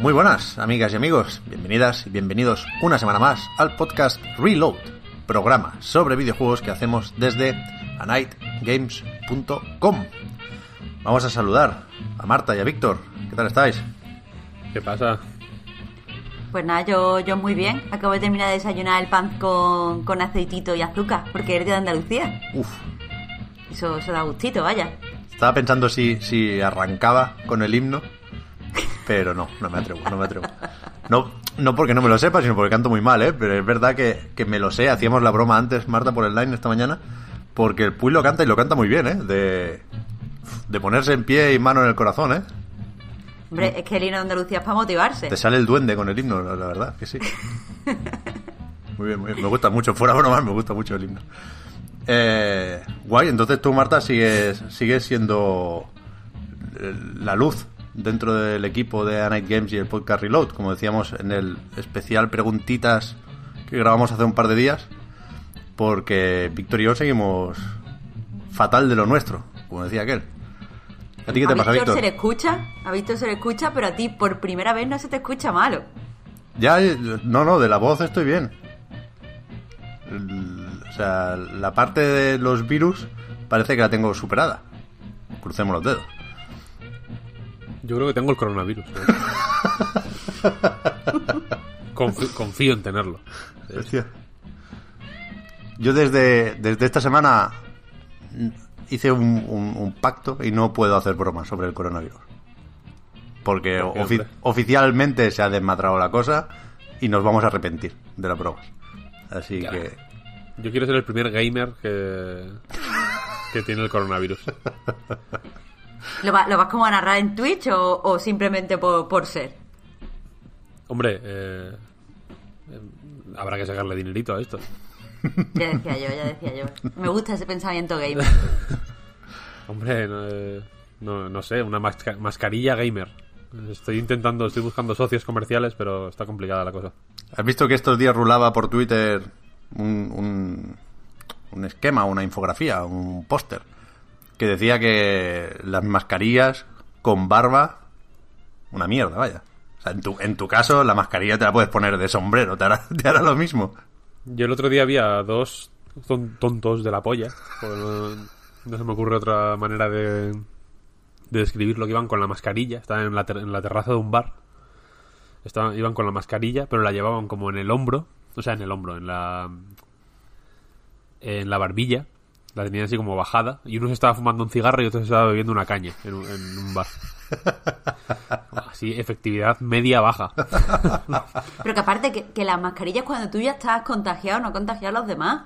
Muy buenas, amigas y amigos. Bienvenidas y bienvenidos una semana más al podcast Reload, programa sobre videojuegos que hacemos desde anightgames.com. Vamos a saludar a Marta y a Víctor. ¿Qué tal estáis? ¿Qué pasa? Pues nada, yo, yo muy bien. Acabo de terminar de desayunar el pan con, con aceitito y azúcar, porque es de Andalucía. Uf, Eso, eso da gustito, vaya. estaba pensando si, si arrancaba con el himno, pero no, no me atrevo, no me atrevo. No, no porque no me lo sepa, sino porque canto muy mal, ¿eh? Pero es verdad que, que me lo sé. Hacíamos la broma antes, Marta, por el line esta mañana, porque el Puy lo canta y lo canta muy bien, ¿eh? De, de ponerse en pie y mano en el corazón, ¿eh? Hombre, es que el himno de Andalucía es para motivarse. Te sale el duende con el himno, la verdad, que sí. Muy bien, muy bien. Me gusta mucho, fuera bromas, me gusta mucho el himno. Eh, guay, entonces tú, Marta, sigues, sigues siendo la luz dentro del equipo de A Night Games y el podcast Reload, como decíamos en el especial preguntitas que grabamos hace un par de días, porque Víctor y yo seguimos fatal de lo nuestro, como decía aquel. ¿A ti qué te a pasa, Víctor se le escucha, a Víctor se le escucha, pero a ti por primera vez no se te escucha malo. Ya, eh, no, no, de la voz estoy bien. O sea, la parte de los virus parece que la tengo superada. Crucemos los dedos. Yo creo que tengo el coronavirus. ¿eh? Confío en tenerlo. Yo desde, desde esta semana hice un, un- un pacto y no puedo hacer bromas sobre el coronavirus. Porque oficialmente se ha desmadrado la cosa y nos vamos a arrepentir de las bromas. Así que... Yo quiero ser el primer gamer que, que tiene el coronavirus. ¿Lo, va- lo vas como a narrar en Twitch o, o simplemente por, por ser? Hombre, eh, eh, habrá que sacarle dinerito a esto. Ya decía yo, ya decía yo. Me gusta ese pensamiento gamer. Hombre, no, eh, no, no sé, una masca- mascarilla gamer. Estoy intentando, estoy buscando socios comerciales, pero está complicada la cosa. ¿Has visto que estos días rulaba por Twitter un, un, un esquema, una infografía, un póster? Que decía que las mascarillas con barba, una mierda, vaya. O sea, en tu, en tu caso, la mascarilla te la puedes poner de sombrero, te hará, te hará lo mismo. Yo el otro día había dos ton- tontos de la polla. No, se me ocurre otra manera de, de describirlo. Que iban con la mascarilla. Estaban en la, ter- en la terraza de un bar. Estaban, iban con la mascarilla, pero la llevaban como en el hombro. O sea, en el hombro, en la. En la barbilla. La tenían así como bajada. Y uno se estaba fumando un cigarro y otro se estaba bebiendo una caña en un, en un bar. Así, efectividad media-baja. Pero que aparte que, que las mascarillas cuando tú ya estás contagiado, no contagiar a los demás.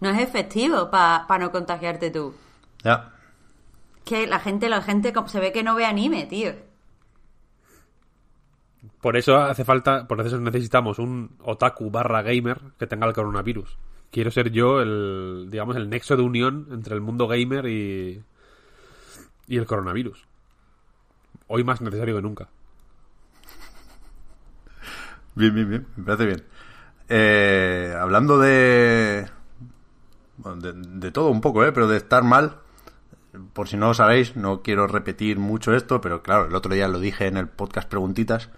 No es efectivo para no contagiarte tú. Ya. Que la gente, la gente como- se ve que no ve anime, tío. Por eso hace falta, por eso necesitamos un otaku barra gamer que tenga el coronavirus. Quiero ser yo el, digamos, el nexo de unión entre el mundo gamer y, y el coronavirus. Hoy más necesario que nunca. Bien, bien, bien. Me parece bien. Eh, hablando de, de todo un poco, ¿eh? Pero de estar mal. Por si no lo sabéis, no quiero repetir mucho esto, pero claro, el otro día lo dije en el podcast Preguntitas,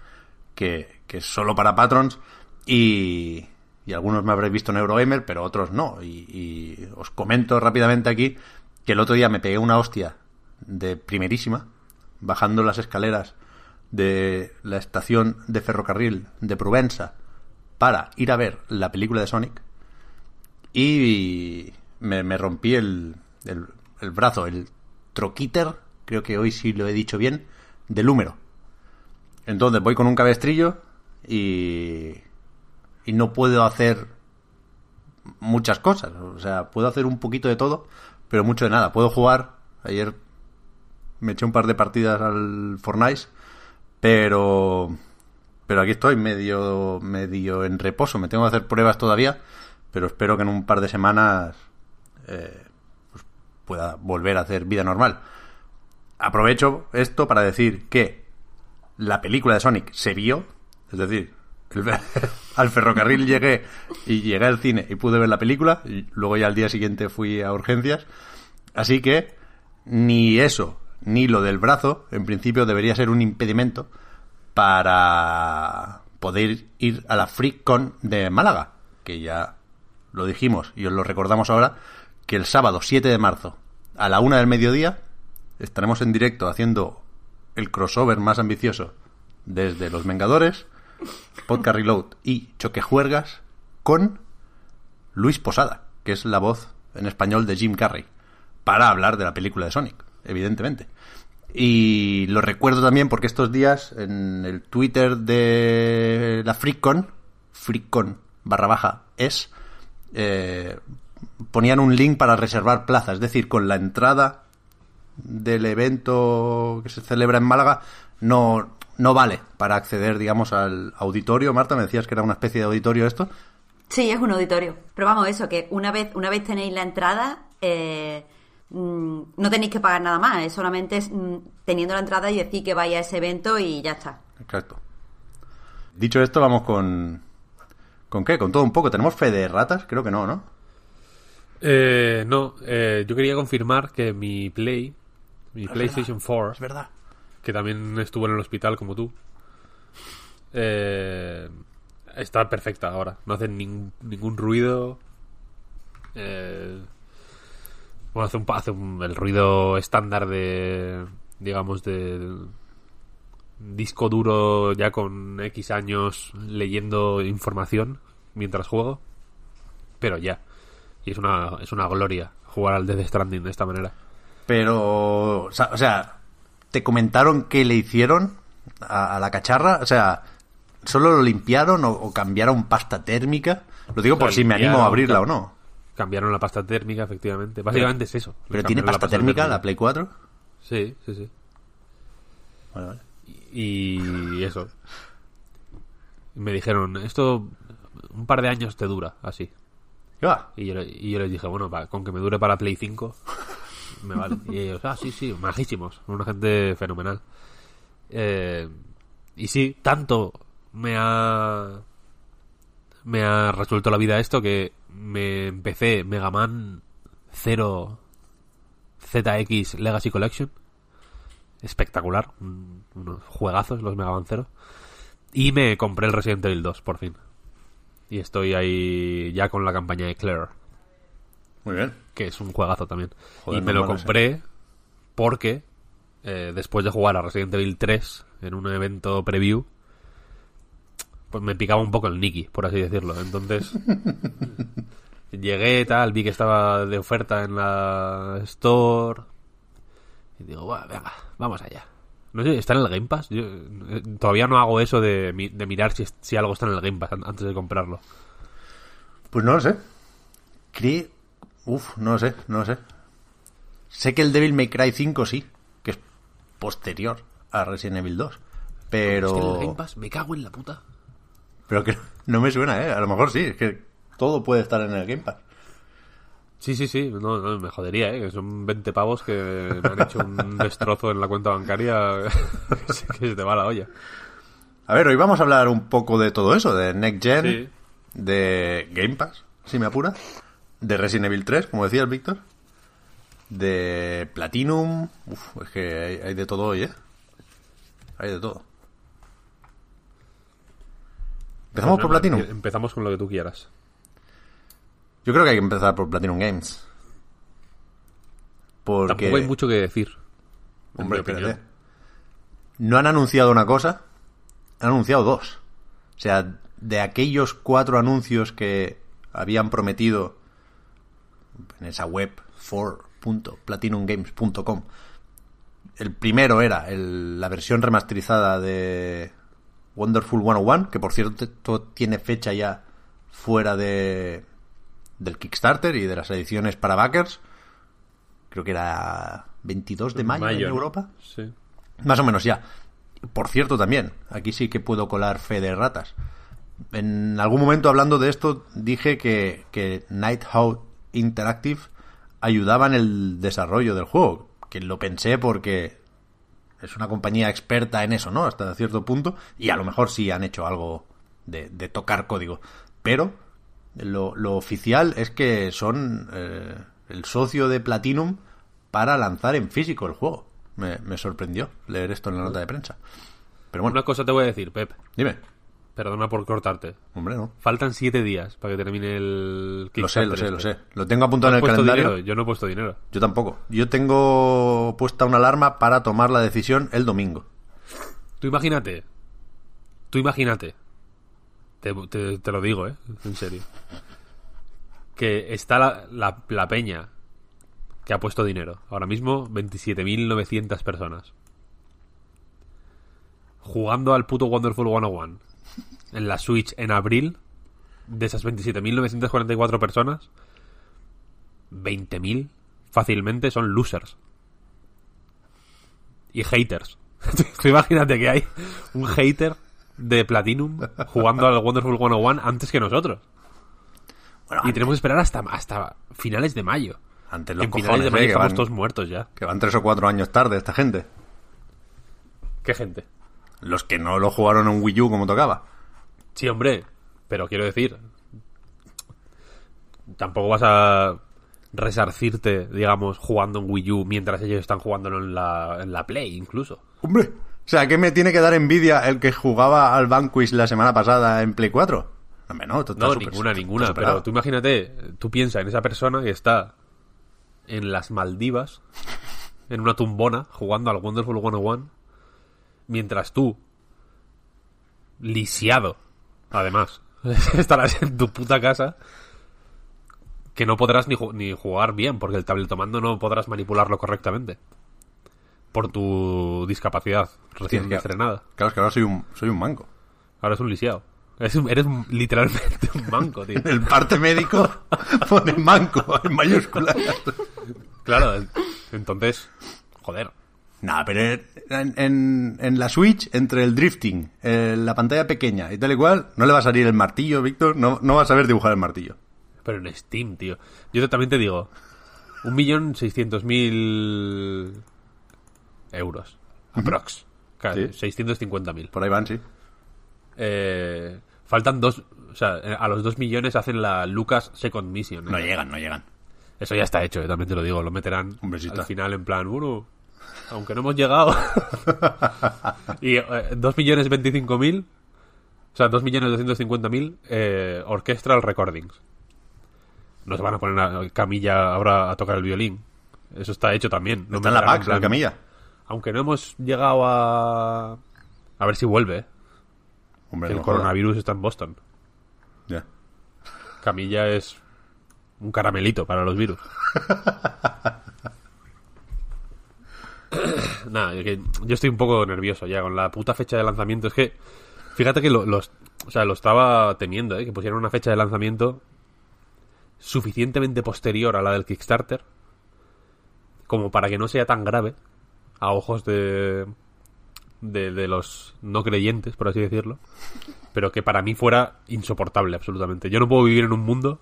que, que es solo para patrons y, y algunos me habréis visto en Eurogamer, pero otros no. Y, os comento rápidamente aquí que el otro día me pegué una hostia de primerísima, bajando las escaleras de la estación de ferrocarril de Provenza para ir a ver la película de Sonic y me, me rompí el, el, el brazo, el troquíter creo que hoy sí lo he dicho bien, del húmero. Entonces voy con un cabestrillo y, y no puedo hacer muchas cosas. O sea, puedo hacer un poquito de todo, pero mucho de nada. Puedo jugar. Ayer me eché un par de partidas al Fortnite, pero pero aquí estoy medio medio en reposo. Me tengo que hacer pruebas todavía, pero espero que en un par de semanas eh, pues pueda volver a hacer vida normal. Aprovecho esto para decir que la película de Sonic se vio, es decir, al ferrocarril llegué y llegué al cine y pude ver la película, y luego ya al día siguiente fui a urgencias, así que ni eso, ni lo del brazo, en principio debería ser un impedimento para poder ir a la FreakCon de Málaga, que ya lo dijimos y os lo recordamos ahora, que el sábado 7 de marzo a la una del mediodía estaremos en directo haciendo el crossover más ambicioso desde Los Vengadores, Podcast Reload y Choquejuergas con Luis Posada, que es la voz en español de Jim Carrey, para hablar de la película de Sonic, evidentemente. Y lo recuerdo también porque estos días en el Twitter de la FreakCon, FreakCon barra baja es, eh, ponían un link para reservar plazas, es decir, con la entrada del evento que se celebra en Málaga no, no vale para acceder, digamos, al auditorio. Marta, me decías que era una especie de auditorio esto. Sí, es un auditorio. Pero vamos, eso, que una vez, una vez tenéis la entrada, eh, mm, no tenéis que pagar nada más. Es solamente mm, teniendo la entrada y decir que vaya a ese evento y ya está. Exacto. Dicho esto, vamos con... ¿Con qué? Con todo un poco. ¿Tenemos fe de ratas? Creo que no, ¿no? Eh, no, eh, yo quería confirmar que mi Play, mi PlayStation 4, Es verdad. Que también estuvo en el hospital como tú, eh, está perfecta ahora. No hace nin- ningún ruido. Eh, bueno, hace, un, hace un- el ruido estándar de, digamos, de disco duro ya con X años leyendo información mientras juego. Pero ya. Y es una, es una gloria jugar al Death Stranding de esta manera. Pero, o sea, ¿te comentaron qué le hicieron a, a la cacharra? O sea, ¿solo lo limpiaron o, o cambiaron pasta térmica? Lo digo por La si me animo a abrirla o no. Cambiaron la pasta térmica, efectivamente. Básicamente es eso. ¿Pero tiene pasta térmica la Play 4? Sí, sí, sí. Vale, vale. Y eso. Me dijeron, esto un par de años te dura, así. ¿Qué va? Y yo, y yo les dije, bueno, pa- con que me dure para Play 5, me vale. Y ellos, ah, sí, sí, majísimos. Una gente fenomenal. Eh, y sí, tanto me ha. Me ha resuelto la vida esto que me empecé Mega Man 0 ZX Legacy Collection. Espectacular. un- unos juegazos los Mega Man 0. Y me compré el Resident Evil 2, por fin. Y estoy ahí ya con la campaña de Claire, Muy bien. que es un juegazo también. Joder, y me no lo compré porque eh, después de jugar a Resident Evil 3 en un evento preview, pues me picaba un poco el Nicky, por así decirlo. Entonces llegué, tal, vi que estaba de oferta en la Store. Y digo, "Buah, venga, vamos allá. No sé, ¿está en el Game Pass? Yo, eh, todavía no hago eso de, de mirar si, si algo está en el Game Pass an- antes de comprarlo. Pues no lo sé. Cree... Uf, no lo sé, no lo sé. Sé que el Devil May Cry 5 sí, que es posterior a Resident Evil 2. Pero... Es que en el Game Pass me cago en la puta. Pero que no me suena, ¿eh? A lo mejor sí, es que todo puede estar en el Game Pass. Sí, sí, sí, no, no, me jodería, ¿eh? que son 20 pavos que me han hecho un destrozo en la cuenta bancaria que se- te va la olla. A ver, hoy vamos a hablar un poco de todo eso, de Next Gen, Sí. de Game Pass, si me apura, de Resident Evil 3, como decía el Víctor, de Platinum, uf, es que hay, hay de todo hoy, ¿eh? Hay de todo. ¿Empezamos por Pues venga, Platinum? Empezamos con lo que tú quieras. Yo creo que hay que empezar por Platinum Games. Porque... Tampoco hay mucho que decir. Hombre, espérate. No han anunciado una cosa, han anunciado dos. O sea, de aquellos cuatro anuncios que habían prometido en esa web for.platinumgames.com, el primero era el- la versión remasterizada de Wonderful 101, que por cierto tiene fecha ya fuera de del Kickstarter y de las ediciones para backers. Creo que era 22 de mayo, en. Europa. Sí. Más o menos ya. Por cierto, también, aquí sí que puedo colar fe de ratas. En algún momento hablando de esto dije que, que Nighthawk Interactive ayudaba en el desarrollo del juego. Que lo pensé porque es una compañía experta en eso, ¿no? Hasta cierto punto. Y a lo mejor sí han hecho algo de, de tocar código. Pero lo, lo oficial es que son eh, el socio de Platinum para lanzar en físico el juego. Me, me sorprendió leer esto en la nota de prensa. Pero bueno, Una cosa te voy a decir, Pep. dime. Perdona por cortarte. Hombre, no. Faltan siete días para que termine el Lo sé, lo sé, lo este. sé. Lo tengo apuntado en ¿Has el calendario. dinero? Yo no he puesto dinero. Yo tampoco. Yo tengo puesta una alarma para tomar la decisión el domingo. Tú imagínate. Tú imagínate. Te, te- te lo digo, ¿eh? En serio. Que está la, la- la peña que ha puesto dinero. Ahora mismo 27.900 personas. Jugando al puto Wonderful 101 en la Switch en abril. De esas 27.944 personas, 20.000 fácilmente son losers. Y haters. Imagínate que hay un hater de Platinum jugando al Wonderful 101 antes que nosotros. Bueno, Y tenemos que esperar hasta, hasta finales de mayo. Antes los en finales cojones, de mayo eh, estamos van- todos muertos ya. que van tres o cuatro años tarde esta gente. ¿Qué gente? Los que no lo jugaron en Wii U como tocaba. Sí, hombre, pero quiero decir, tampoco vas a resarcirte, digamos, jugando en Wii U mientras ellos están jugándolo en la, en la Play, incluso. Hombre. O sea, ¿qué me tiene que dar envidia el que jugaba al Vanquish la semana pasada en Play 4? Hombre, no, está No, súper- ninguna, ninguna. Pero tú imagínate, tú piensa en esa persona que está en las Maldivas, en una tumbona, jugando al Wonderful 101, mientras tú, lisiado, además, estarás en tu puta casa, que no podrás ni, ju- ni jugar bien, porque el tabletomando no podrás manipularlo correctamente. Por tu discapacidad recién es que- estrenada. Claro, es que ahora soy un, soy un manco. Ahora es un lisiado. Eres, un- eres un- literalmente un manco, tío. En el parte médico pone manco en mayúsculas. Claro, en- entonces, joder. Nah, pero en, en- en la Switch, entre el drifting, eh, la pantalla pequeña y tal y cual, no le va a salir el martillo, Víctor. No, no va a saber dibujar el martillo. Pero en Steam, tío. Yo también te digo, un millón seiscientos mil euros. Aprox. Claro, Sí. 650.000. Por ahí van, sí. Eh, faltan dos... O sea, eh, a los dos millones hacen la Lucas Second Mission. ¿eh? No llegan, no llegan. Eso ya está hecho, eh, también te lo digo. Lo meterán al final en plan, bueno, aunque no hemos llegado. y eh, dos millones veinticinco mil, o sea, dos millones doscientos cincuenta mil, eh, Orchestral Recordings. No se van a poner a Camilla ahora a tocar el violín. Eso está hecho también. No Está en la PAX, la plan- camilla. Aunque no hemos llegado a... A ver si vuelve. Hombre, El no coronavirus está en Boston. Ya. Camilla es un caramelito para los virus. Nada, yo estoy un poco nervioso ya con la puta fecha de lanzamiento. Es que, fíjate que lo, los, o sea, lo estaba temiendo, ¿eh? que pusieran una fecha de lanzamiento suficientemente posterior a la del Kickstarter, como para que no sea tan grave a ojos de, de, de los no creyentes, por así decirlo, pero que para mí fuera insoportable absolutamente. Yo no puedo vivir en un mundo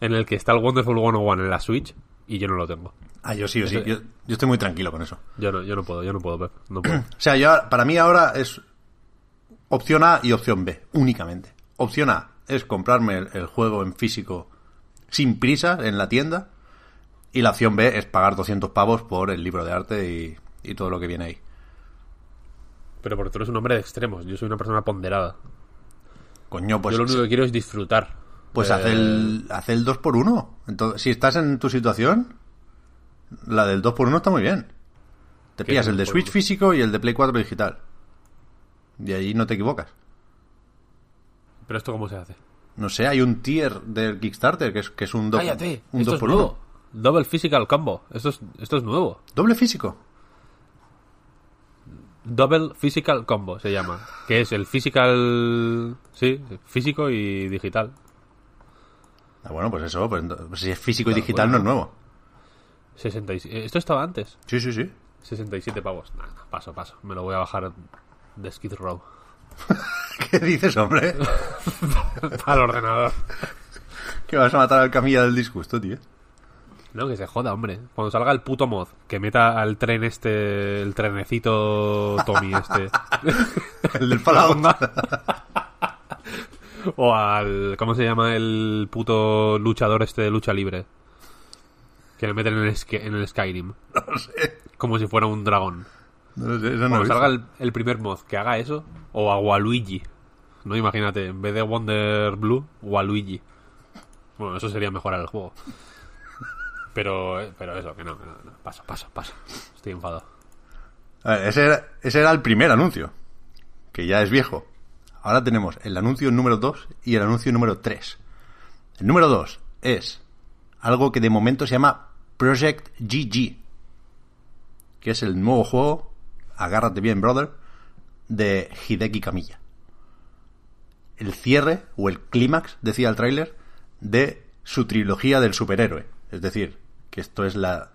en el que está el Wonderful 101 en la Switch y yo no lo tengo. Ah, yo sí, yo sí. Ese- Yo, yo estoy muy tranquilo con eso. Yo no, yo no puedo, yo no puedo, no puedo. O sea, yo, para mí ahora es opción A y opción B, únicamente. Opción A es comprarme el, el juego en físico sin prisa en la tienda. Y la opción B es pagar 200 pavos por el libro de arte y, y todo lo que viene ahí. Pero porque tú eres un hombre de extremos, yo soy una persona ponderada. Coño, pues, yo lo único que quiero es disfrutar. pues Eh, haz, el, haz el 2x1. Entonces, si estás en tu situación, la del 2x1 está muy bien. Te ¿Qué pillas el de 2x1? Switch físico y el de Play 4 digital. Y ahí no te equivocas. Pero esto cómo se hace. No sé, hay un tier del Kickstarter que es, que es un 2 Cállate, un esto dos es por nuevo. uno. Double Physical Combo, esto es, esto es nuevo. ¿Doble físico? Double Physical Combo se llama. Que es el physical. Sí, físico y digital. Ah, bueno, pues eso, pues, si es físico y digital bueno. no es nuevo. 66. Esto estaba antes. Sí, sí, sí. 67 pavos. Nah, nah, paso, paso. Me lo voy a bajar de Skid Row. ¿Qué dices, hombre? Al ordenador. que vas a matar al camilla del disgusto, tío. No, que se joda, hombre. Cuando salga el puto mod, que meta al tren este, el trenecito Tommy este. El del Fallout. o al. ¿Cómo se llama el puto luchador este de lucha libre? Que le meten en el, en el Skyrim. No sé. Como si fuera un dragón. No lo sé, eso no lo he Cuando visto. salga el, el primer mod que haga eso, o a Waluigi. No, imagínate, en vez de Wonder Blue, Waluigi. Bueno, eso sería mejorar el juego. Pero, eh, pero eso, que no, que no, no. Paso, paso, paso. Estoy enfadado. A ver, ese, era, ese era el primer anuncio, que ya es viejo. Ahora tenemos el anuncio número 2 y el anuncio número 3. El número 2 es algo que de momento se llama Project GG, que es el nuevo juego, agárrate bien, brother, de Hideki Kamiya. El cierre, o el clímax, decía el tráiler, de su trilogía del superhéroe. Es decir, que esto es la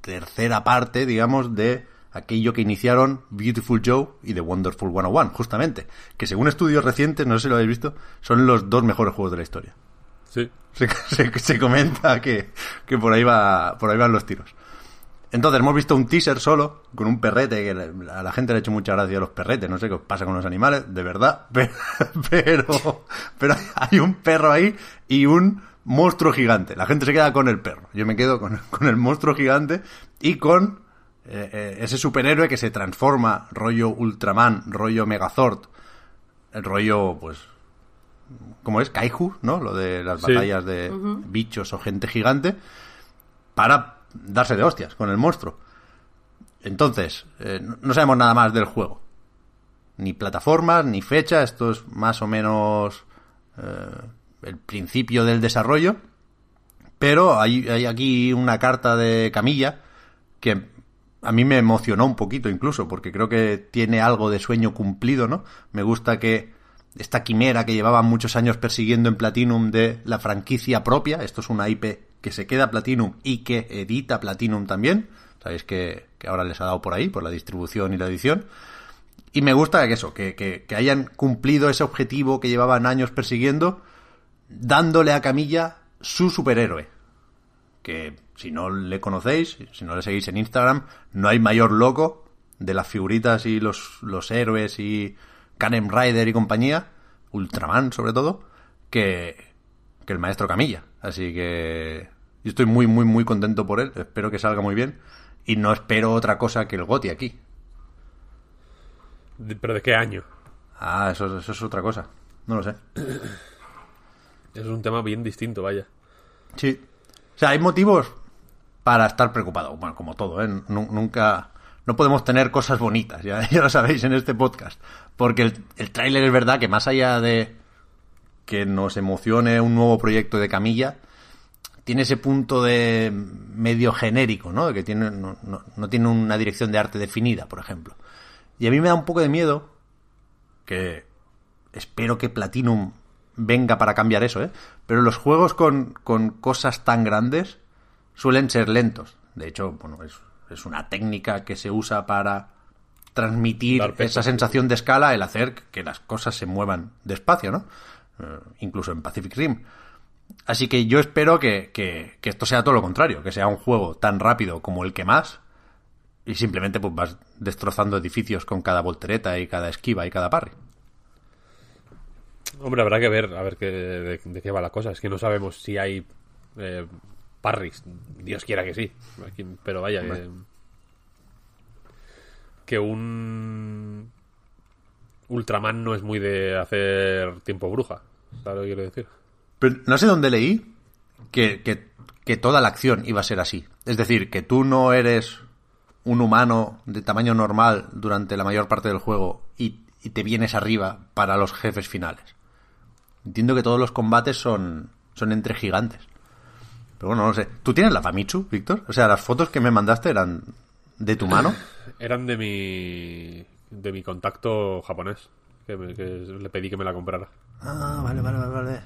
tercera parte, digamos, de aquello que iniciaron Beautiful Joe y The Wonderful 101, justamente. Que según estudios recientes, no sé si lo habéis visto, son los dos mejores juegos de la historia. Sí. Se, se- comenta que, que por ahí va por ahí van los tiros. Entonces hemos visto un teaser solo con un perrete que a la gente le ha hecho mucha gracia a los perretes, no sé qué pasa con los animales, de verdad, pero pero, pero hay un perro ahí y un monstruo gigante. La gente se queda con el perro, yo me quedo con, con el monstruo gigante y con eh, eh, ese superhéroe que se transforma rollo Ultraman, rollo Megazord, el rollo pues ¿cómo es? Kaiju, ¿no? Lo de las Sí. batallas de bichos o gente gigante, para darse de hostias con el monstruo. Entonces, eh, no- no sabemos nada más del juego. Ni plataformas, ni fecha, esto es más o menos eh, el principio del desarrollo. Pero hay, hay aquí una carta de Camilla que a mí me emocionó un poquito incluso, porque creo que tiene algo de sueño cumplido, ¿no? Me gusta que esta quimera que llevaban muchos años persiguiendo en Platinum de la franquicia propia, esto es una IP que se queda Platinum y que edita Platinum también, sabéis que, que ahora les ha dado por ahí, por la distribución y la edición, y me gusta que eso, que, que, que hayan cumplido ese objetivo que llevaban años persiguiendo, dándole a Camilla su superhéroe. Que si no le conocéis, si no le seguís en Instagram, no hay mayor loco de las figuritas y los, los héroes y Kanem Rider y compañía, Ultraman sobre todo, que, que el maestro Camilla. Así que yo estoy muy, muy, muy contento por él. Espero que salga muy bien. Y no espero otra cosa que el Goti aquí. ¿Pero de qué año? Ah, eso, eso es otra cosa. No lo sé. Es un tema bien distinto, vaya. Sí. O sea, hay motivos para estar preocupado. Bueno, como todo, ¿eh? Nu- nunca... No podemos tener cosas bonitas, ya, ya lo sabéis en este podcast. Porque el, el tráiler es verdad que más allá de que nos emocione un nuevo proyecto de Camilla, tiene ese punto de medio genérico, ¿no? Que tiene, no, no- no tiene una dirección de arte definida, por ejemplo. Y a mí me da un poco de miedo que espero que Platinum venga para cambiar eso, ¿eh? Pero los juegos con, con cosas tan grandes suelen ser lentos. De hecho, bueno, es, es una técnica que se usa para transmitir esa sensación de escala, el hacer que las cosas se muevan despacio, ¿no? Eh, incluso en Pacific Rim. Así que yo espero que, que- que esto sea todo lo contrario, que sea un juego tan rápido como el que más y simplemente pues vas destrozando edificios con cada voltereta y cada esquiva y cada parry. Hombre, habrá que ver a ver qué, de, de qué va la cosa. Es que no sabemos si hay eh, parries. Dios quiera que sí. Pero vaya, que, que un Ultraman no es muy de hacer tiempo bruja. ¿Sabes lo que quiero decir? Pero no sé dónde leí que, que- que toda la acción iba a ser así. Es decir, que tú no eres un humano de tamaño normal durante la mayor parte del juego y, y te vienes arriba para los jefes finales. Entiendo que todos los combates son, son entre gigantes. Pero bueno, no sé. ¿Tú tienes la Famitsu, Víctor? O sea, las fotos que me mandaste eran de tu mano. Eran de mi de mi contacto japonés, que, me- que le pedí que me la comprara. Ah, vale, vale, vale. vale.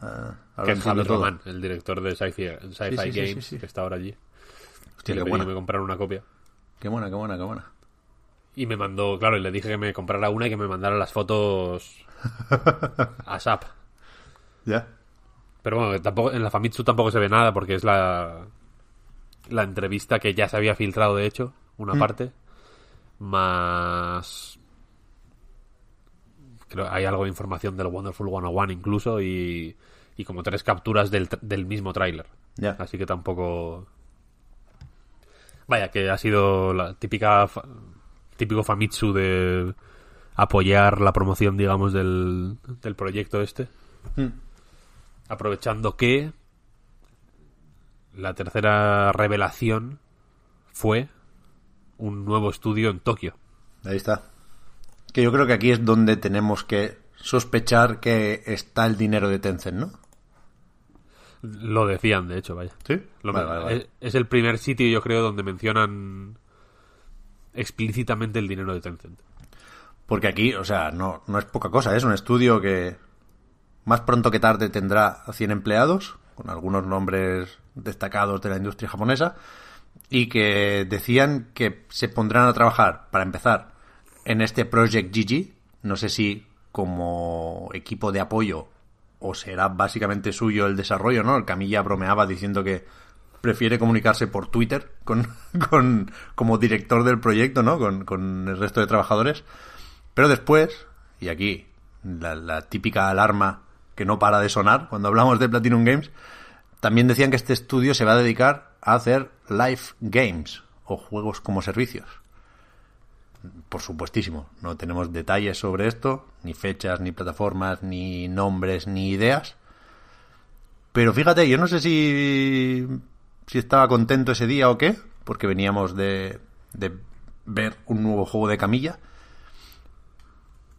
Ah, que es. Román, el director de Sci-Fi, Sci-Fi sí, sí, Games, sí. que está ahora allí. Hostia, le qué pedí buena. que me comprara una copia. Qué buena, qué buena, qué buena. Y me mandó, claro, y le dije que me comprara una y que me mandara las fotos a SAP. Ya. Pero bueno, tampoco, en la Famitsu tampoco se ve nada porque es la, la entrevista que ya se había filtrado, de hecho, una Mm. parte. Más... Creo hay algo de información del Wonderful 101 incluso y, y como tres capturas del, del mismo tráiler. Ya. Así que tampoco... Vaya, que ha sido la típica típico Famitsu de apoyar la promoción, digamos, del, del proyecto este. Mm. Aprovechando que la tercera revelación fue un nuevo estudio en Tokio. Ahí está. Que yo creo que aquí es donde tenemos que sospechar que está el dinero de Tencent, ¿no? Lo decían, de hecho, vaya. Sí. Lo Vale, men- vale, vale. Es, es el primer sitio, yo creo, donde mencionan explícitamente el dinero de Tencent. Porque aquí, o sea, no, no es poca cosa, es un estudio que más pronto que tarde tendrá a 100 empleados, con algunos nombres destacados de la industria japonesa, y que decían que se pondrán a trabajar, para empezar, en este Project GG, no sé si como equipo de apoyo o será básicamente suyo el desarrollo, ¿no? El Camilla bromeaba diciendo que prefiere comunicarse por Twitter con, con como director del proyecto, ¿no? Con, con el resto de trabajadores. Pero después, y aquí la típica alarma que no para de sonar cuando hablamos de Platinum Games, también decían que este estudio se va a dedicar a hacer live games o juegos como servicios. Por supuestísimo, no tenemos detalles sobre esto, ni fechas, ni plataformas, ni nombres, ni ideas. Pero fíjate, yo no sé si, si estaba contento ese día o qué, porque veníamos de, de ver un nuevo juego de camilla.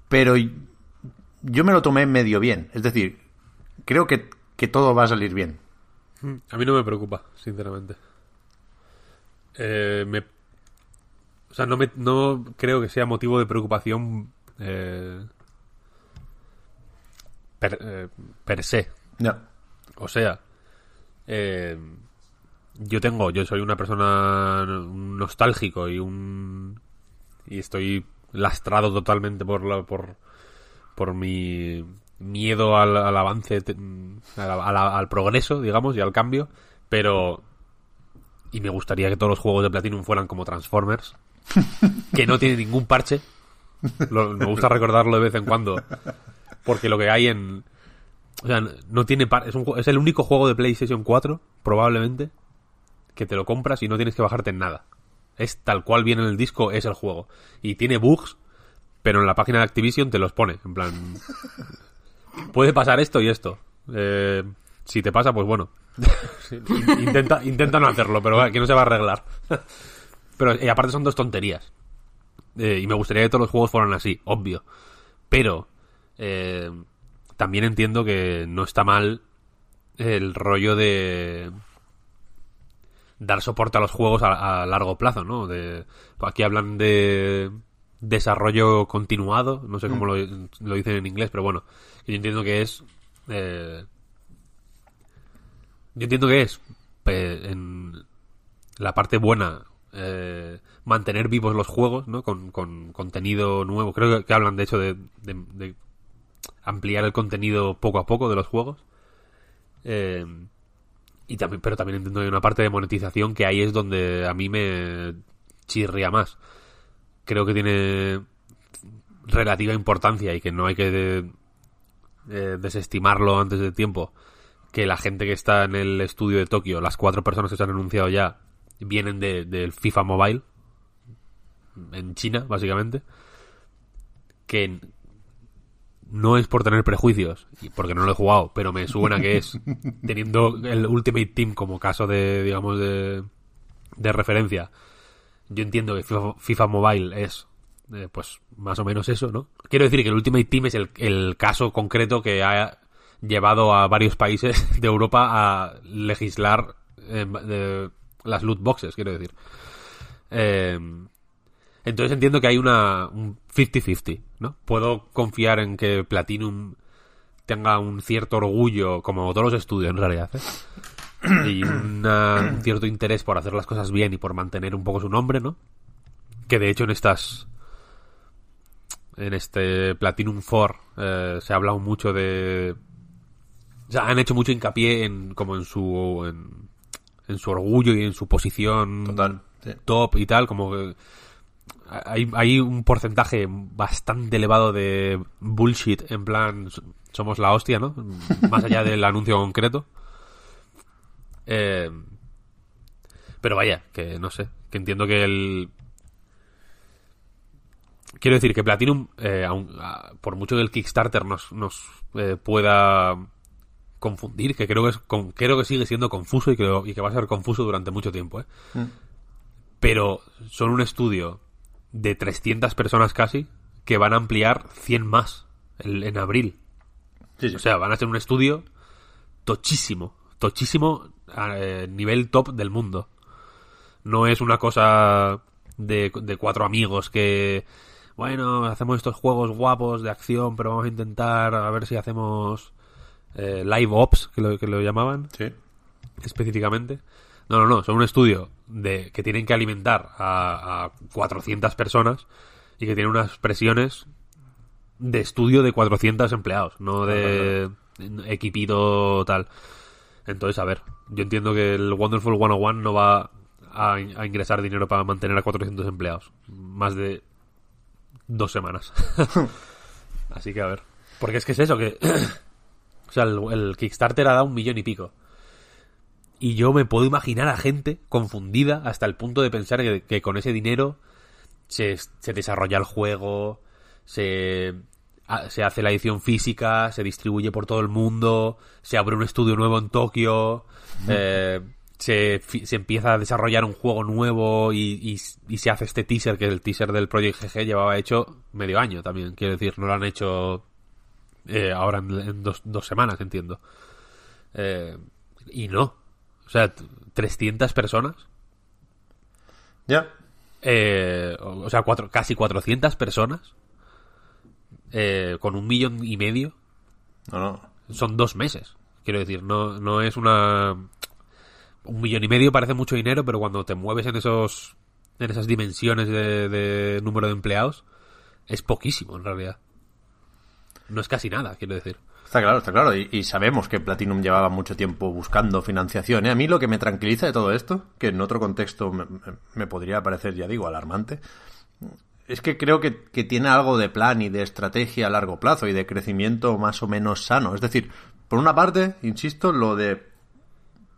Pero yo me lo tomé medio bien. Es decir, creo que, que todo va a salir bien. A mí no me preocupa, sinceramente. Eh, me... O sea, no, me, no creo que sea motivo de preocupación eh, per, eh, per se. Ya. O sea, eh, yo tengo, yo soy una persona nostálgico y un y estoy lastrado totalmente por la, por por mi miedo al, al avance, al, al- al progreso, digamos, y al cambio, pero y me gustaría que todos los juegos de Platinum fueran como Transformers, que no tiene ningún parche. Lo- me gusta recordarlo de vez en cuando, porque lo que hay en o sea, no tiene par es, un es el único juego de PlayStation 4, probablemente, que te lo compras y no tienes que bajarte en nada. Es tal cual viene en el disco, es el juego. Y tiene bugs, pero en la página de Activision te los pone. En plan, puede pasar esto y esto. Eh, si te pasa, pues bueno. In- intenta, intenta no hacerlo, pero que no se va a arreglar. pero y aparte son dos tonterías. Eh, y me gustaría que todos los juegos fueran así, obvio. Pero eh, también entiendo que no está mal el rollo de dar soporte a los juegos a, a largo plazo, ¿no? De, aquí hablan de desarrollo continuado, no sé cómo lo, lo dicen en inglés, pero bueno, yo entiendo que es... eh, yo entiendo que es eh, en la parte buena eh, mantener vivos los juegos, ¿no? Con, con contenido nuevo. Creo que, que hablan, de hecho, de, de- de ampliar el contenido poco a poco de los juegos. Eh, y también, pero también entiendo que hay una parte de monetización que ahí es donde a mí me chirría más. Creo que tiene relativa importancia y que no hay que eh, desestimarlo antes de tiempo. Que la gente que está en el estudio de Tokio, las cuatro personas que se han anunciado ya, vienen de- del FIFA Mobile, en China, básicamente. Que no es por tener prejuicios, porque no lo he jugado, pero me suena que es teniendo el Ultimate Team como caso de, digamos, de, de referencia. Yo entiendo que FIFA, FIFA Mobile es, eh, pues, más o menos eso, ¿no? Quiero decir que el Ultimate Team es el, el caso concreto que ha llevado a varios países de Europa a legislar eh, las loot boxes, quiero decir. Eh, Entonces entiendo que hay una un 50-50, ¿no? Puedo confiar en que Platinum tenga un cierto orgullo, como todos los estudios en realidad, ¿eh? Y una- un cierto interés por hacer las cosas bien y por mantener un poco su nombre, ¿no? Que de hecho en estas en este Platinum 4 eh, se ha hablado mucho de o sea, han hecho mucho hincapié en como en su en, en su orgullo y en su posición Total. sí. top y tal, como que hay, hay un porcentaje bastante elevado de bullshit, en plan, somos la hostia, ¿no? Más allá del anuncio concreto. Eh, pero vaya, que no sé, que entiendo que el... Quiero decir que Platinum, eh, aun- a- por mucho que el Kickstarter nos, nos eh, pueda confundir, que creo que, es, con- creo que sigue siendo confuso y que, y que va a ser confuso durante mucho tiempo, ¿eh? pero son un estudio de 300 personas casi que van a ampliar 100 más el- en abril. Sí, sí. O sea, van a ser un estudio tochísimo, tochísimo a eh, nivel top del mundo. No es una cosa de, de cuatro amigos que, bueno, hacemos estos juegos guapos de acción, pero vamos a intentar a ver si hacemos eh, live ops, que lo, que lo llamaban Sí. específicamente. No, no, no, son un estudio de que tienen que alimentar a, a 400 personas y que tienen unas presiones de estudio de 400 empleados, no de equipito tal. Entonces, a ver, yo entiendo que el Wonderful 101 no va a, a ingresar dinero para mantener a 400 empleados. Más de dos semanas. Así que a ver. Porque es que es eso, que... o sea, el, el Kickstarter ha dado un millón y pico. Y yo me puedo imaginar a gente confundida hasta el punto de pensar que, que con ese dinero se, se desarrolla el juego, se, se hace la edición física, se distribuye por todo el mundo, se abre un estudio nuevo en Tokio, eh, se, se empieza a desarrollar un juego nuevo y, y- y se hace este teaser, que el teaser del Project GG llevaba hecho medio año también, quiero decir, no lo han hecho eh, ahora en, en dos, dos semanas, entiendo. Eh, y no. O sea, t- 300 personas. Ya. o o sea, cuatro, casi 400 personas. Eh, con un millón y medio. No, no. Son dos meses. Quiero decir, no, no es una... Un millón y medio parece mucho dinero, pero cuando te mueves en esos... En esas dimensiones de, de número de empleados, es poquísimo en realidad. No es casi nada, quiero decir. Está claro, está claro. Y, y sabemos que Platinum llevaba mucho tiempo buscando financiación. ¿eh? A mí lo que me tranquiliza de todo esto, que en otro contexto me, me- me podría parecer, ya digo, alarmante, es que creo que, que tiene algo de plan y de estrategia a largo plazo y de crecimiento más o menos sano. Es decir, por una parte, insisto, lo de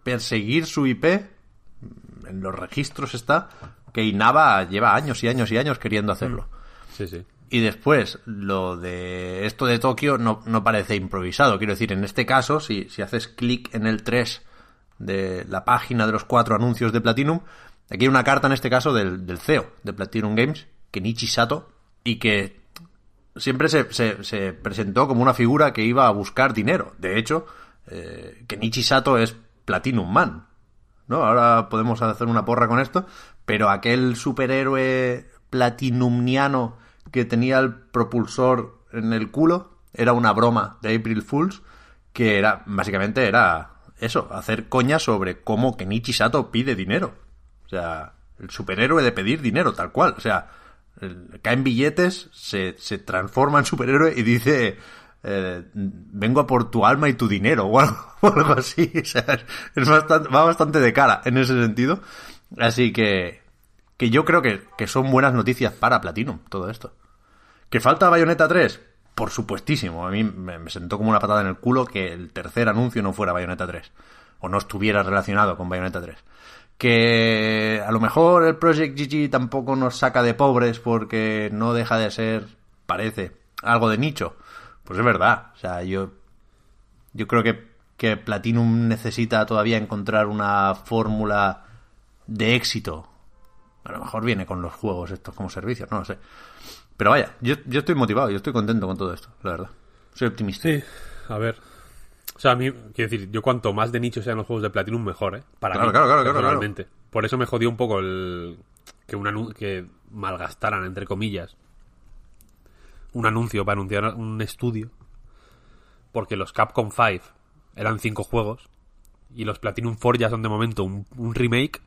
perseguir su IP, en los registros está, que Inaba lleva años y años y años queriendo hacerlo. Sí, sí. Y después, lo de esto de Tokio no, no parece improvisado. Quiero decir, en este caso, si, si haces clic en el 3 de la página de los cuatro anuncios de Platinum, aquí hay una carta en este caso del, del CEO de Platinum Games, Kenichi Sato, y que siempre se, se- se presentó como una figura que iba a buscar dinero. De hecho, eh, Kenichi Sato es Platinum Man. ¿no? Ahora podemos hacer una porra con esto, pero aquel superhéroe platinumniano que tenía el propulsor en el culo era una broma de April Fools que era básicamente era eso, hacer coña sobre cómo Kenichi Sato pide dinero. O sea, el superhéroe de pedir dinero, tal cual. O sea, caen billetes, se, se transforma en superhéroe y dice, eh, vengo a por tu alma y tu dinero o algo, así. O sea, es bastante, va bastante de cara en ese sentido. Así que, que yo creo que, que son buenas noticias para Platinum todo esto. ¿Que falta Bayonetta 3? Por supuestísimo. A mí me, me sentó como una patada en el culo que el tercer anuncio no fuera Bayonetta 3. O no estuviera relacionado con Bayonetta 3. Que a lo mejor el Project GG tampoco nos saca de pobres porque no deja de ser, parece, algo de nicho. Pues es verdad. O sea, yo, yo creo que, que Platinum necesita todavía encontrar una fórmula de éxito. A lo mejor viene con los juegos estos como servicios, no lo sé. Pero vaya, yo, yo estoy motivado, yo estoy contento con todo esto, la verdad. Soy optimista. Sí, a ver. O sea, a mí, quiero decir, yo cuanto más de nicho sean los juegos de Platinum, mejor, ¿eh? Para Claro, mí, claro, claro, claro. Por eso me jodió un poco el... que, un que malgastaran, entre comillas, un anuncio para anunciar un estudio, porque los Capcom 5 eran cinco juegos y los Platinum 4 ya son de momento un, un remake,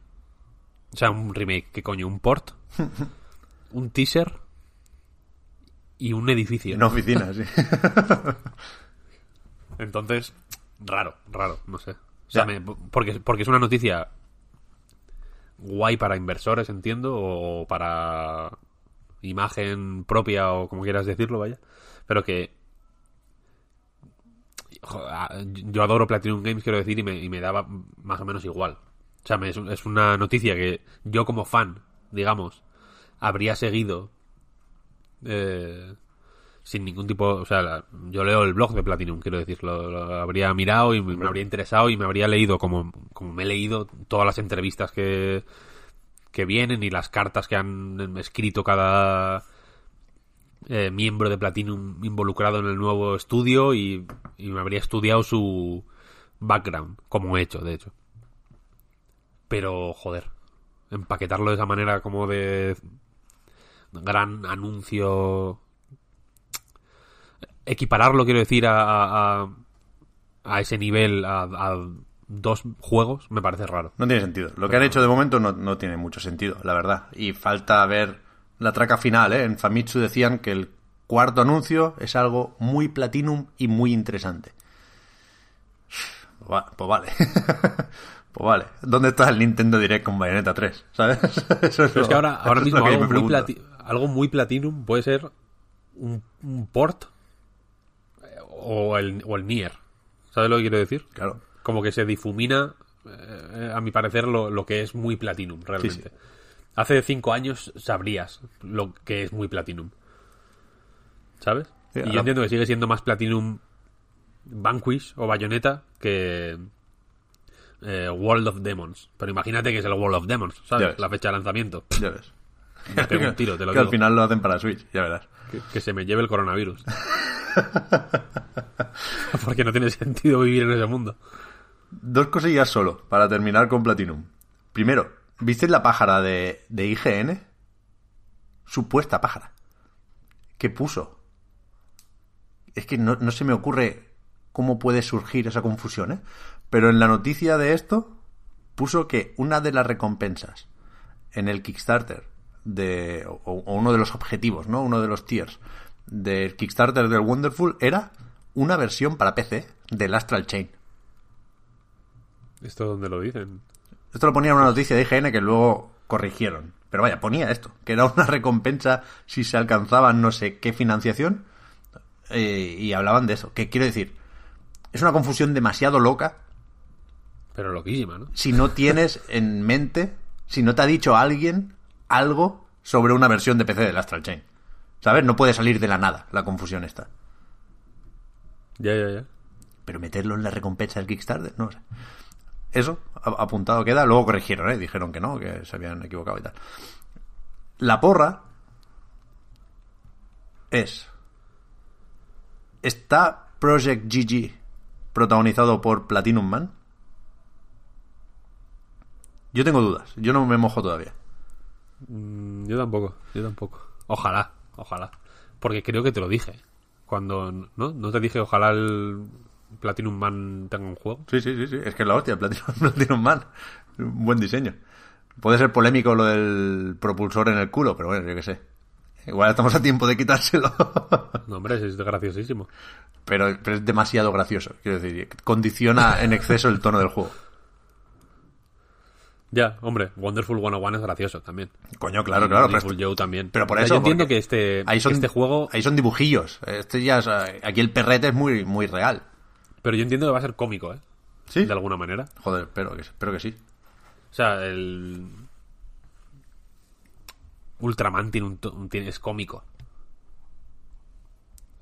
o sea, un remake, ¿qué coño? Un port, un teaser y un edificio. En oficinas, sí. Entonces, raro, raro, no sé. O sea, me- porque, porque es una noticia guay para inversores, entiendo, o para imagen propia, o como quieras decirlo, vaya. Pero que. Yo adoro Platinum Games, quiero decir, y me, y me daba más o menos igual. O sea, me- es, es una noticia que yo, como fan, digamos, habría seguido. eh, sin ningún tipo, o sea, la- yo leo el blog de Platinum, quiero decir, lo, lo habría mirado y me, me habría interesado y me habría leído como, como me he leído todas las entrevistas que, que vienen y las cartas que han escrito cada eh, miembro de Platinum involucrado en el nuevo estudio y, y me habría estudiado su background, como he hecho, de hecho. Pero, joder, empaquetarlo de esa manera como de gran anuncio equipararlo, quiero decir, a, a, ese nivel, a, a dos juegos, me parece raro. No tiene sentido. Lo que han hecho de momento no, no tiene mucho sentido, la verdad. Y falta ver la traca final, ¿eh? En Famitsu decían que el cuarto anuncio es algo muy platinum y muy interesante. Pues pues vale. pues vale. ¿Dónde está el Nintendo Direct con Bayonetta 3? ¿Sabes? Eso Pero es que ahora, ahora es mismo algo muy, algo muy Platinum puede ser un, un port o el, o el Nier. ¿Sabes lo que quiero decir? Claro. Como que se difumina, eh, a mi parecer, lo, lo que es muy Platinum, realmente. Sí, Hace cinco años sabrías lo que es muy Platinum. ¿Sabes? Sí, y ahora- yo entiendo que sigue siendo más Platinum Vanquish o Bayonetta que eh, World of Demons. Pero imagínate que es el World of Demons, ¿sabes? La fecha de lanzamiento. Ya ves. Me pego un tiro, te lo que digo. al final lo hacen para Switch, ya verás. Que, que se me lleve el coronavirus. Porque no tiene sentido vivir en ese mundo. Dos cosillas solo, para terminar con Platinum. Primero, ¿viste la pájara de, de IGN? Supuesta pájara. ¿Qué puso? Es que no, no se me ocurre cómo puede surgir esa confusión, ¿eh? Pero en la noticia de esto puso que una de las recompensas en el Kickstarter de o, o uno de los objetivos, ¿no? Uno de los tiers del Kickstarter del Wonderful era una versión para PC del Astral Chain. ¿Esto dónde lo dicen? Esto lo ponía en una noticia de IGN que luego corrigieron. Pero vaya, ponía esto, que era una recompensa si se alcanzaba no sé qué financiación. eh, y hablaban de eso. Que quiero decir, es una confusión demasiado loca Pero loquísima, ¿no? si no tienes en mente, si no te ha dicho alguien algo sobre una versión de PC del Astral Chain. ¿Sabes? No puede salir de la nada la confusión esta. Ya, ya, ya. Pero meterlo en la recompensa del Kickstarter, no sé. Eso, apuntado queda. Luego corrigieron, ¿eh? Dijeron que no, que se habían equivocado y tal. La porra es... ¿Está Project GG protagonizado por Platinum Man? Yo tengo dudas. Yo no me mojo todavía. Mm, Yo tampoco, yo tampoco. Ojalá, ojalá. Porque creo que te lo dije. Cuando, ¿no? ¿No te dije ojalá el Platinum Man tenga un juego? Sí, sí, sí, sí. Es que es la hostia, Platinum, Platinum Man. Un buen diseño. Puede ser polémico lo del propulsor en el culo, pero bueno, yo qué sé. Igual estamos a tiempo de quitárselo. No, hombre, es graciosísimo. pero, pero es demasiado gracioso. Quiero decir, condiciona en exceso el tono del juego. Ya, hombre, Wonderful 101 es gracioso también. Coño, claro, claro. Beautiful Joe también. pero por O sea, eso. Yo entiendo que este, ahí son, este juego. Ahí son dibujillos. Este ya es, aquí el perrete es muy, muy real. Pero yo entiendo que va a ser cómico, ¿eh? ¿Sí? De alguna manera. Joder, espero que, espero que sí. O sea, el. Ultraman tiene un, tiene- es cómico.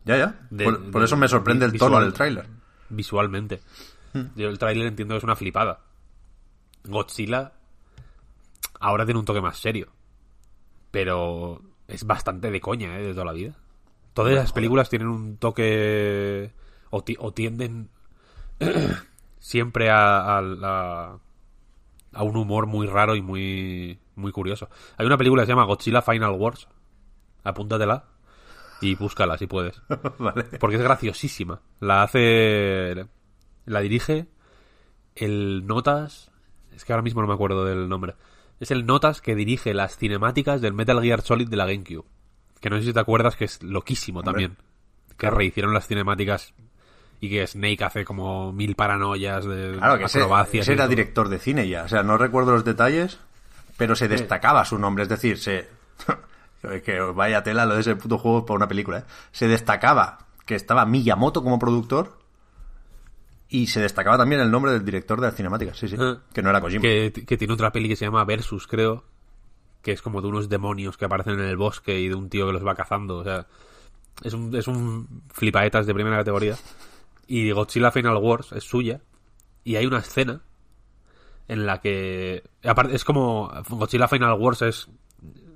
Ya, ya. De- por, eso me sorprende el tono visual- del tráiler. Visualmente. Hmm. Yo el tráiler entiendo que es una flipada. Godzilla ahora tiene un toque más serio. Pero es bastante de coña, ¿eh? De toda la vida. Todas las películas tienen un toque... O, ti- o tienden siempre a, a la- a un humor muy raro y muy muy curioso. Hay una película que se llama Godzilla Final Wars. Apúntatela y búscala si puedes. vale. Porque es graciosísima. La hace. La dirige el Notas. Es que ahora mismo no me acuerdo del nombre. Es el Notas que dirige las cinemáticas del Metal Gear Solid de la GameCube. Que no sé si te acuerdas que es loquísimo también. Que claro. rehicieron las cinemáticas y que Snake hace como mil paranoias de Claro que ese, acrobacias. ese y era todo. director de cine ya. O sea, no recuerdo los detalles, pero se destacaba su nombre. Es decir, se. que vaya tela lo de ese puto juego por una película, ¿eh? Se destacaba que estaba Miyamoto como productor y se destacaba también el nombre del director de las cinemáticas. Sí, sí. Eh. Que no era Kojima. Que, que tiene otra peli que se llama Versus, creo. Que es como de unos demonios que aparecen en el bosque y de un tío que los va cazando. O sea, es un, es un flipaetas de primera categoría. Y Godzilla Final Wars es suya. Y hay una escena en la que. Aparte, es como. Godzilla Final Wars es.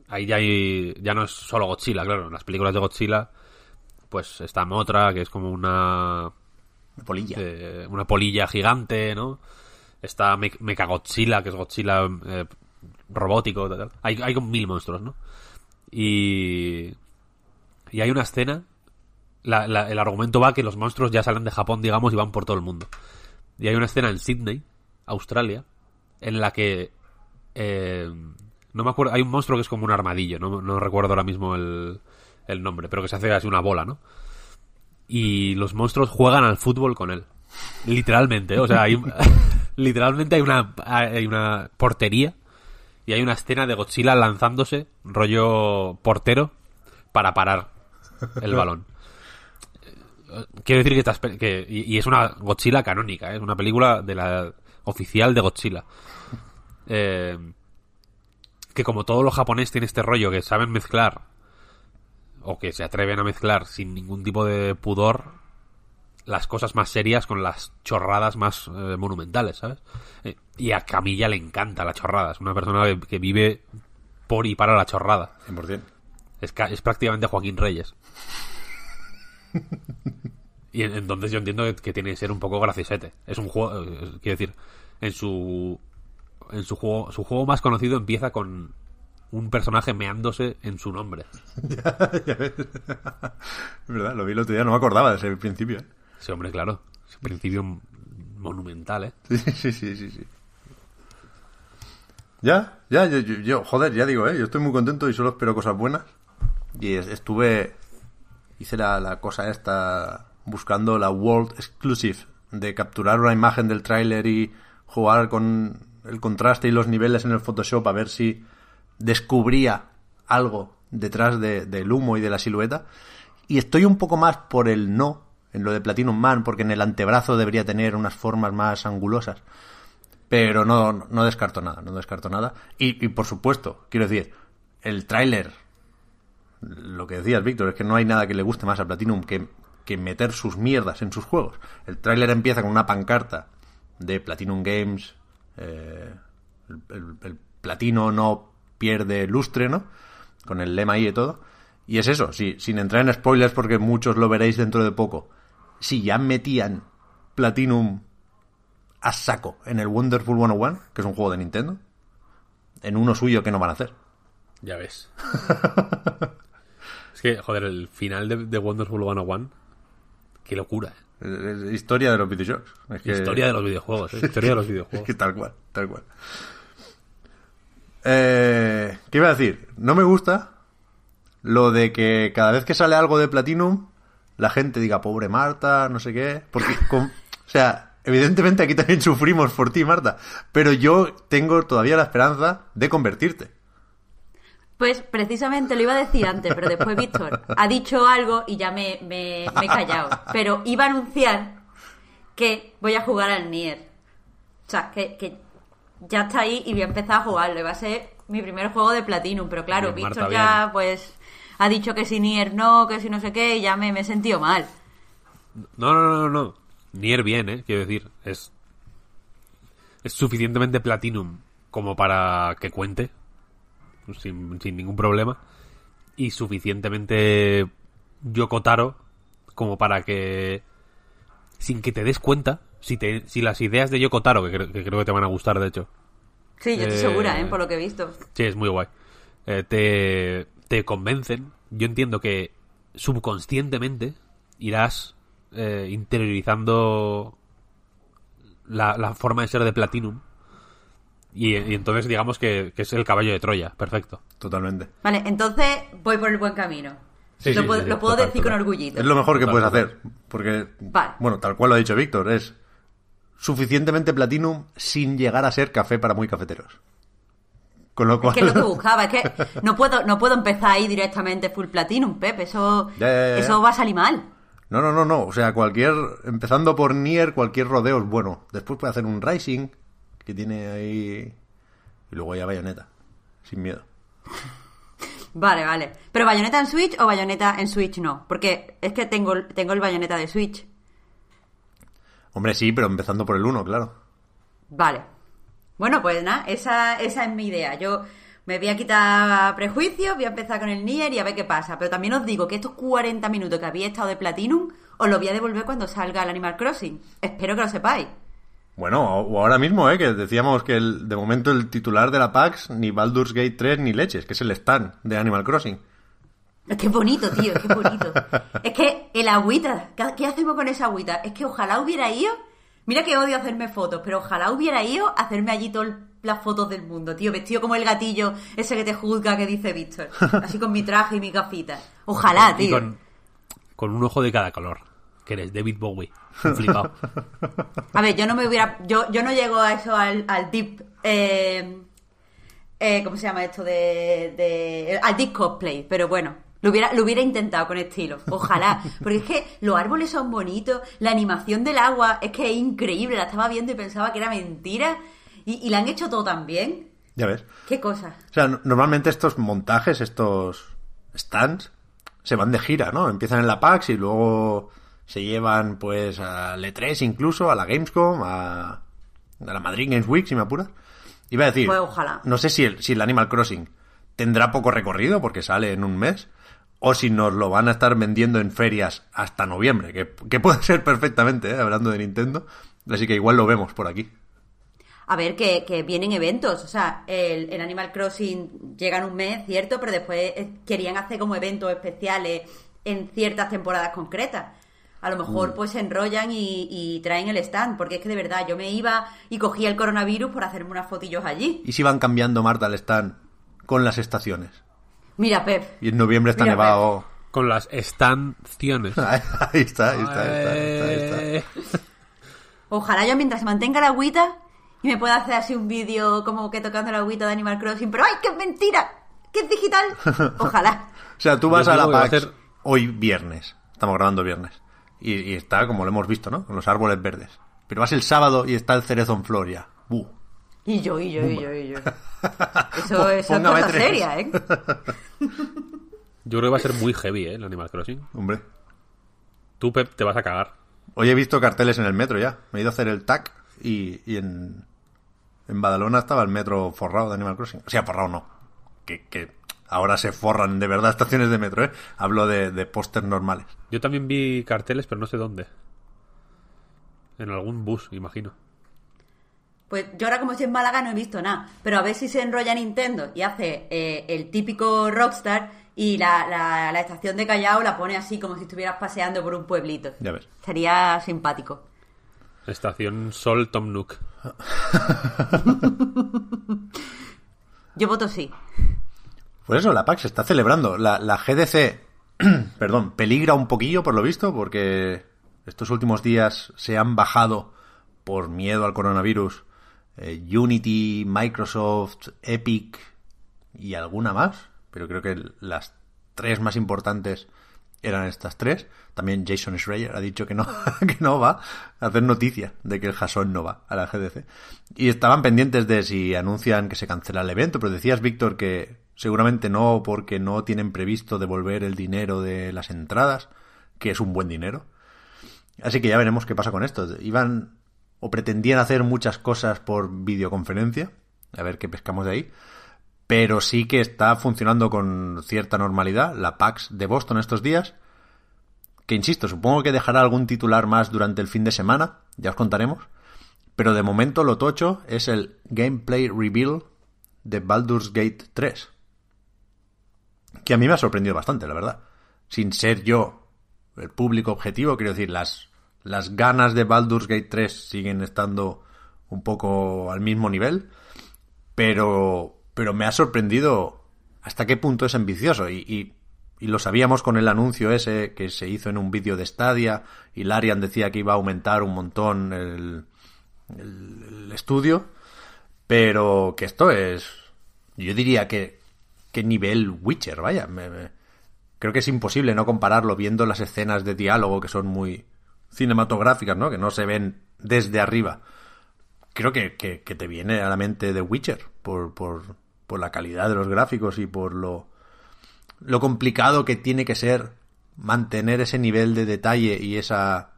Ahí ya, hay, ya no es solo Godzilla, claro. En las películas de Godzilla, pues está Motra, que es como una Una polilla gigante, ¿no? Está Me- Mechagodzilla, que es Godzilla eh, robótico. Hay, hay mil monstruos, ¿no? Y... Y hay una escena... la- la- el argumento va que los monstruos ya salen de Japón, digamos, y van por todo el mundo. Y hay una escena en Sydney, Australia, en la que... eh, no me acuerdo, hay un monstruo que es como un armadillo, no, no recuerdo ahora mismo el, el nombre, pero que se hace así una bola, ¿no? Y los monstruos juegan al fútbol con él. Literalmente, ¿eh? o sea, hay, literalmente hay una, hay una portería y hay una escena de Godzilla lanzándose, rollo portero, para parar el balón. Quiero decir que, estas pe- que y, es una Godzilla canónica, ¿eh? es una película de la oficial de Godzilla. Eh, que como todos los japoneses tienen este rollo que saben mezclar o que se atreven a mezclar sin ningún tipo de pudor las cosas más serias con las chorradas más eh, monumentales, ¿sabes? Eh, y a Camilla le encanta la chorrada, es una persona que, vive por y para la chorrada. 100%. Es, ca- es prácticamente Joaquín Reyes. y en- entonces yo entiendo que, que tiene que ser un poco graciosete. Es un juego, eh, quiero decir, en su en su juego su juego más conocido empieza con un personaje meándose en su nombre. Es verdad, lo vi el otro día, no me acordaba de ese principio. ¿eh? Ese hombre, claro, es un principio monumental, ¿eh? Sí, sí, sí, sí, sí. Ya, ya, yo, yo- yo, joder, ya digo, ¿eh? Yo estoy muy contento y solo espero cosas buenas. Y es- estuve, hice la, la cosa esta buscando la World Exclusive de capturar una imagen del tráiler y jugar con el contraste y los niveles en el Photoshop a ver si descubría algo detrás de- del humo y de la silueta. Y estoy un poco más por el no en lo de Platinum Man, porque en el antebrazo debería tener unas formas más angulosas. Pero no, no descarto nada, no descarto nada. Y, por supuesto, quiero decir, el tráiler, lo que decías, Víctor, es que no hay nada que le guste más a Platinum que, que meter sus mierdas en sus juegos. El tráiler empieza con una pancarta de Platinum Games, eh, el, el- el platino no pierde lustre, ¿no? Con el lema ahí y todo. Y es eso, sí, sin entrar en spoilers porque muchos lo veréis dentro de poco. Si ya metían Platinum a saco en el Wonderful 101, que es un juego de Nintendo, en uno suyo que no van a hacer. Ya ves. es que, joder, el final de, de Wonderful 101, qué locura. ¿eh? Es- es historia de los videojuegos. Es que- Historia de los videojuegos, ¿eh? Historia de los Es videojuegos. que tal cual, tal cual. Eh, ¿Qué iba a decir? No me gusta lo de que cada vez que sale algo de Platinum, la gente diga, pobre Marta, no sé qué. Porque, con- o sea, evidentemente aquí también sufrimos por ti, Marta. Pero yo tengo todavía la esperanza de convertirte. Pues precisamente lo iba a decir antes, pero después Víctor ha dicho algo y ya me, me- me he callado. Pero iba a anunciar que voy a jugar al Nier. O sea, que, que ya está ahí y voy a empezar a jugarlo. Y va a ser mi primer juego de Platinum. Pero claro, Bien, Víctor Marta, ya bien. pues ha dicho que si Nier no, que si no sé qué, y ya me, me he sentido mal. No, no, no, no, no. Nier bien, ¿eh? Quiero decir, es... Es suficientemente Platinum como para que cuente. Sin, sin ningún problema. Y suficientemente Yokotaro como para que... Sin que te des cuenta, si, te, si las ideas de Yokotaro, que, creo- que creo que te van a gustar, de hecho, Sí, yo estoy Eh, segura, ¿eh? Por lo que he visto. Sí, es muy guay. Eh, te, te convencen. Yo entiendo que subconscientemente irás eh, interiorizando la, la forma de ser de Platinum. Y, y entonces digamos que, que es el caballo de Troya. Perfecto. Totalmente. Vale, entonces voy por el buen camino. Sí, lo sí, puedo, sí, lo puedo total, decir total. con orgullito. Es lo mejor que Total, puedes total. hacer. Porque, Vale. bueno, tal cual lo ha dicho Víctor, es suficientemente Platinum sin llegar a ser café para muy cafeteros. Con lo cual... Es que es lo que buscaba, es que no puedo, no puedo empezar ahí directamente full platinum, Pep, eso, Ya, ya, ya, ya. eso va a salir mal. No, no, no, no. O sea, cualquier. Empezando por Nier, cualquier rodeo es bueno. Después puede hacer un Rising, que tiene ahí. Y luego ya Bayonetta. Sin miedo. Vale, vale. ¿Pero bayoneta en Switch o bayoneta en Switch no? Porque es que tengo, tengo el bayoneta de Switch. Hombre, sí, pero empezando por el 1, claro. Vale. Bueno, pues nada, esa, esa es mi idea. Yo me voy a quitar prejuicios, voy a empezar con el Nier y a ver qué pasa. Pero también os digo que estos 40 minutos que había estado de Platinum, os los voy a devolver cuando salga el Animal Crossing. Espero que lo sepáis. Bueno, o ahora mismo, ¿eh? Que decíamos que el- de momento el titular de la PAX, ni Baldur's Gate 3 ni leches, que es el stand de Animal Crossing. Es que es bonito, tío, es que es bonito. es que el agüita, ¿qué, hacemos con esa agüita? Es que ojalá hubiera ido. Mira que odio hacerme fotos, pero ojalá hubiera ido a hacerme allí todas las fotos del mundo, tío, vestido como el gatillo ese que te juzga que dice Víctor. Así con mi traje y mi gafita. Ojalá, Y tío. con, con un ojo de cada color. Que eres David Bowie. Flipado. A ver, yo no me hubiera. Yo, yo no llego a eso al, al deep. Eh, eh, ¿Cómo se llama esto? De, de. Al deep cosplay, pero bueno. Lo hubiera, lo hubiera intentado con estilo. Ojalá. Porque es que los árboles son bonitos. La animación del agua es que es increíble. La estaba viendo y pensaba que era mentira. Y, y la han hecho todo tan bien. Ya ves. Qué cosa. O sea, no- normalmente estos montajes, estos stands, se van de gira, ¿no? Empiezan en la PAX y luego se llevan, pues, al E3 incluso, a la Gamescom, a, a la Madrid Games Week, si me apuras. Iba a decir, Pues ojalá. no sé si el, si el Animal Crossing tendrá poco recorrido porque sale en un mes, o si nos lo van a estar vendiendo en ferias hasta noviembre, que, que puede ser perfectamente, ¿eh? hablando de Nintendo. Así que igual lo vemos por aquí. A ver, que, que vienen eventos. O sea, el, el Animal Crossing llega en un mes, cierto, pero después eh, querían hacer como eventos especiales en ciertas temporadas concretas. A lo mejor pues se enrollan y, y traen el stand, porque es que de verdad yo me iba y cogía el coronavirus por hacerme unas fotillos allí. ¿Y si van cambiando, Marta, el stand con las estaciones? Mira, Pep. Y en noviembre está Mira, nevado. Con las estanciones. Ahí está, ahí está, ahí está, ahí está. Eh, Ojalá yo mientras se mantenga la agüita y me pueda hacer así un vídeo como que tocando la agüita de Animal Crossing, pero ¡ay, que es mentira! ¡Que es digital! Ojalá. O sea, tú vas Yo a la PAX ser- hoy viernes. Estamos grabando viernes. Y, y está, como lo hemos visto, ¿no? Con los árboles verdes. Pero vas el sábado y está el cerezo en flor ya. ¡Buh! Y yo, y yo, y yo, y yo. Eso, eso es Póngame cosa tres. seria, ¿eh? Yo creo que va a ser muy heavy, ¿eh? El Animal Crossing. Hombre. Tú, Pep, te vas a cagar. Hoy he visto carteles en el metro ya. Me he ido a hacer el TAC y, y en, en Badalona estaba el metro forrado de Animal Crossing. O sea, forrado no. Que, que ahora se forran de verdad estaciones de metro, ¿eh? Hablo de, de pósters normales. Yo también vi carteles, pero no sé dónde. En algún bus, imagino. Pues yo ahora como estoy en Málaga no he visto nada, pero a ver si se enrolla Nintendo y hace eh, el típico Rockstar y la, la, la estación de Callao la pone así como si estuvieras paseando por un pueblito. Ya ves. Sería simpático. Estación Sol Tom Nook. Yo voto sí. Pues eso, la PAX se está celebrando. La, la GDC, perdón, peligra un poquillo por lo visto, porque estos últimos días se han bajado por miedo al coronavirus eh, Unity, Microsoft, Epic y alguna más, pero creo que las tres más importantes eran estas tres. También Jason Schreier ha dicho que no, que no va a hacer noticia de que el Jason no va a la GDC. Y estaban pendientes de si anuncian que se cancela el evento, pero decías, Víctor, que seguramente no porque no tienen previsto devolver el dinero de las entradas, que es un buen dinero. Así que ya veremos qué pasa con esto. Iban o pretendían hacer muchas cosas por videoconferencia, a ver qué pescamos de ahí, pero sí que está funcionando con cierta normalidad la PAX de Boston estos días, que insisto, supongo que dejará algún titular más durante el fin de semana, ya os contaremos, Pero de momento lo tocho es el gameplay reveal de Baldur's Gate 3. Que a mí me ha sorprendido bastante, la verdad. Sin ser yo el público objetivo, quiero decir, las, las ganas de Baldur's Gate 3 siguen estando un poco al mismo nivel. Pero, pero me ha sorprendido hasta qué punto es ambicioso. Y, y, y lo sabíamos con el anuncio ese que se hizo en un vídeo de Stadia. Y Larian decía que iba a aumentar un montón el, el, el estudio. Pero que esto es. Yo diría que. que nivel Witcher, vaya. Me, me, creo que es imposible no compararlo viendo las escenas de diálogo que son muy cinematográficas, ¿no? Que no se ven desde arriba creo que, que, te viene a la mente de Witcher por, por, por, la calidad de los gráficos y por lo, lo complicado que tiene que ser mantener ese nivel de detalle y esa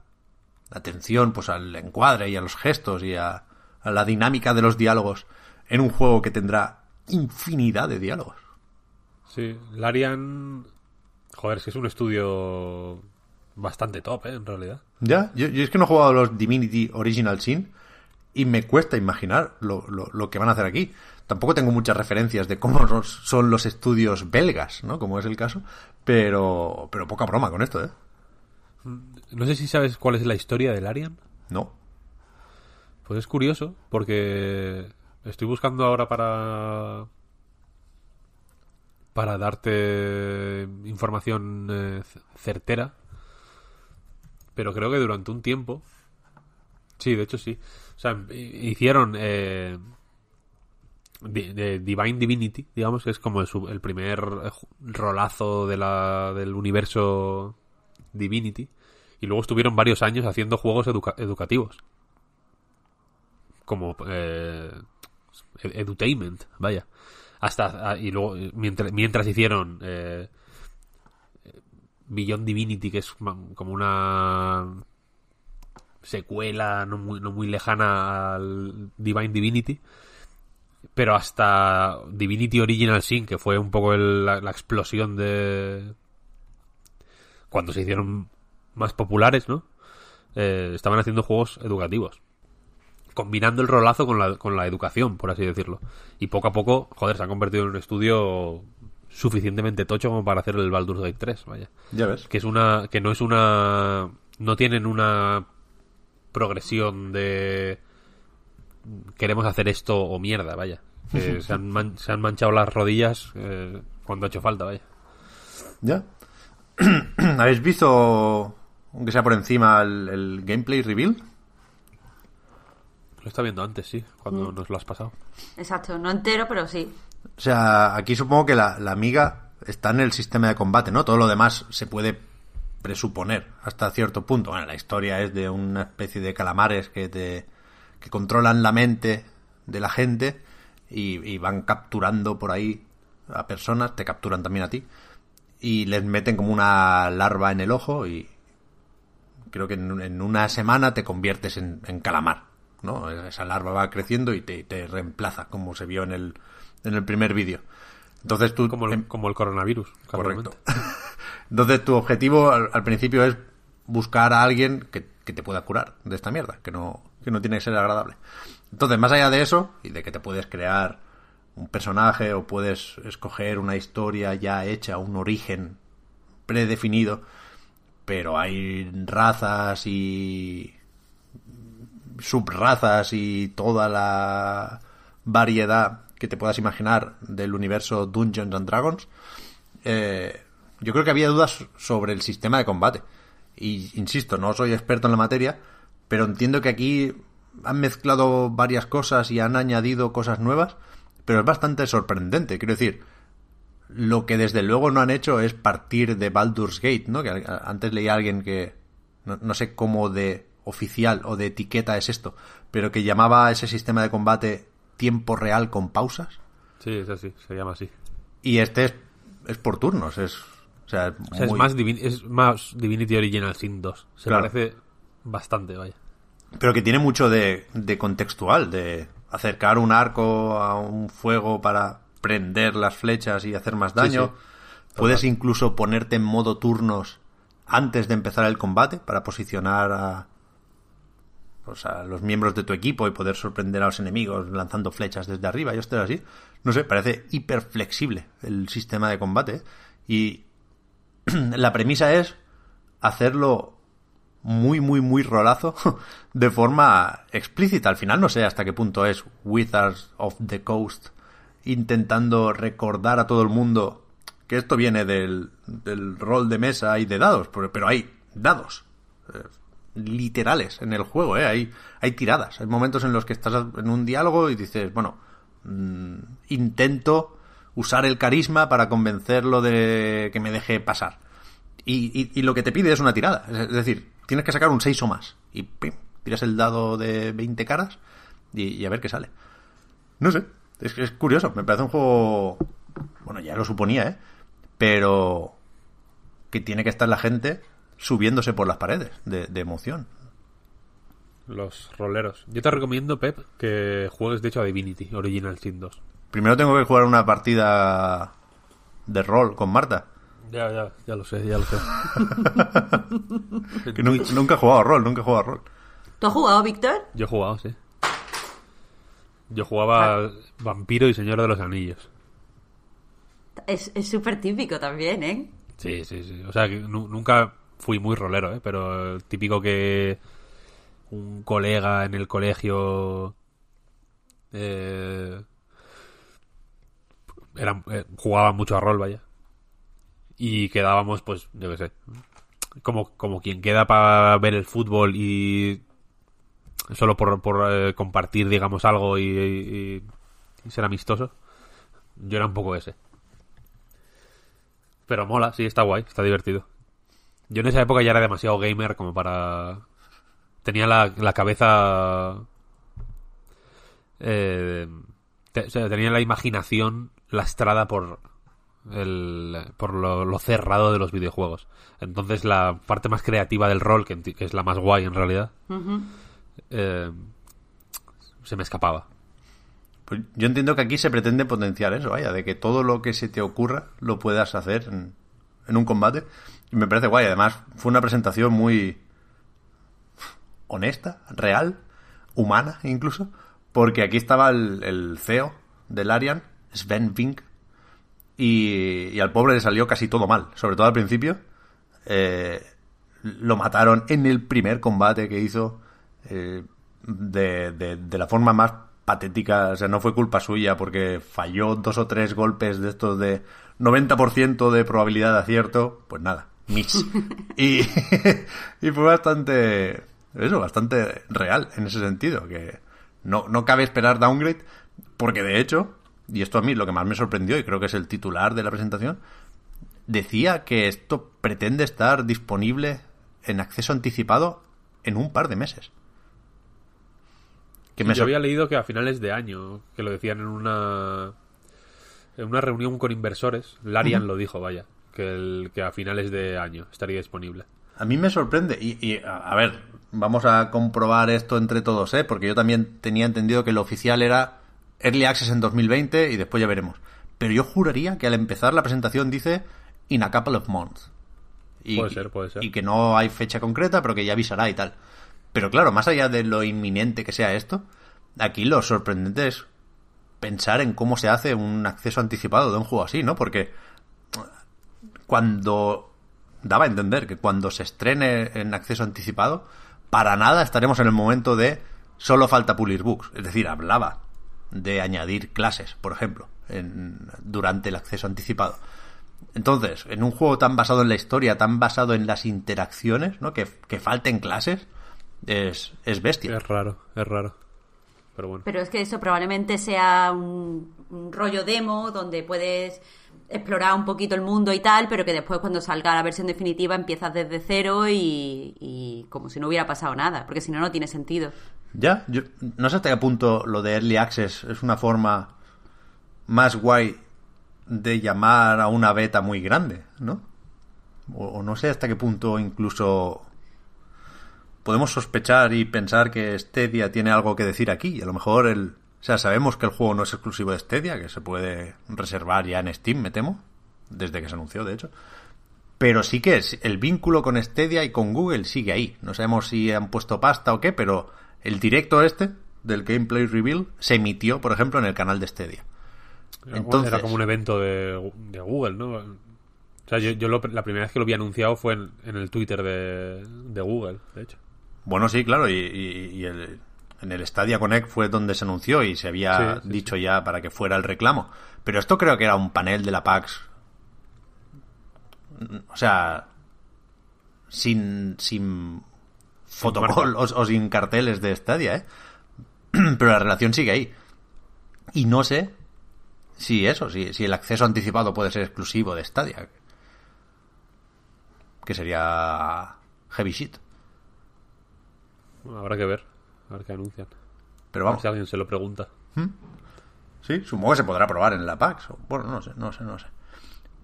atención pues al encuadre y a los gestos y a, a la dinámica de los diálogos en un juego que tendrá infinidad de diálogos. Sí, Larian, joder, es que es un estudio bastante top, ¿eh? En realidad. Ya, yo, yo es que no he jugado los Divinity Original Sin, y me cuesta imaginar lo, lo, lo, que van a hacer aquí. Tampoco tengo muchas referencias de cómo son los estudios belgas, ¿no? Como es el caso, pero, pero poca broma con esto, ¿eh? No sé si sabes cuál es la historia del Arian. No. Pues es curioso, porque estoy buscando ahora para para darte información eh, certera, pero creo que durante un tiempo, sí, de hecho sí, o sea, hicieron eh, Divine Divinity, digamos, que es como el, primer rolazo de la, del universo Divinity. Y luego estuvieron varios años haciendo juegos educa educativos. Como eh, edutainment, vaya. Hasta y luego mientras, mientras hicieron eh, Beyond Divinity, que es como una secuela no muy, no muy lejana al Divine Divinity. Pero hasta Divinity Original Sin, que fue un poco la, explosión de. cuando se hicieron más populares, ¿no? Eh, estaban haciendo juegos educativos. Combinando el rolazo con la, con la educación, por así decirlo. Y poco a poco, joder, se ha convertido en un estudio suficientemente tocho como para hacer el Baldur's Gate 3, vaya. Ya ves. Que es una. que no es una. no tienen una progresión de queremos hacer esto o mierda, vaya. Que se, han man se han manchado las rodillas eh, cuando ha hecho falta, vaya. ¿Ya? ¿Habéis visto, aunque sea por encima, el, el gameplay reveal? Lo está viendo antes, sí, cuando mm. nos lo has pasado. Exacto, no entero, pero sí. O sea, aquí supongo que la, la amiga está en el sistema de combate, ¿no? Todo lo demás se puede presuponer hasta cierto punto. Bueno, la historia es de una especie de calamares que te que controlan la mente de la gente y, van capturando por ahí a personas, te capturan también a ti y les meten como una larva en el ojo y creo que en, una semana te conviertes en, en, calamar, ¿no? Esa larva va creciendo y te, te reemplaza, como se vio en el, en el primer vídeo. Entonces tú... Como el, como el coronavirus. Correcto. Entonces tu objetivo al, al, principio es buscar a alguien que, que, te pueda curar de esta mierda, que no, que no tiene que ser agradable. Entonces, más allá de eso, y de que te puedes crear un personaje o puedes escoger una historia ya hecha, un origen predefinido, pero hay razas y subrazas y toda la variedad que te puedas imaginar del universo Dungeons and Dragons, eh, yo creo que había dudas sobre el sistema de combate. Y insisto, no soy experto en la materia, pero entiendo que aquí han mezclado varias cosas y han añadido cosas nuevas, pero es bastante sorprendente. Quiero decir, lo que desde luego no han hecho es partir de Baldur's Gate, ¿no? Que antes leí a alguien que no, no sé cómo de oficial o de etiqueta es esto, pero que llamaba a ese sistema de combate tiempo real con pausas. Sí, es así, se llama así. Y este es, es por turnos, es o sea, o sea, muy... es, más Divin es más Divinity Original Sin 2. Se claro. parece bastante, vaya. Pero que tiene mucho de, de, contextual, de acercar un arco a un fuego para prender las flechas y hacer más daño. Sí, sí. Puedes incluso ponerte en modo turnos antes de empezar el combate para posicionar a, o sea, los miembros de tu equipo y poder sorprender a los enemigos lanzando flechas desde arriba y esto así. No sé, parece hiper flexible el sistema de combate. Y la premisa es hacerlo muy, muy, muy rolazo de forma explícita. Al final no sé hasta qué punto es Wizards of the Coast intentando recordar a todo el mundo que esto viene del, del rol de mesa y de dados, pero hay dados eh, literales en el juego, ¿eh? hay, hay tiradas, hay momentos en los que estás en un diálogo y dices, bueno, mm, intento usar el carisma para convencerlo de que me deje pasar. Y, y, lo que te pide es una tirada, es decir, tienes que sacar un 6 o más y ¡pim! tiras el dado de 20 caras y, a ver qué sale. No sé, es, es curioso, me parece un juego, bueno, ya lo suponía, ¿eh? pero que tiene que estar la gente subiéndose por las paredes de, emoción. Los roleros. Yo te recomiendo, Pep, que juegues de hecho a Divinity Original Sin 2. Primero tengo que jugar una partida de rol con Marta. Ya, ya, ya lo sé, ya lo sé. que nunca, he jugado a rol, nunca he jugado a rol. ¿Tú has jugado, Víctor? Yo he jugado, sí. Yo jugaba ah. Vampiro y Señor de los Anillos. Es súper típico también, ¿eh? Sí, sí, sí. O sea, que nunca fui muy rolero, ¿eh? Pero típico que un colega en el colegio eh, era, eh, jugaba mucho a rol, vaya. Y quedábamos, pues, yo qué sé, como, como quien queda para ver el fútbol y solo por, por eh, compartir, digamos, algo y, y ser amistoso. Yo era un poco ese. Pero mola, sí, está guay, está divertido. Yo en esa época ya era demasiado gamer como para... Tenía la, la cabeza... Eh, tenía la imaginación lastrada por el, por lo, cerrado de los videojuegos. Entonces la parte más creativa del rol, que, es la más guay en realidad, eh, se me escapaba. Pues yo entiendo que aquí se pretende potenciar eso, vaya, de que todo lo que se te ocurra lo puedas hacer en, un combate. Me parece guay. Además, fue una presentación muy honesta, real, humana incluso, porque aquí estaba el, CEO del Arian, Sven Vink, y, al pobre le salió casi todo mal, sobre todo al principio. Eh, lo mataron en el primer combate que hizo eh, de, de, la forma más patética, o sea, no fue culpa suya porque falló dos o tres golpes de estos de 90% de probabilidad de acierto, pues nada, miss. y, y fue bastante, eso, bastante real en ese sentido, que no, no cabe esperar downgrade, porque de hecho, y esto a mí lo que más me sorprendió, y creo que es el titular de la presentación, decía que esto pretende estar disponible en acceso anticipado en un par de meses yo había leído que a finales de año, que lo decían en una en una reunión con inversores, Larian lo dijo, vaya, que, el, que a finales de año estaría disponible. A mí me sorprende, y, a, ver, vamos a comprobar esto entre todos, ¿eh? porque yo también tenía entendido que lo oficial era Early Access en 2020 y después ya veremos. Pero yo juraría que al empezar la presentación dice In a couple of months. Y, puede ser, puede ser. Y que no hay fecha concreta, pero que ya avisará y tal. Pero claro, más allá de lo inminente que sea esto, aquí lo sorprendente es pensar en cómo se hace un acceso anticipado de un juego así, ¿no? Porque cuando daba a entender que cuando se estrene en acceso anticipado, para nada estaremos en el momento de solo falta pulir bugs. Es decir, hablaba de añadir clases, por ejemplo, en, durante el acceso anticipado. Entonces, en un juego tan basado en la historia, tan basado en las interacciones, ¿no? Que, que falten clases, es, es bestia. Es raro, es raro. Pero bueno. Pero es que eso probablemente sea un, rollo demo donde puedes explorar un poquito el mundo y tal, pero que después cuando salga la versión definitiva empiezas desde cero y, y como si no hubiera pasado nada, porque si no, no tiene sentido. Ya, yo no sé hasta qué punto lo de Early Access es una forma más guay de llamar a una beta muy grande, ¿no? o no sé hasta qué punto incluso podemos sospechar y pensar que Stadia tiene algo que decir aquí. A lo mejor el. O sea, sabemos que el juego no es exclusivo de Stadia, que se puede reservar ya en Steam, me temo. Desde que se anunció, de hecho. Pero sí que es, el vínculo con Stadia y con Google sigue ahí. No sabemos si han puesto pasta o qué, pero el directo este del Gameplay Reveal se emitió, por ejemplo, en el canal de Stadia. Entonces, Era como un evento de, de Google, ¿no? O sea, yo, yo lo- la primera vez que lo vi anunciado fue en, en el Twitter de, de Google, de hecho. Bueno, sí, claro, y, y- y el- en el Stadia Connect fue donde se anunció y se había Sí, sí, dicho ya para que fuera el reclamo. Pero esto creo que era un panel de la PAX. O sea, sin, sin o sin carteles de Stadia, ¿eh? Pero la relación sigue ahí. Y no sé si eso, si, si el acceso anticipado puede ser exclusivo de Stadia. Que sería heavy shit. Habrá que ver, a ver qué anuncian. Pero A ver vamos. si alguien se lo pregunta. Sí, supongo que se podrá probar en la PAX. o- Bueno, no sé, no sé, no sé.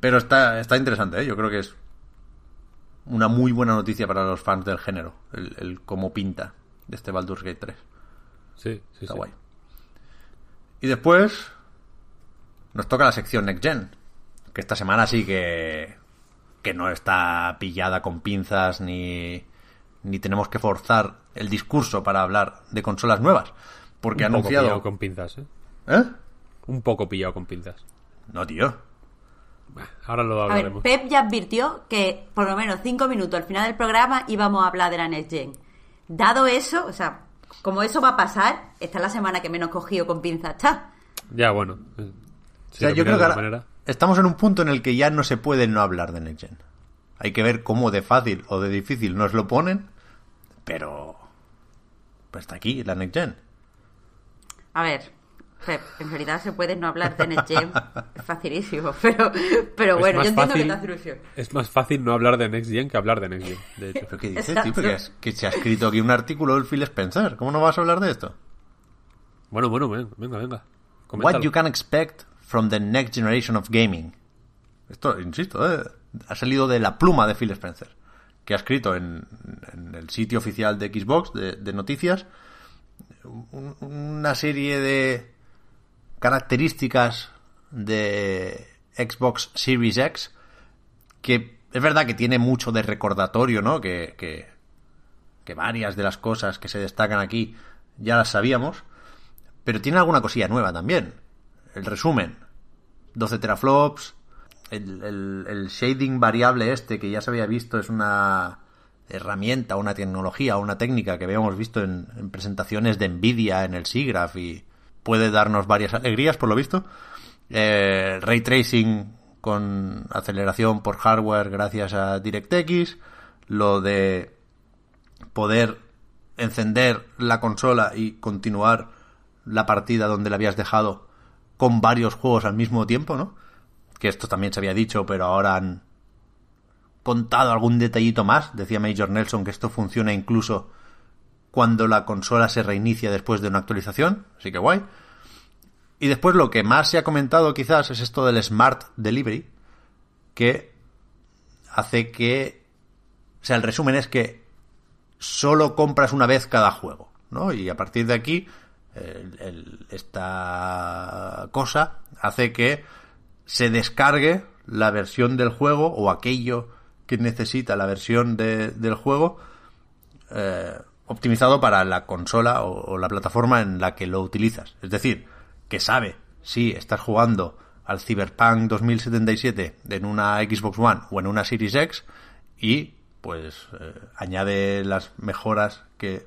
Pero está, está interesante, ¿eh? Yo creo que es una muy buena noticia para los fans del género. El, el cómo pinta de este Baldur's Gate 3. Sí, sí, Está sí. guay. Y después nos toca la sección Next Gen. Que esta semana sí que, que no está pillada con pinzas ni, ni tenemos que forzar el discurso para hablar de consolas nuevas. Porque ha Un poco anunciado... pillado con pinzas, ¿eh? ¿Eh? Un poco pillado con pinzas. No, tío. Ahora lo A ver, hablaremos. Pep ya advirtió que por lo menos cinco minutos al final del programa íbamos a hablar de la Next Gen. Dado eso, o sea, como eso va a pasar, esta es la semana que menos cogido con pinzas está. Ya, bueno. O sea, yo creo que ahora manera- estamos en un punto en el que ya no se puede no hablar de Next Gen. Hay que ver cómo de fácil o de difícil nos lo ponen, pero pues está aquí la Next Gen. A ver, Pep, en realidad se puede no hablar de Next Gen. es facilísimo, pero, pero Es bueno, más yo entiendo que fácil- te hace ilusión. Es más fácil no hablar de Next Gen que hablar de Next Gen, de hecho. ¿Pero qué dices, tío? Porque es- que se ha escrito aquí un artículo del Phil Spencer. ¿Cómo no vas a hablar de esto? Bueno, bueno, ven- venga, venga. What Coméntalo. you can expect from the next generation of gaming. Esto, insisto, ¿eh? ha salido de la pluma de Phil Spencer, que ha escrito en, en el sitio oficial de Xbox de, noticias un- una serie de características de Xbox Series X que es verdad que tiene mucho de recordatorio, ¿no? Que, que, que varias de las cosas que se destacan aquí ya las sabíamos, pero tiene alguna cosilla nueva también. El resumen, 12 teraflops, el, el- shading variable este que ya se había visto es una herramienta, una tecnología, una técnica que habíamos visto en, en presentaciones de Nvidia en el SIGGRAPH y puede darnos varias alegrías por lo visto. Eh, ray tracing con aceleración por hardware gracias a DirectX, lo de poder encender la consola y continuar la partida donde la habías dejado con varios juegos al mismo tiempo, ¿no? Que esto también se había dicho, pero ahora han contado algún detallito más. Decía Major Nelson que esto funciona incluso cuando la consola se reinicia después de una actualización, así que guay. Y después lo que más se ha comentado quizás es esto del Smart Delivery, que hace que... O sea, el resumen es que solo compras una vez cada juego, ¿no? Y a partir de aquí, esta cosa hace que se descargue la versión del juego o aquello que necesita la versión de- del juego eh, optimizado para la consola o, la plataforma en la que lo utilizas. Es decir, que sabe si estás jugando al Cyberpunk 2077 en una Xbox One o en una Series X y pues eh, añade las mejoras que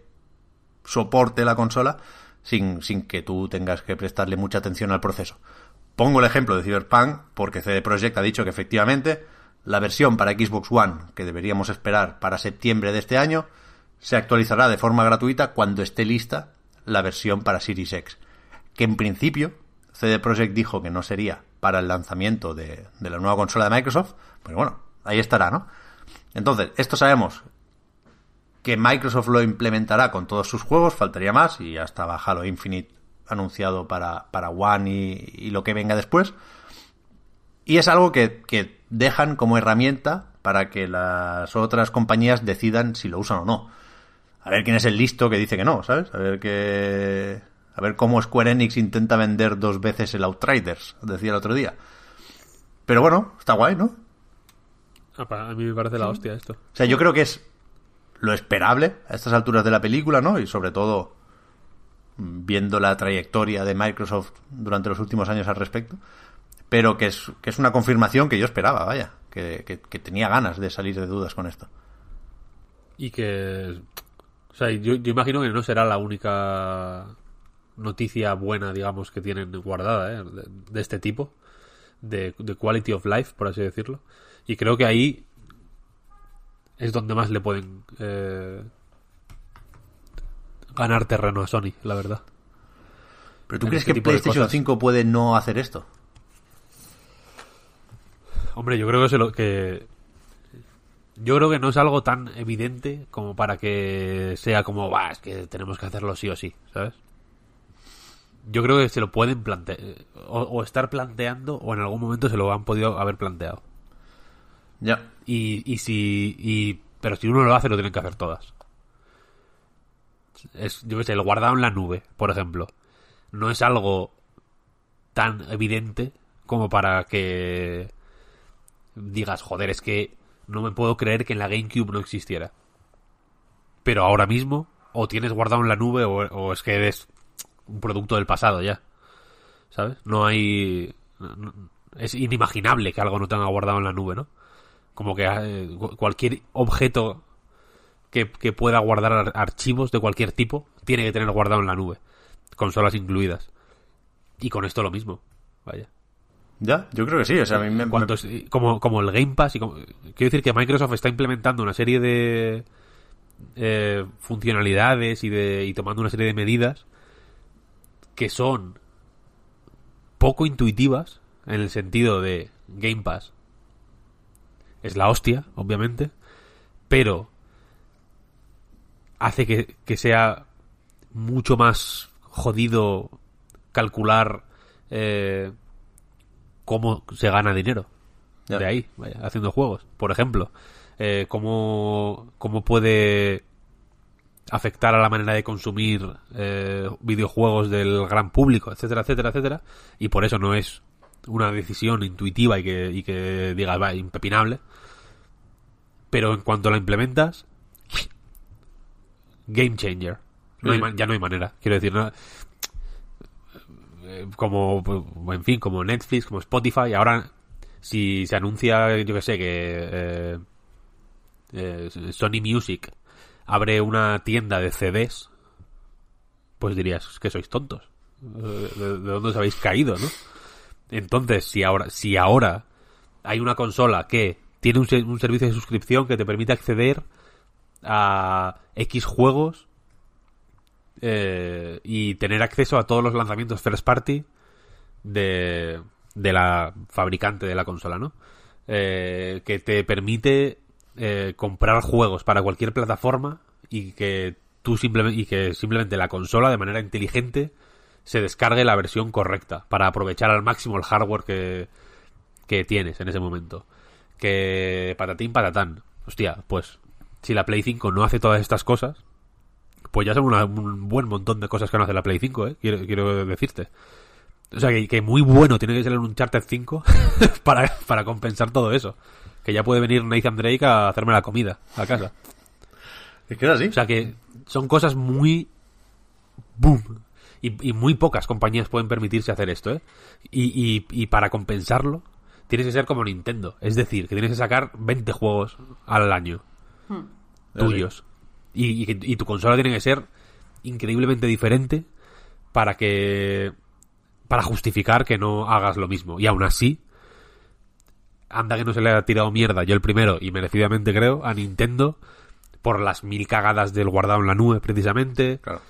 soporte la consola sin, sin que tú tengas que prestarle mucha atención al proceso. Pongo el ejemplo de Cyberpunk porque CD Projekt ha dicho que efectivamente la versión para Xbox One que deberíamos esperar para septiembre de este año se actualizará de forma gratuita cuando esté lista la versión para Series X. Que en principio CD Projekt dijo que no sería para el lanzamiento de, la nueva consola de Microsoft, pero bueno, ahí estará, ¿no? Entonces, esto sabemos que Microsoft lo implementará con todos sus juegos, faltaría más, y ya estaba Halo Infinite anunciado para, para One y, y lo que venga después. Y es algo que, que dejan como herramienta para que las otras compañías decidan si lo usan o no. A ver quién es el listo que dice que no, ¿sabes? A ver qué... A ver cómo Square Enix intenta vender dos veces el Outriders, decía el otro día. Pero bueno, está guay, ¿no? Ah, a mí me parece la hostia esto. O sea, yo creo que es lo esperable a estas alturas de la película, ¿no? Y sobre todo viendo la trayectoria de Microsoft durante los últimos años al respecto. Pero que es, que es una confirmación que yo esperaba, vaya. Que, que, tenía ganas de salir de dudas con esto. Y que. O sea, yo, imagino que no será la única noticia buena, digamos, que tienen guardada, ¿eh? de, de este tipo. De, de quality of life, por así decirlo. Y creo que ahí es donde más le pueden eh, ganar terreno a Sony, la verdad. ¿Pero tú En crees este que PlayStation cosas. 5 puede no hacer esto? Hombre, yo creo que se lo que yo creo que no es algo tan evidente como para que sea como, va, es que tenemos que hacerlo sí o sí, ¿sabes? Yo creo que se lo pueden plantear o, o estar planteando o en algún momento se lo han podido haber planteado. Ya. Y, y si y pero si uno lo hace lo tienen que hacer todas. Es, yo qué sé, el guardado en la nube, por ejemplo. No es algo tan evidente como para que digas, joder, es que no me puedo creer que en la GameCube no existiera. Pero ahora mismo, o tienes guardado en la nube, o, es que eres un producto del pasado ya. ¿Sabes? No hay. Es inimaginable que algo no tenga guardado en la nube, ¿no? Como que eh, cu- cualquier objeto que, que pueda guardar ar- archivos de cualquier tipo tiene que tener guardado en la nube. Consolas incluidas. Y con esto lo mismo. Vaya. Ya, yo creo que sí. O sea, a mí me, es- como, como el Game Pass y como- quiero decir que Microsoft está implementando una serie de eh, funcionalidades y de y tomando una serie de medidas que son poco intuitivas en el sentido de Game Pass es la hostia obviamente pero hace que, que sea mucho más jodido calcular eh, cómo se gana dinero de ahí, vaya, haciendo juegos. Por ejemplo, eh, cómo, cómo puede afectar a la manera de consumir eh, videojuegos del gran público, etcétera, etcétera, etcétera. Y por eso no es una decisión intuitiva y que, y que digas, va, impepinable. Pero en cuanto la implementas, game changer. No hay ma- ya no hay manera. Quiero decir, no, eh, como, en fin, como Netflix, como Spotify. Ahora, si se anuncia, yo que sé, que eh, eh, Sony Music abre una tienda de CDs, pues dirías "Es que sois tontos. ¿De, de dónde os habéis caído, no? Entonces, si ahora, si ahora hay una consola que tiene un, un servicio de suscripción que te permite acceder a X juegos eh, y tener acceso a todos los lanzamientos first party de, de la fabricante de la consola, ¿no? Eh, que te permite eh, comprar juegos para cualquier plataforma y que tú simplemente y que simplemente la consola de manera inteligente se descargue la versión correcta para aprovechar al máximo el hardware que, que tienes en ese momento. Que patatín patatán. Hostia, pues si la Play 5 no hace todas estas cosas, pues ya son una- un buen montón de cosas que no hace la Play 5, ¿eh? Quiero, quiero decirte. O sea, que, que muy bueno tiene que ser un Uncharted 5 para, para compensar todo eso. Que ya puede venir Nathan Drake a hacerme la comida a casa. Es que es así. O sea que son cosas muy... ¡Boom! Y, y muy pocas compañías pueden permitirse hacer esto, ¿eh? Y, y, y para compensarlo, tienes que ser como Nintendo. Es decir, que tienes que sacar 20 juegos al año tuyos. Y, y que- y tu consola tiene que ser increíblemente diferente para que... para justificar que no hagas lo mismo. Y aún así, anda que no se le ha tirado mierda, yo el primero, y merecidamente creo, a Nintendo por las mil cagadas del guardado en la nube, precisamente, Claro.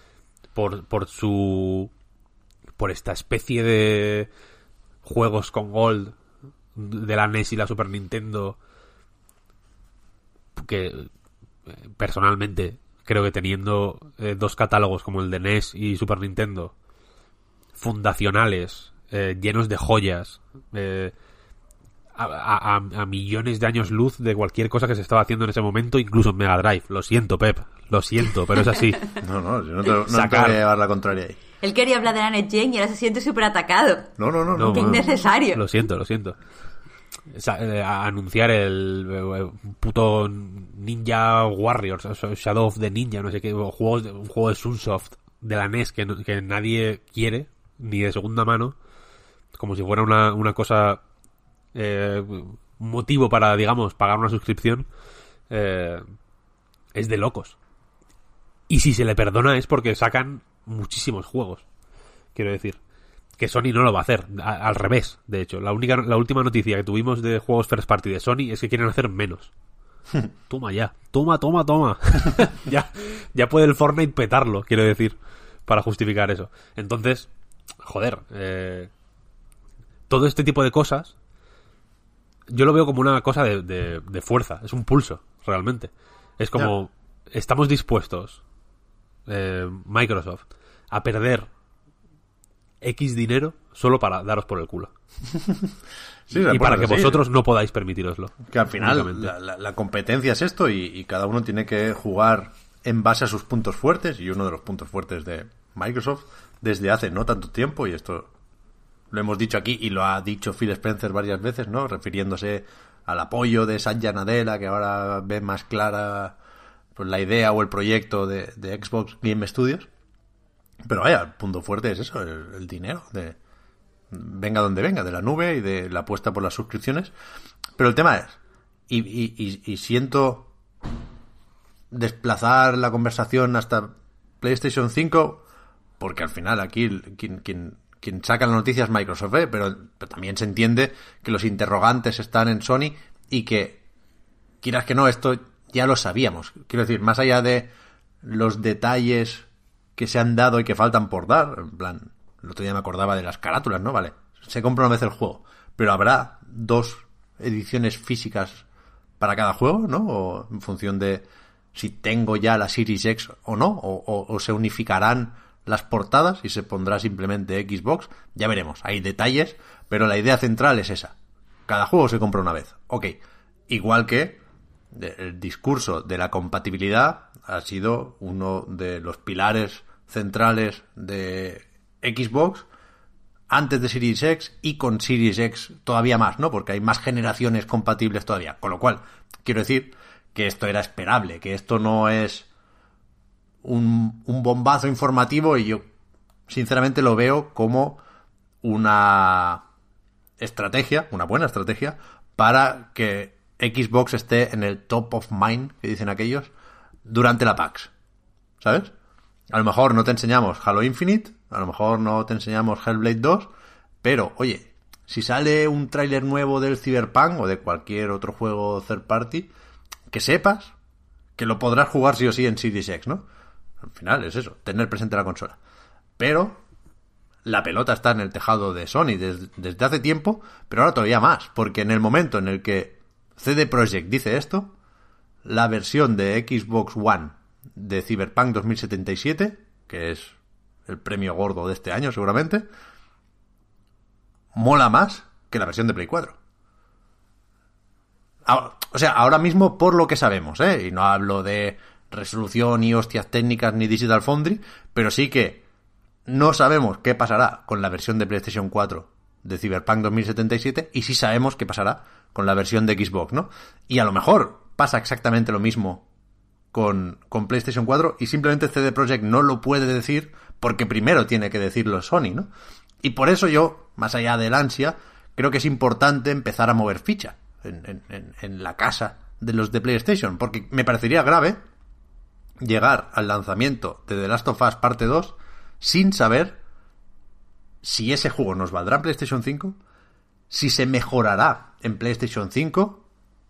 por, por su... por esta especie de juegos con Gold de la NES y la Super Nintendo que eh, personalmente creo que teniendo eh, dos catálogos como el de NES y Super Nintendo fundacionales eh, llenos de joyas eh, a, a- a- a millones de años luz de cualquier cosa que se estaba haciendo en ese momento, incluso en Mega Drive. Lo siento, Pep, lo siento, pero es así. No, no, yo no te, no te Sacar. voy a llevar la contraria ahí. Él quería hablar de la Net Gen y ahora se siente súper atacado. No, no, no. No, innecesario. Lo siento, lo siento. Eh, anunciar el eh, puto Ninja Warriors, Shadow of the Ninja, no sé qué, juegos de, un juego de Sunsoft de la NES que, nadie quiere, ni de segunda mano, como si fuera una, una cosa, eh, motivo para, digamos, pagar una suscripción, eh, es de locos. Y si se le perdona es porque sacan muchísimos juegos, quiero decir. Que Sony no lo va a hacer, a- al revés, de hecho. La única, la última noticia que tuvimos de juegos first party de Sony es que quieren hacer menos. toma ya, toma, toma, toma. ya, ya puede el Fortnite petarlo, quiero decir, para justificar eso. Entonces, joder, eh, todo este tipo de cosas, yo lo veo como una cosa de, de- de fuerza, es un pulso, realmente. Es como, estamos dispuestos, eh, Microsoft, a perder X dinero solo para daros por el culo. Sí, y para que sí. vosotros no podáis permitiroslo. Que al final la, la- la competencia es esto y, y cada uno tiene que jugar en base a sus puntos fuertes y uno de los puntos fuertes de Microsoft desde hace no tanto tiempo y esto lo hemos dicho aquí y lo ha dicho Phil Spencer varias veces, ¿no? Refiriéndose al apoyo de Satya Nadella que ahora ve más clara pues, la idea o el proyecto de, de Xbox Game Studios. Pero vaya, el punto fuerte es eso, el, dinero de venga donde venga, de la nube y de la apuesta por las suscripciones. Pero el tema es, y, y- y- siento desplazar la conversación hasta PlayStation 5, porque al final aquí quien saca la noticia es Microsoft, ¿eh? pero, pero también se entiende que los interrogantes están en Sony y que, quieras que no, esto ya lo sabíamos. Quiero decir, más allá de los detalles que se han dado y que faltan por dar, en plan, el otro día me acordaba de las carátulas, ¿no? Vale, se compra una vez el juego, pero habrá dos ediciones físicas para cada juego, ¿no? O en función de si tengo ya la Series X o no, o, o- se unificarán las portadas y se pondrá simplemente Xbox, ya veremos, hay detalles, pero la idea central es esa. Cada juego se compra una vez, ok. Igual que el discurso de la compatibilidad ha sido uno de los pilares centrales de Xbox antes de Series X y con Series X todavía más, ¿no? Porque hay más generaciones compatibles todavía. Con lo cual, quiero decir que esto era esperable, que esto no es un, un bombazo informativo y yo sinceramente lo veo como una estrategia, una buena estrategia, para que Xbox esté en el top of mind, que dicen aquellos, durante la PAX. ¿Sabes? A lo mejor no te enseñamos Halo Infinite, a lo mejor no te enseñamos Hellblade 2, pero oye, si sale un tráiler nuevo del Cyberpunk o de cualquier otro juego third party, que sepas que lo podrás jugar sí o sí en Series X, ¿no? Al final es eso, tener presente la consola. Pero la pelota está en el tejado de Sony desde, desde hace tiempo, pero ahora todavía más, porque en el momento en el que CD Projekt dice esto, la versión de Xbox One de Cyberpunk 2077, que es el premio gordo de este año seguramente, mola más que la versión de Play 4. Ahora- o sea, ahora mismo por lo que sabemos, ¿eh? Y no hablo de resolución y hostias técnicas ni Digital Foundry, pero sí que no sabemos qué pasará con la versión de PlayStation 4 de Cyberpunk 2077 y sí sabemos qué pasará con la versión de Xbox, ¿no? Y a lo mejor pasa exactamente lo mismo con, con PlayStation 4 y simplemente CD Projekt no lo puede decir porque primero tiene que decirlo Sony, ¿no? Y por eso yo, más allá del ansia, creo que es importante empezar a mover ficha en, en- la casa de los de PlayStation, porque me parecería grave llegar al lanzamiento de The Last of Us parte 2 sin saber si ese juego nos valdrá en PlayStation 5, si se mejorará en PlayStation 5,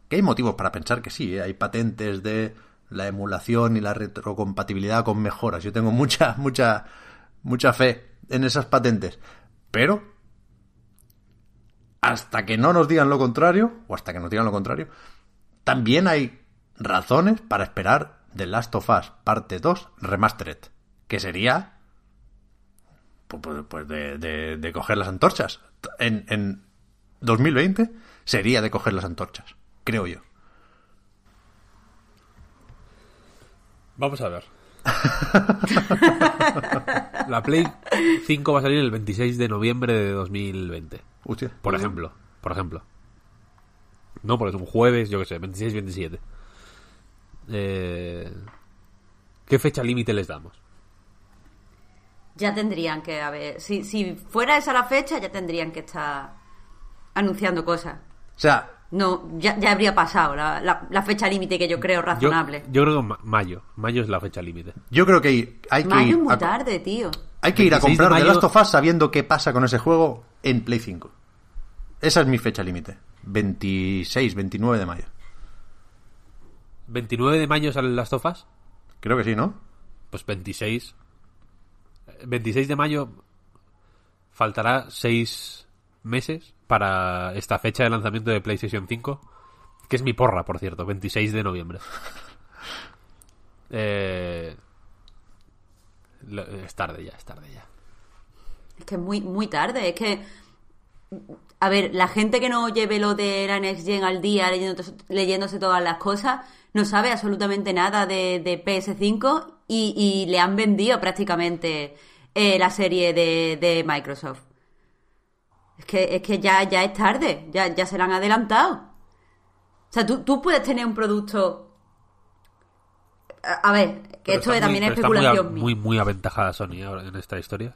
que hay motivos para pensar que sí, ¿eh? hay patentes de la emulación y la retrocompatibilidad con mejoras. Yo tengo mucha, mucha, mucha fe en esas patentes. Pero, hasta que no nos digan lo contrario, o hasta que nos digan lo contrario, también hay razones para esperar The Last of Us parte 2 Remastered, que sería pues, pues- pues de, de- de coger las antorchas. En, en 2020 sería de coger las antorchas, creo yo. Vamos a ver. la Play 5 va a salir el 26 de noviembre de 2020. Hostia. Por ejemplo. Por ejemplo. No, porque es un jueves, yo qué sé, 26-27. eh, ¿qué fecha límite les damos? Ya tendrían que haber. Si, si fuera esa la fecha, ya tendrían que estar anunciando cosas. O sea, No, ya, ya habría pasado la, la- la fecha límite que yo creo razonable. yo creo que ma- mayo. Mayo es la fecha límite. yo creo que hay, hay que Mayo ir es muy a, tarde, tío. hay que ir a 26 de comprar The mayo- Last of Us sabiendo qué pasa con ese juego en Play 5. Esa es mi fecha límite. 26, 29 de mayo. 29 de mayo salen las tofas. Creo que sí, ¿no? Pues 26. Eh, 26 de mayo faltará 6 meses para esta fecha de lanzamiento de PlayStation 5. Que es mi porra, por cierto. 26 de noviembre. Eh, es tarde ya, es tarde ya. Es que es muy, muy tarde. Es que. A ver, la gente que no lleve lo de la Next Gen al día leyendo- leyéndose todas las cosas no sabe absolutamente nada de, de PS5 y, le han vendido prácticamente eh, la serie de Microsoft. Es que, es que ya, ya es tarde, ya, ya se la han adelantado. O sea, tú, tú puedes tener un producto. A, a ver, que Pero esto está también muy- es pero está muy especulación. Muy, muy aventajada Sony ahora en esta historia.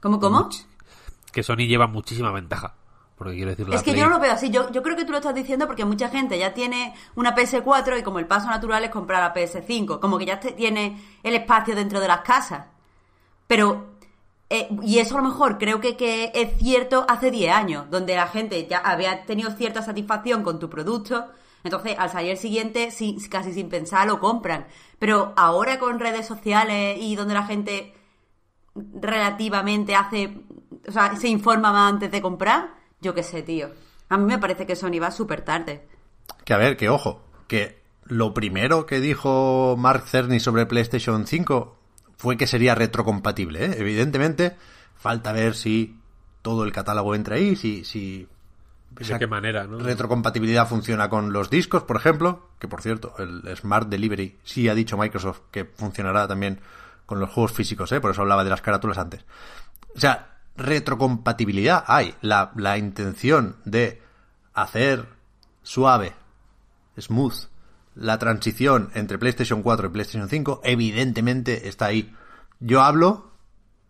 ¿Cómo, cómo? Que Sony lleva muchísima ventaja. Porque quiere decir la Es que Play- yo no lo veo así. Yo, yo creo que tú lo estás diciendo porque mucha gente ya tiene una PS4 y como el paso natural es comprar la PS5. Como que ya te- tiene el espacio dentro de las casas. Pero, eh, y eso a lo mejor creo que, que es cierto hace 10 años, donde la gente ya había tenido cierta satisfacción con tu producto. Entonces, al salir siguiente, sí, casi sin pensar, lo compran. Pero ahora con redes sociales y donde la gente relativamente hace, o sea, se informa más antes de comprar, yo qué sé, tío. A mí me parece que Sony va súper tarde. Que a ver, que ojo, que lo primero que dijo Mark Cerny sobre PlayStation 5 fue que sería retrocompatible, ¿eh? Evidentemente, falta ver si todo el catálogo entra ahí, si, si De qué manera, ¿no? retrocompatibilidad funciona con los discos, por ejemplo, que por cierto, el Smart Delivery sí ha dicho Microsoft que funcionará también con los juegos físicos, ¿eh? por eso hablaba de las carátulas antes. O sea, retrocompatibilidad hay, la, la intención de hacer suave, smooth, la transición entre PlayStation 4 y PlayStation 5, evidentemente está ahí. Yo hablo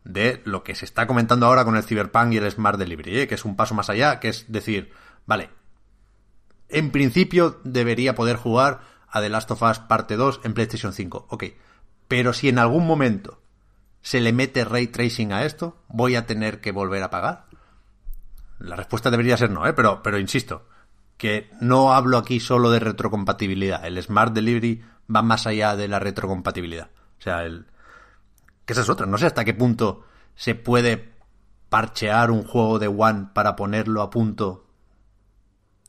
de lo que se está comentando ahora con el Cyberpunk y el Smart Delivery, ¿eh? que es un paso más allá, que es decir, vale, en principio debería poder jugar a The Last of Us parte 2 en PlayStation 5, ok, pero si en algún momento se le mete ray tracing a esto, voy a tener que volver a pagar. La respuesta debería ser no, ¿eh? pero, pero insisto, que no hablo aquí solo de retrocompatibilidad. El Smart Delivery va más allá de la retrocompatibilidad. O sea, el, que esa es otra. No sé hasta qué punto se puede parchear un juego de One para ponerlo a punto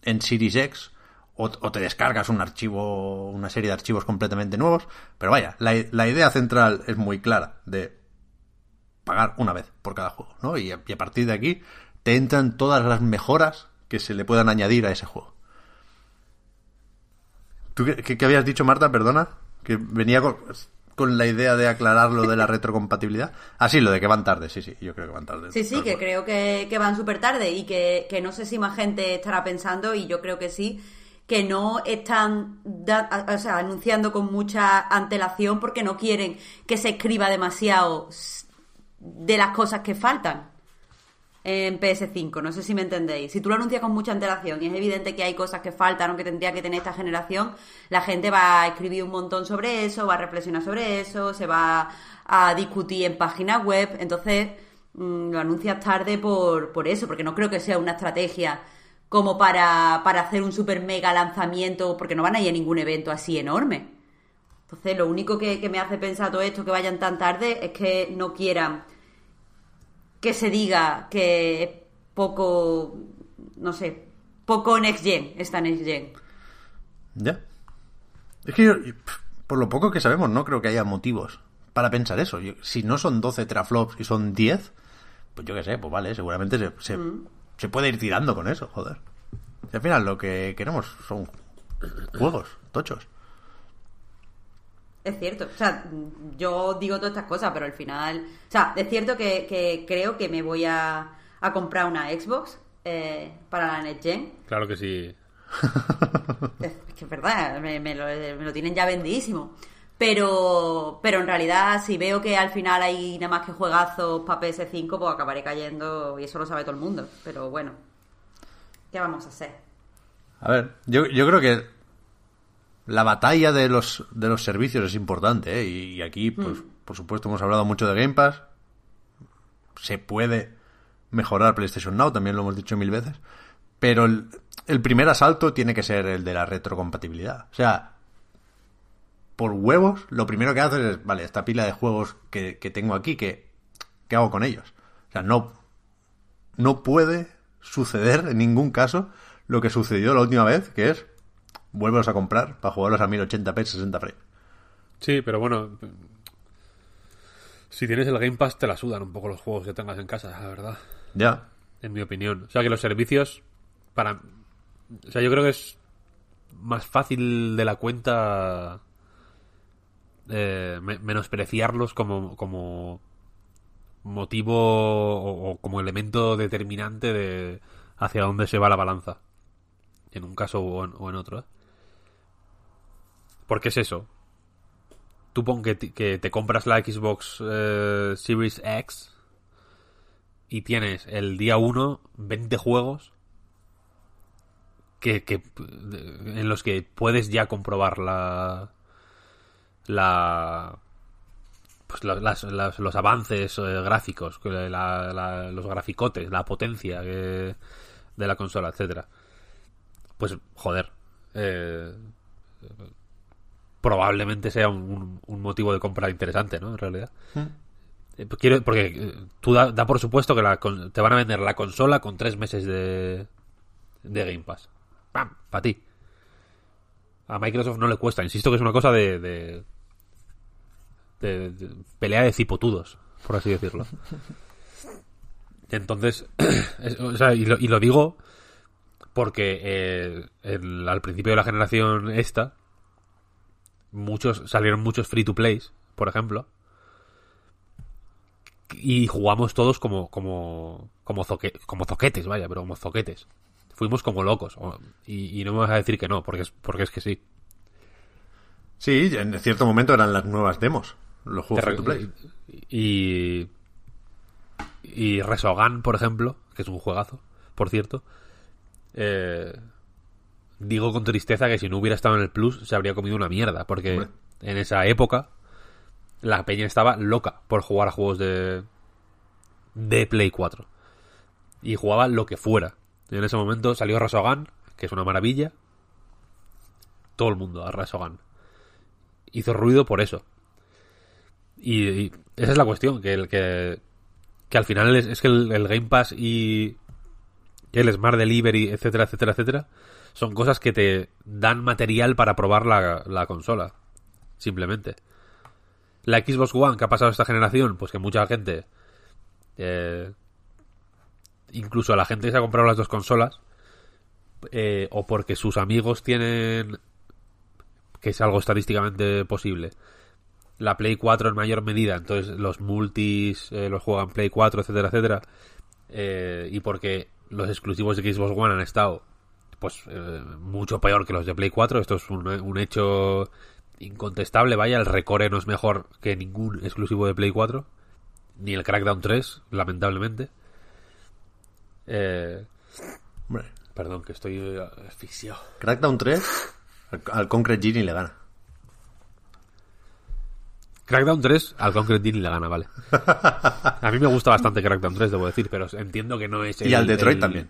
en Series X o, te descargas un archivo, una serie de archivos completamente nuevos. Pero vaya, la, la idea central es muy clara de pagar una vez por cada juego, ¿no? Y a partir de aquí te entran todas las mejoras que se le puedan añadir a ese juego. ¿Tú qué, habías dicho, Marta? Perdona. Que venía con, con la idea de aclarar lo de la retrocompatibilidad. Ah, sí, lo de que van tarde, sí, sí, yo creo que van tarde. Sí, sí, que creo que, que van súper tarde y que, que no sé si más gente estará pensando, y yo creo que sí, que no están da- a- o sea, anunciando con mucha antelación porque no quieren que se escriba demasiado de las cosas que faltan en PS5. No sé si me entendéis. Si tú lo anuncias con mucha antelación y es evidente que hay cosas que faltan o que tendría que tener esta generación, la gente va a escribir un montón sobre eso, va a reflexionar sobre eso, se va a discutir en páginas web. Entonces, mm, lo anuncias tarde por, por eso, porque no creo que sea una estrategia como para, para hacer un super mega lanzamiento, porque no van a ir a ningún evento así enorme. Entonces, lo único que, que me hace pensar todo esto que vayan tan tarde es que no quieran que se diga que poco, no sé, poco next gen, esta next gen. Ya. Es que yo, por lo poco que sabemos, no creo que haya motivos para pensar eso. Yo- si no son 12 teraflops y son 10, pues yo qué sé, pues vale, seguramente se, se, se puede ir tirando con eso, joder. Y al final lo que queremos son juegos, tochos. Es cierto, o sea, yo digo todas estas cosas, pero al final, o sea, es cierto que, que creo que me voy a, a comprar una Xbox eh, para la Next Gen. Claro que sí. es que es verdad, me, me lo, me lo tienen ya vendidísimo. Pero, pero en realidad, si veo que al final hay nada más que juegazos para PS5, pues acabaré cayendo y eso lo sabe todo el mundo. Pero bueno, ¿qué vamos a hacer? A ver, yo, yo creo que la batalla de los, de los servicios es importante, ¿eh? y, y aquí, pues, por supuesto, hemos hablado mucho de Game Pass. Se puede mejorar PlayStation Now, también lo hemos dicho mil veces. Pero el, el primer asalto tiene que ser el de la retrocompatibilidad. O sea, por huevos, lo primero que haces es, vale, esta pila de juegos que, que tengo aquí, ¿qué, ¿qué hago con ellos? O sea, no, no puede suceder en ningún caso lo que sucedió la última vez, que es vuélvelos a comprar para jugarlos a 1080p 60 frames. Sí, pero bueno. Si tienes el Game Pass, te la sudan un poco los juegos que tengas en casa, la verdad. Ya. En mi opinión. O sea que los servicios. Para. O sea, yo creo que es más fácil de la cuenta. eh, me- menospreciarlos como, como motivo o, o como elemento determinante de hacia dónde se va la balanza. En un caso o en, o en otro. ¿eh? Porque es eso. Tú pon que, que te compras la Xbox eh, Series X y tienes el día 1 20 juegos que, que- en los que puedes ya comprobar la la pues la- las- las- los avances eh, gráficos los graficotes la potencia que- de la consola etcétera pues joder eh, probablemente sea un, un- motivo de compra interesante no en realidad eh, Quiero, porque eh, tú da, da por supuesto que la te van a vender la consola con tres meses de, de Game Pass. ¡Pam! Para ti. A Microsoft no le cuesta. Insisto que es una cosa de, de, de- de pelea de cipotudos, por así decirlo. Entonces, es- o sea, y, lo, y lo digo porque eh, el- al principio de la generación esta, muchos salieron muchos free to plays, por ejemplo y jugamos todos como como como, zoque- como zoquetes, vaya, pero como zoquetes. Fuimos como locos. Y, y no me vas a decir que no, porque es, porque es que sí. Sí, en cierto momento eran las nuevas demos, los juegos free to play. Y. Y Resogan, por ejemplo, que es un juegazo, por cierto. eh, digo con tristeza que si no hubiera estado en el Plus se habría comido una mierda, porque Hombre. en esa época la peña estaba loca por jugar a juegos de. de Play 4. Y jugaba lo que fuera. En ese momento salió Resogan, que es una maravilla. Todo el mundo a Resogan. Hizo ruido por eso. Y, y esa es la cuestión, que el que, que al final es, es que el, el Game Pass y el Smart Delivery, etcétera, etcétera, etcétera, son cosas que te dan material para probar la, la consola. Simplemente. La Xbox One que ha pasado esta generación, pues que mucha gente, eh, incluso la gente que se ha comprado las dos consolas, eh, o porque sus amigos tienen, que es algo estadísticamente posible, la Play 4 en mayor medida, entonces los multis eh, los juegan Play 4, etcétera, etcétera, eh, y porque los exclusivos de Xbox One han estado pues eh, mucho peor que los de Play 4, esto es un, un hecho incontestable, vaya, el Recore no es mejor que ningún exclusivo de Play 4, ni el Crackdown 3, lamentablemente. Eh, perdón, que estoy eh, asfixiado. Crackdown 3 al, al Concrete Genie le gana. Crackdown 3 al Concrete Genie le gana, vale. A mí me gusta bastante Crackdown 3, debo decir, pero entiendo que no es Y al Detroit el- también.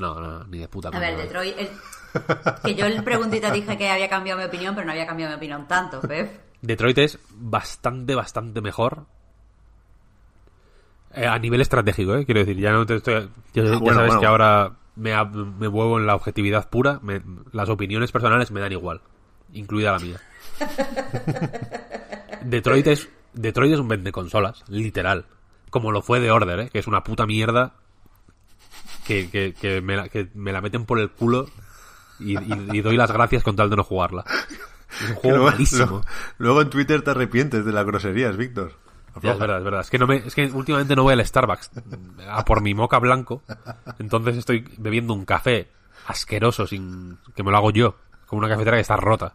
No, no, ni de puta A madre, ver, vale. Detroit. el- Que yo en preguntita dije que había cambiado mi opinión, pero no había cambiado mi opinión tanto, ¿ves? Detroit es bastante, bastante mejor. Eh, a nivel estratégico, ¿eh? Quiero decir, ya no te estoy. Ya, ya Ah, sabes bueno. que ahora me, me muevo en la objetividad pura. me- las opiniones personales me dan igual, incluida la mía. Detroit es. Detroit es un vende consolas, literal. Como lo fue de Order, ¿eh? Que es una puta mierda. Que, que, que me, la, que me la meten por el culo y, y- y doy las gracias con tal de no jugarla. Es un juego luego, malísimo. luego- luego en Twitter te arrepientes de las groserías, Víctor. Ya, es verdad, es verdad. Es que, no me, es que últimamente no voy al Starbucks a por mi moca blanco. Entonces estoy bebiendo un café asqueroso sin que me lo hago yo, como una cafetera que está rota.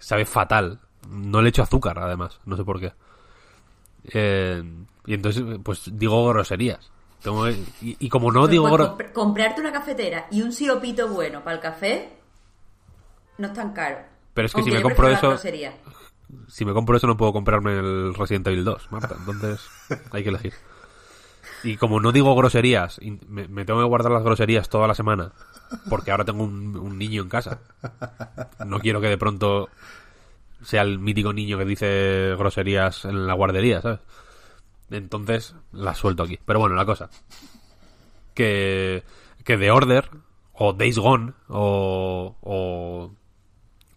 Sabe fatal. No le echo azúcar, además, no sé por qué. Eh, y entonces, pues digo groserías. Y, y como no Pero, digo comprarte una cafetera y un siropito bueno para el café no es tan caro. Pero es que Aunque si me compro eso- si me compro eso no puedo comprarme el Resident Evil 2, Marta. Entonces hay que elegir. Y como no digo groserías, me tengo que guardar las groserías toda la semana, porque ahora tengo un, un niño en casa. No quiero que de pronto sea el mítico niño que dice groserías en la guardería, ¿sabes? Entonces las suelto aquí. Pero bueno, la cosa. Que, que The Order, o Days Gone, o, o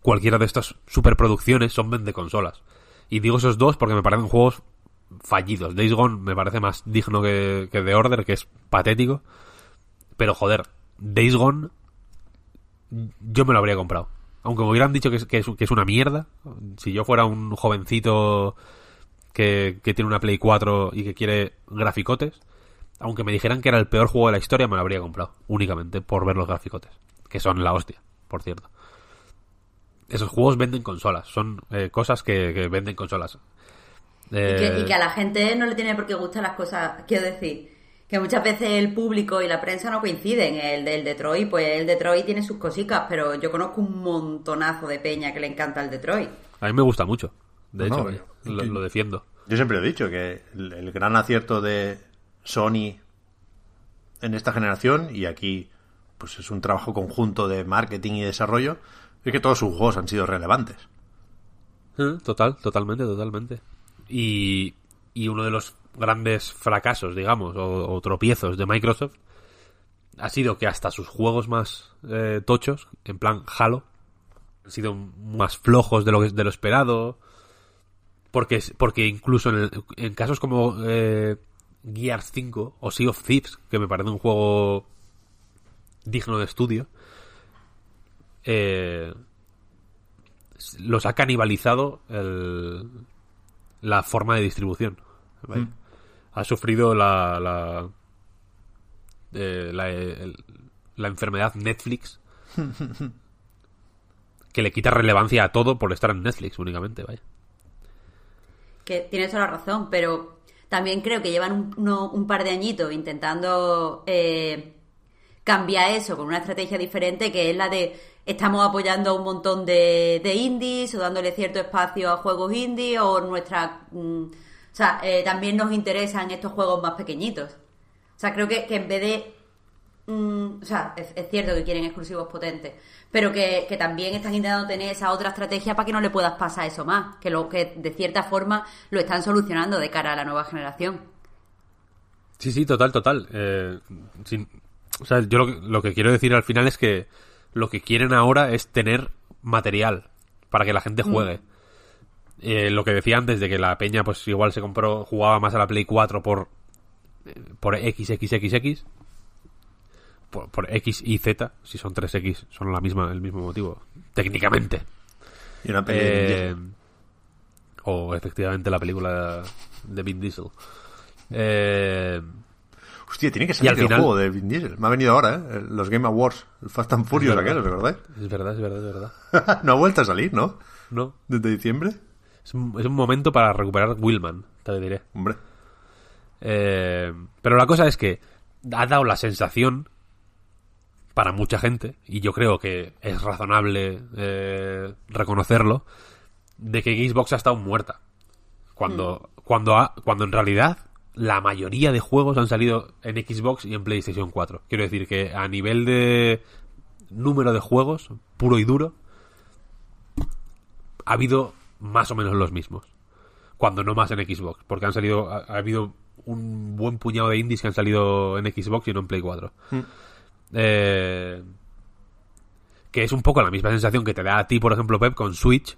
cualquiera de estas superproducciones son vende consolas. Y digo esos dos porque me parecen juegos fallidos. Days Gone me parece más digno que, que The Order, que es patético. Pero joder, Days Gone yo me lo habría comprado. Aunque me hubieran dicho que es, que es una mierda. Si yo fuera un jovencito que, que tiene una Play 4 y que quiere graficotes, aunque me dijeran que era el peor juego de la historia, me lo habría comprado. Únicamente por ver los graficotes. Que son la hostia, por cierto. Esos juegos venden consolas. Son eh, cosas que, que venden consolas. Y que, Eh, y que a la gente no le tiene por qué gustar las cosas. Quiero decir, que muchas veces el público y la prensa no coinciden. El del Detroit, pues el Detroit tiene sus cositas, pero yo conozco un montonazo de peña que le encanta el Detroit. A mí me gusta mucho. De No, hecho, no, vaya, yo- lo, lo defiendo. Yo siempre he dicho que el, el gran acierto de Sony en esta generación, y aquí pues es un trabajo conjunto de marketing y desarrollo, es que todos sus juegos han sido relevantes. Eh, Total, totalmente, totalmente. Y, y uno de los grandes fracasos, digamos, o, o tropiezos de Microsoft ha sido que hasta sus juegos más eh, tochos, en plan Halo, han sido más flojos de lo, de lo esperado. Porque, porque incluso en, el- en casos como eh, Gears 5 o Sea of Thieves, que me parece un juego digno de estudio, eh, los ha canibalizado el- la forma de distribución. Vaya. Ha sufrido la la, eh, la, el- la enfermedad Netflix que le quita relevancia a todo por estar en Netflix únicamente. Vaya. Que tienes toda la razón, pero también creo que llevan un, par de añitos intentando eh, cambiar eso con una estrategia diferente, que es la de estamos apoyando a un montón de, de indies o dándole cierto espacio a juegos indie o nuestra... mm, o sea, eh, también nos interesan estos juegos más pequeñitos. O sea, creo que, que en vez de Mm, o sea, es, es cierto que quieren exclusivos potentes, pero que, que también están intentando tener esa otra estrategia para que no le puedas pasar eso más, que lo que de cierta forma lo están solucionando de cara a la nueva generación. Sí, sí, total, total. Eh, sin- o sea, yo lo que, lo que quiero decir al final es que lo que quieren ahora es tener material para que la gente juegue. Eh, lo que decía antes de que la peña, pues igual se compró, jugaba más a la Play 4 por, eh, por XXXX. Por, por X y Z, si son 3X, son la misma, el mismo motivo. Técnicamente. Y una peli Eh, o efectivamente la película de Vin Diesel. Eh, Hostia, tiene que salir al el final- juego de Vin Diesel. Me ha venido ahora, ¿eh? Los Game Awards. El Fast and Furious, verdad. aquel, ¿recordáis? es verdad, es verdad, es verdad. no ha vuelto a salir, ¿no? No, Desde diciembre. es un, es un momento para recuperar Willman, te diré. Hombre. Eh, pero la cosa es que ha dado la sensación para mucha gente, y yo creo que es razonable eh, reconocerlo, de que Xbox ha estado muerta. Cuando, cuando, ha- cuando en realidad la mayoría de juegos han salido en Xbox y en PlayStation 4. Quiero decir que a nivel de número de juegos, puro y duro, ha habido más o menos los mismos. Cuando no más en Xbox. Porque han salido, ha, ha habido un buen puñado de indies que han salido en Xbox y no en Play 4. Eh, que es un poco la misma sensación que te da a ti, por ejemplo, Pep, con Switch.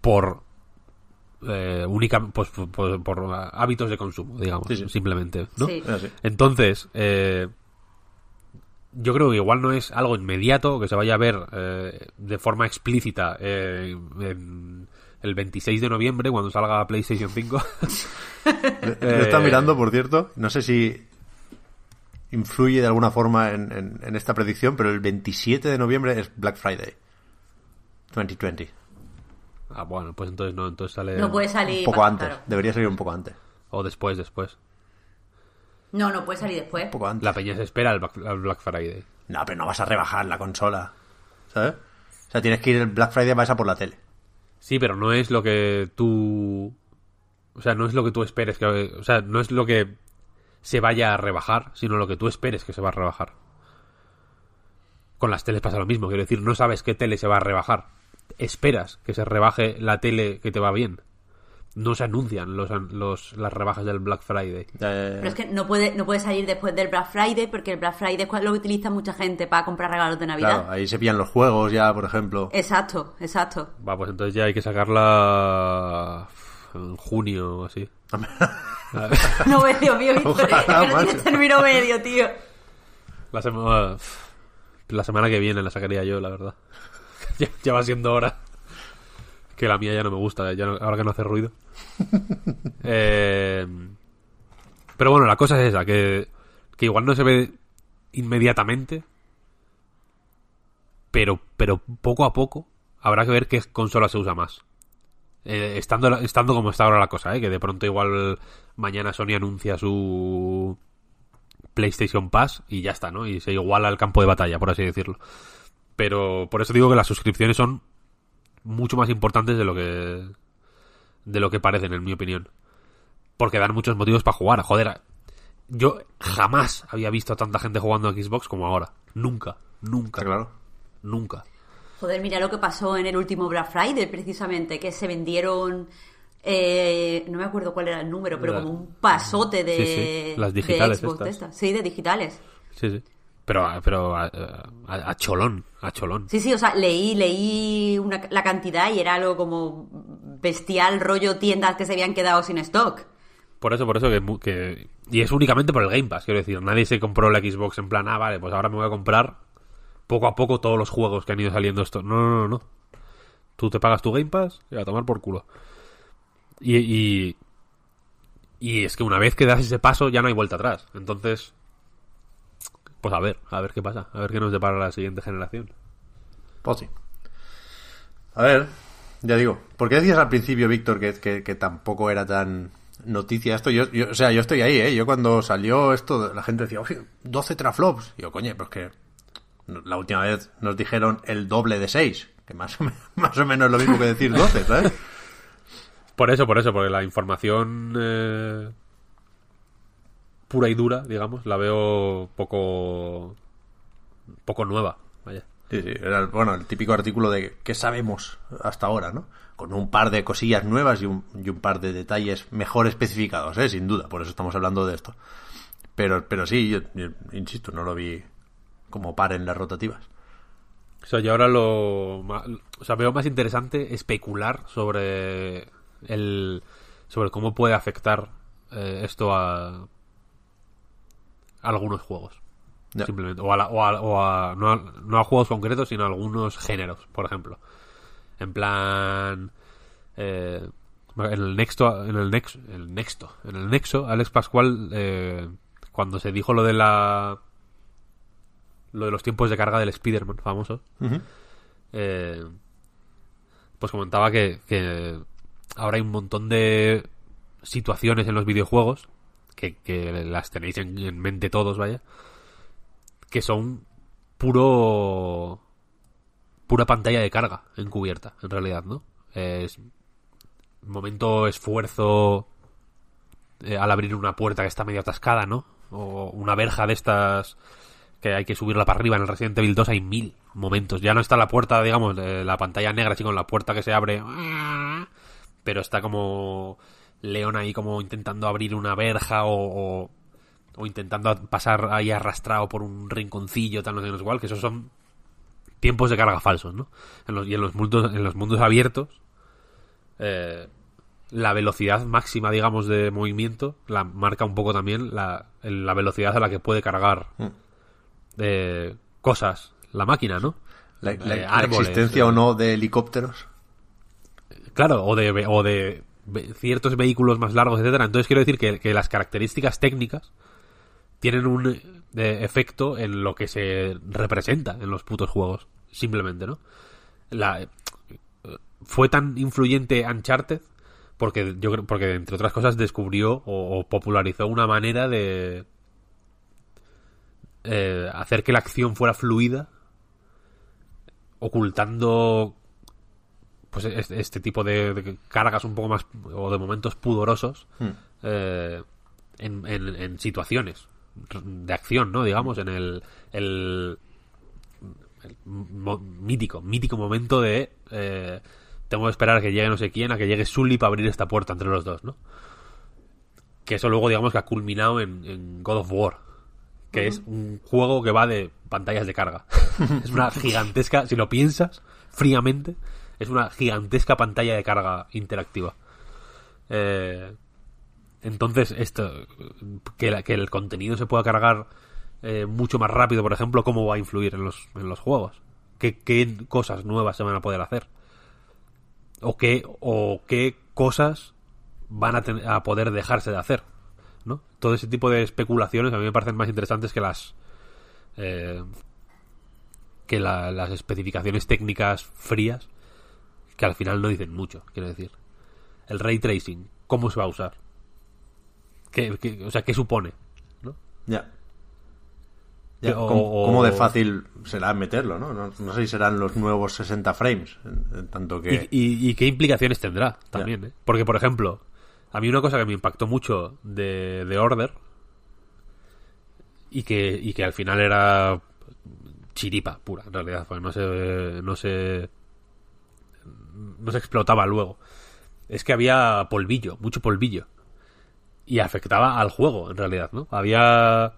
Por eh, única, pues, por, por hábitos de consumo, digamos, Sí, sí. simplemente. ¿no? Sí. Así. Entonces, eh, yo creo que igual no es algo inmediato que se vaya a ver eh, de forma explícita eh, en el 26 de noviembre cuando salga PlayStation 5. Le- Lo está mirando, por cierto. No sé si influye de alguna forma en, en- en esta predicción, pero el 27 de noviembre es Black Friday 2020. Ah, bueno, pues entonces no, entonces sale... No puede salir. Un poco más, antes, claro. debería salir un poco antes. O después, después. No, no puede salir después. Un poco antes. La peña se espera al Black, al Black Friday. No, pero no vas a rebajar la consola. ¿Sabes? O sea, tienes que ir el Black Friday, vas a por la tele. Sí, pero no es lo que tú... O sea, no es lo que tú esperes. Que... O sea, no es lo que se vaya a rebajar, sino lo que tú esperes que se va a rebajar. Con las teles pasa lo mismo. Quiero decir, no sabes qué tele se va a rebajar. Esperas que se rebaje la tele que te va bien. No se anuncian los, los, las rebajas del Black Friday. Ya, ya, ya. Pero es que no puede, no puede salir después del Black Friday porque el Black Friday lo utiliza mucha gente para comprar regalos de Navidad. Claro, ahí se pillan los juegos ya, por ejemplo. Exacto, exacto. Va, pues entonces ya hay que sacarla en junio o así. No medio, mío, Víctor. No tienes término medio, tío. La, sema- la semana que viene la sacaría yo, la verdad. ya, ya va siendo hora. Que la mía ya no me gusta, ya no- ahora que no hace ruido. Eh, pero bueno, la cosa es esa, que, que igual no se ve inmediatamente, pero, pero poco a poco habrá que ver qué consola se usa más. Eh, estando, estando como está ahora la cosa, ¿eh? que de pronto igual mañana Sony anuncia su PlayStation Pass y ya está, ¿no? Y se iguala al campo de batalla, por así decirlo. Pero por eso digo que las suscripciones son mucho más importantes de lo que de lo que parecen, en mi opinión. Porque dan muchos motivos para jugar. Joder, yo jamás había visto a tanta gente jugando a Xbox como ahora. Nunca, nunca, claro. nunca. Joder, mira lo que pasó en el último Black Friday, precisamente, que se vendieron. eh, no me acuerdo cuál era el número, pero La- como un pasote de, Sí, sí, las de digitales Xbox de estas. estas. Sí, de digitales. Sí, sí. Pero, pero a, a- a cholón, a cholón. Sí, sí, o sea, leí, leí una- la cantidad y era algo como bestial, rollo tiendas que se habían quedado sin stock. Por eso, por eso que, que... Y es únicamente por el Game Pass, quiero decir. Nadie se compró la Xbox en plan, ah, vale, pues ahora me voy a comprar poco a poco todos los juegos que han ido saliendo esto. No, no, no, no. Tú te pagas tu Game Pass y a tomar por culo. Y, y, y es que una vez que das ese paso ya no hay vuelta atrás. Entonces, pues a ver, a ver qué pasa. A ver qué nos depara la siguiente generación. Pues sí. A ver, ya digo. ¿Por qué decías al principio, Víctor, que, que, que tampoco era tan noticia esto? Yo, yo- o sea, yo estoy ahí, ¿eh? Yo cuando salió esto, la gente decía, "Oye, 12 traflops. Y yo, coño, pues que la última vez nos dijeron el doble de 6. Que más o, menos, más o menos es lo mismo que decir 12, ¿sabes? Por eso, por eso, porque la información eh, pura y dura, digamos, la veo poco poco nueva, vaya. Sí, sí, era el- bueno, el típico artículo de qué sabemos hasta ahora, ¿no? Con un par de cosillas nuevas y un, y un par de detalles mejor especificados, ¿eh? Sin duda, por eso estamos hablando de esto. Pero, pero sí, yo, yo insisto, no lo vi como par en las rotativas. O sea, yo ahora lo o sea, veo más interesante especular sobre el sobre cómo puede afectar eh, esto a, a algunos juegos. Simplemente. O, a, la- o a- o a- no, a, no a juegos concretos, sino a algunos géneros, por ejemplo. En plan. eh, en el Nexto. En el, Nex, el Nexto. En el Nexo, Alex Pascual, eh, cuando se dijo lo de la. Lo de los tiempos de carga del Spider-Man famoso. eh, pues comentaba que, que ahora hay un montón de situaciones en los videojuegos que, que las tenéis en, en mente todos, vaya, que son puro pura pantalla de carga encubierta, en realidad, ¿no? Es momento esfuerzo eh, al abrir una puerta que está medio atascada, ¿no? O una verja de estas que hay que subirla para arriba. En el Resident Evil 2 hay mil momentos. Ya no está la puerta, digamos, de la pantalla negra, así con la puerta que se abre. Pero está como León ahí como intentando abrir una verja o, o, intentando pasar ahí arrastrado por un rinconcillo, tal, no sé, igual, que esos son tiempos de carga falsos, ¿no? En los, y en los mundos, en los mundos abiertos, eh, la velocidad máxima, digamos, de movimiento la marca un poco también la, la velocidad a la que puede cargar eh, cosas la máquina, ¿no? La, Eh, la existencia eh, o no de helicópteros. Claro, o de, o de ciertos vehículos más largos, etcétera. Entonces quiero decir que, que las características técnicas tienen un de efecto en lo que se representa en los putos juegos. Simplemente, ¿no? La, fue tan influyente Uncharted porque yo creo porque entre otras cosas descubrió o, o popularizó una manera de eh, hacer que la acción fuera fluida ocultando pues este, este tipo de, de cargas un poco más o de momentos pudorosos Hmm. eh, en, en- en situaciones de acción, ¿no? Digamos, en el, el, el mo- mítico, mítico momento de eh, tengo que esperar a que llegue no sé quién, a que llegue Sully para abrir esta puerta entre los dos, ¿no? Que eso luego, digamos, que ha culminado en, en God of War, que es un juego que va de pantallas de carga. es una gigantesca, si lo piensas fríamente, es una gigantesca pantalla de carga interactiva. Eh, entonces, esto, que, la- que el contenido se pueda cargar eh, mucho más rápido, por ejemplo, ¿cómo va a influir en los, en los juegos? ¿Qué, qué cosas nuevas se van a poder hacer? ¿O qué, o qué cosas van a, ten- a poder dejarse de hacer? ¿No? Todo ese tipo de especulaciones a mí me parecen más interesantes que las eh, que la- las especificaciones técnicas frías que al final no dicen mucho, quiero decir. El ray tracing, ¿cómo se va a usar? ¿Qué, qué- o sea, ¿qué supone? ¿no? Ya. Ya, O- ¿Cómo, o- cómo de fácil será meterlo, ¿no? No, no sé si serán los nuevos 60 frames, en, en tanto que... ¿Y, y- y qué implicaciones tendrá también? ¿eh? Porque, por ejemplo, a mí una cosa que me impactó mucho de, de Order y que, y que al final era chiripa pura, en realidad, pues no se, no se, no se explotaba luego. Es que había polvillo, mucho polvillo. Y afectaba al juego, en realidad, ¿no? Había...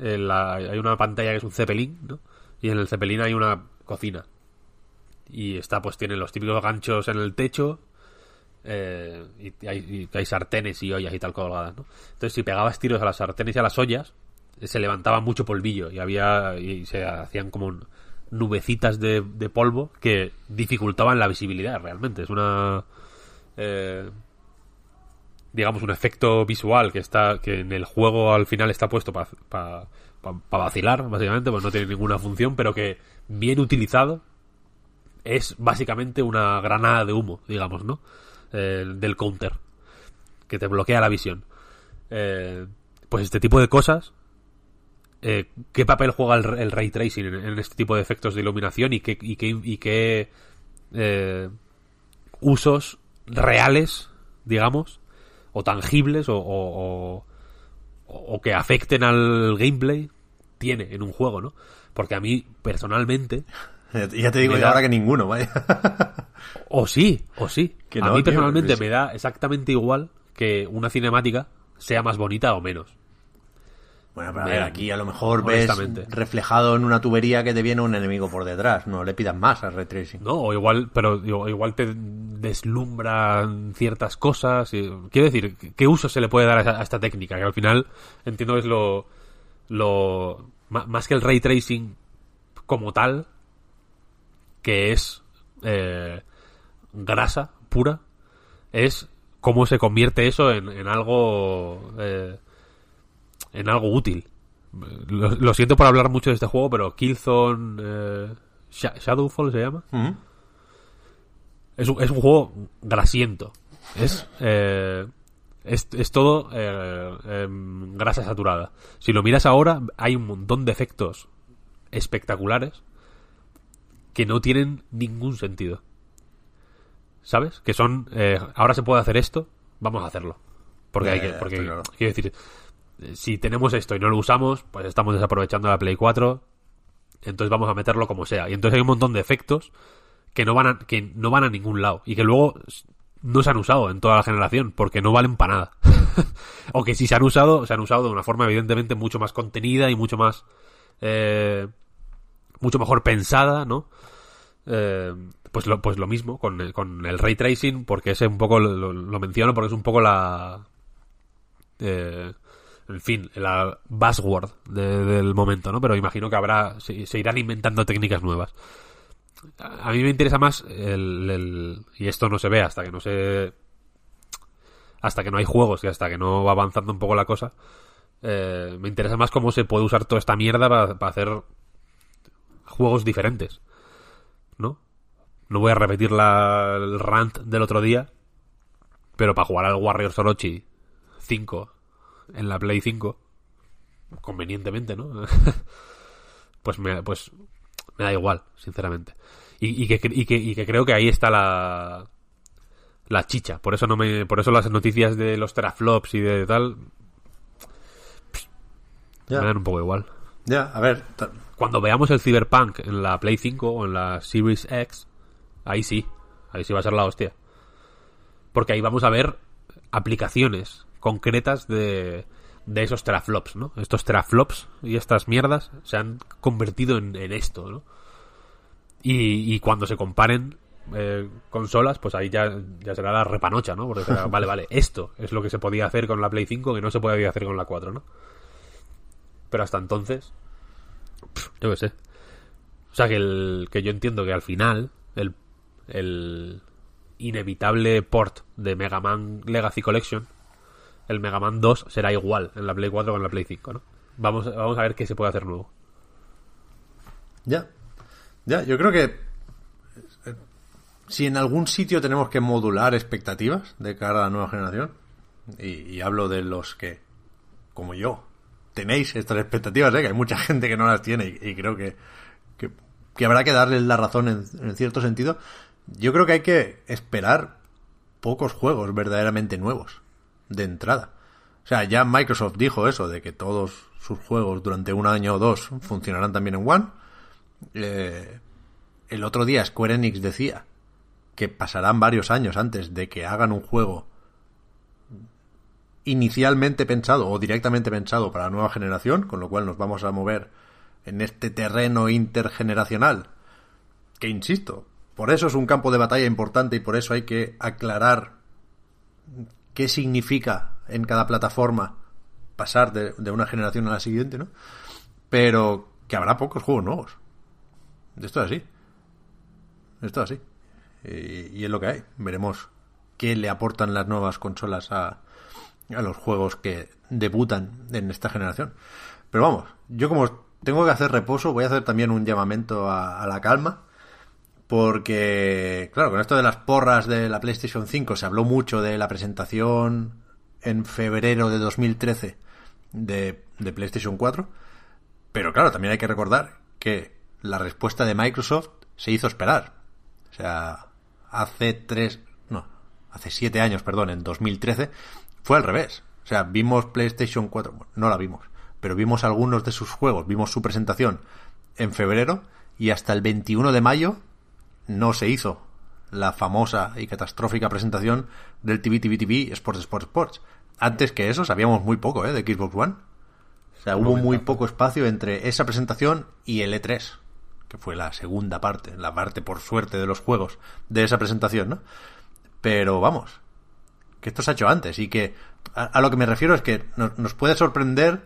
eh, la- hay una pantalla que es un Zeppelin, ¿no? Y en el Zeppelin hay una cocina y está pues tiene los típicos ganchos en el techo eh, y, hay, y hay sartenes y ollas y tal colgadas ¿no? entonces si pegabas tiros a las sartenes y a las ollas eh, se levantaba mucho polvillo y había y se hacían como nubecitas de, polvo que dificultaban la visibilidad realmente es una eh, digamos un efecto visual que está que en el juego al final está puesto para vacilar básicamente pues no tiene ninguna función pero que bien utilizado es básicamente una granada de humo, digamos, ¿no? Eh, del counter, que te bloquea la visión. Eh, pues este tipo de cosas, eh, ¿qué papel juega el, ray tracing en, este tipo de efectos de iluminación y qué, eh, usos reales, digamos, o tangibles o- o que afecten al gameplay tiene en un juego, ¿no? Porque a mí, personalmente, Ya te- digo da- ahora que ninguno, vaya. O sí, o sí. Que a mí personalmente me da exactamente igual que una cinemática sea más bonita o menos. Bueno, pero a ver, aquí a lo mejor ves reflejado en una tubería que te viene un enemigo por detrás. No le pidas más al ray tracing. ¿No? O igual, pero digo, igual te deslumbran ciertas cosas. y- quiero decir, ¿qué uso se le puede dar a, esa- a esta técnica? Que al final entiendo que es lo. lo más que el ray tracing como tal, que es eh, grasa pura, es cómo se convierte eso en, en algo. eh, en algo útil. Lo, lo siento por hablar mucho de este juego, pero Killzone eh, Sha- Shadowfall se llama. Es un, es un juego grasiento. Es, eh, es, es todo em, grasa saturada. Si lo miras ahora, hay un montón de efectos espectaculares que no tienen ningún sentido. ¿Sabes? Que son, eh, ahora se puede hacer esto, vamos a hacerlo. Porque hay que, porque, claro. quiero decir, eh, si tenemos esto y no lo usamos, pues estamos desaprovechando la Play 4, entonces vamos a meterlo como sea. Y entonces hay un montón de efectos que no van a, que no van a ningún lado y que luego no se han usado en toda la generación porque no valen para nada. o que si se han usado, se han usado de una forma evidentemente mucho más contenida y mucho más eh, mucho mejor pensada, ¿no? Eh, pues lo, pues lo mismo con, el- con el ray tracing, porque ese un poco lo, menciono porque es un poco la eh, en fin, la buzzword de- del momento, ¿no? Pero imagino que habrá, se, se irán inventando técnicas nuevas. A mí me interesa más el, y esto no se ve hasta que no se hasta que no hay juegos y hasta que no va avanzando un poco la cosa Eh, me interesa más cómo se puede usar toda esta mierda para hacer juegos diferentes. ¿No? No voy a repetir la, el rant del otro día, pero para jugar al Warriors Orochi 5 en la Play 5, convenientemente, ¿no? pues, me, pues me da igual, sinceramente. Y, y, que, y, que, y que creo que ahí está la, la chicha. Por eso no me, por eso las noticias de los teraflops y de tal me dan un poco igual. Ya, a ver. Cuando veamos el Cyberpunk en la Play 5 o en la Series X, ahí sí, ahí sí va a ser la hostia. Porque ahí vamos a ver aplicaciones concretas de, de esos teraflops, ¿no? Estos teraflops y estas mierdas se han convertido en, en esto, ¿no? Y, y cuando se comparen eh, consolas, pues ahí ya, ya será la repanocha, ¿no? Porque será, vale, vale, esto es lo que se podía hacer con la Play 5 que no se podía hacer con la 4, ¿no? Pero hasta entonces, yo qué sé. O sea, que, el, que yo entiendo que al final el, el inevitable port de Mega Man Legacy Collection, el Mega Man 2, será igual en la Play 4 que en la Play 5, ¿no? Vamos, vamos a ver qué se puede hacer nuevo. Ya. Ya, yo creo que si en algún sitio tenemos que modular expectativas de cara a la nueva generación, y hablo de los que, como yo, tenéis estas expectativas, ¿eh? que hay mucha gente que no las tiene y, creo que, habrá que darles la razón en, en cierto sentido, yo creo que hay que esperar pocos juegos verdaderamente nuevos de entrada. O sea, ya Microsoft dijo eso, de que todos sus juegos durante un año o dos funcionarán también en One. Eh, el otro día Square Enix decía que pasarán varios años antes de que hagan un juego inicialmente pensado o directamente pensado para la nueva generación, con lo cual nos vamos a mover en este terreno intergeneracional, que insisto, por eso es un campo de batalla importante y por eso hay que aclarar qué significa en cada plataforma pasar de, una generación a la siguiente, ¿no? Pero que habrá pocos juegos nuevos. Esto es así. Esto es así. Y, y es lo que hay. Veremos qué le aportan las nuevas consolas a, a los juegos que debutan en esta generación. Pero vamos, yo como tengo que hacer reposo, voy a hacer también un llamamiento a, a la calma. Porque, claro, con esto de las porras de la PlayStation 5 se habló mucho de la presentación en febrero de 2013 de, de PlayStation 4. Pero claro, también hay que recordar que la respuesta de Microsoft se hizo esperar. O sea, hace tres, no, hace siete años, perdón, en 2013, fue al revés. O sea, vimos PlayStation 4, bueno, no la vimos, pero vimos algunos de sus juegos, vimos su presentación en febrero y hasta el 21 de mayo no se hizo la famosa y catastrófica presentación del TV TV TV Sports Sports Sports. Antes que eso sabíamos muy poco, ¿eh? De Xbox One. O sea, hubo muy poco espacio entre esa presentación y el E3, que fue la segunda parte, la parte por suerte de los juegos de esa presentación, ¿no? Pero vamos, que esto se ha hecho antes y que a, a lo que me refiero es que nos, nos puede sorprender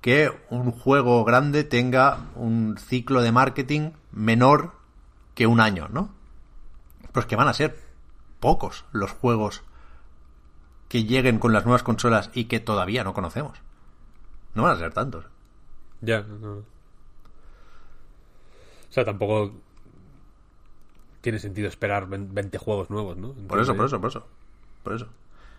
que un juego grande tenga un ciclo de marketing menor que un año, ¿no? Pues que van a ser pocos los juegos que lleguen con las nuevas consolas y que todavía no conocemos. No van a ser tantos. Ya, no. O sea, tampoco tiene sentido esperar 20 juegos nuevos, ¿no? Por eso, por eso, por eso. Por eso.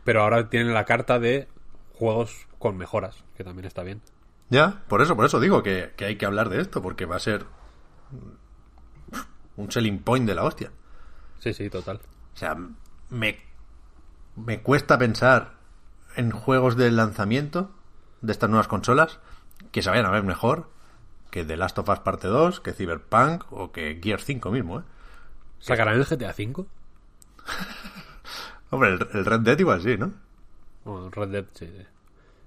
Pero ahora tienen la carta de juegos con mejoras, que también está bien. Ya, por eso, por eso digo que, que hay que hablar de esto, porque va a ser un selling point de la hostia. Sí, sí, total. O sea, me, me cuesta pensar en juegos de lanzamiento de estas nuevas consolas que se vayan a ver mejor que The Last of Us Parte 2, que Cyberpunk o que Gear 5 mismo, ¿eh? ¿Sacarán el GTA V? Hombre, el, el Red Dead igual sí, ¿no? Bueno, Red Dead, sí, sí.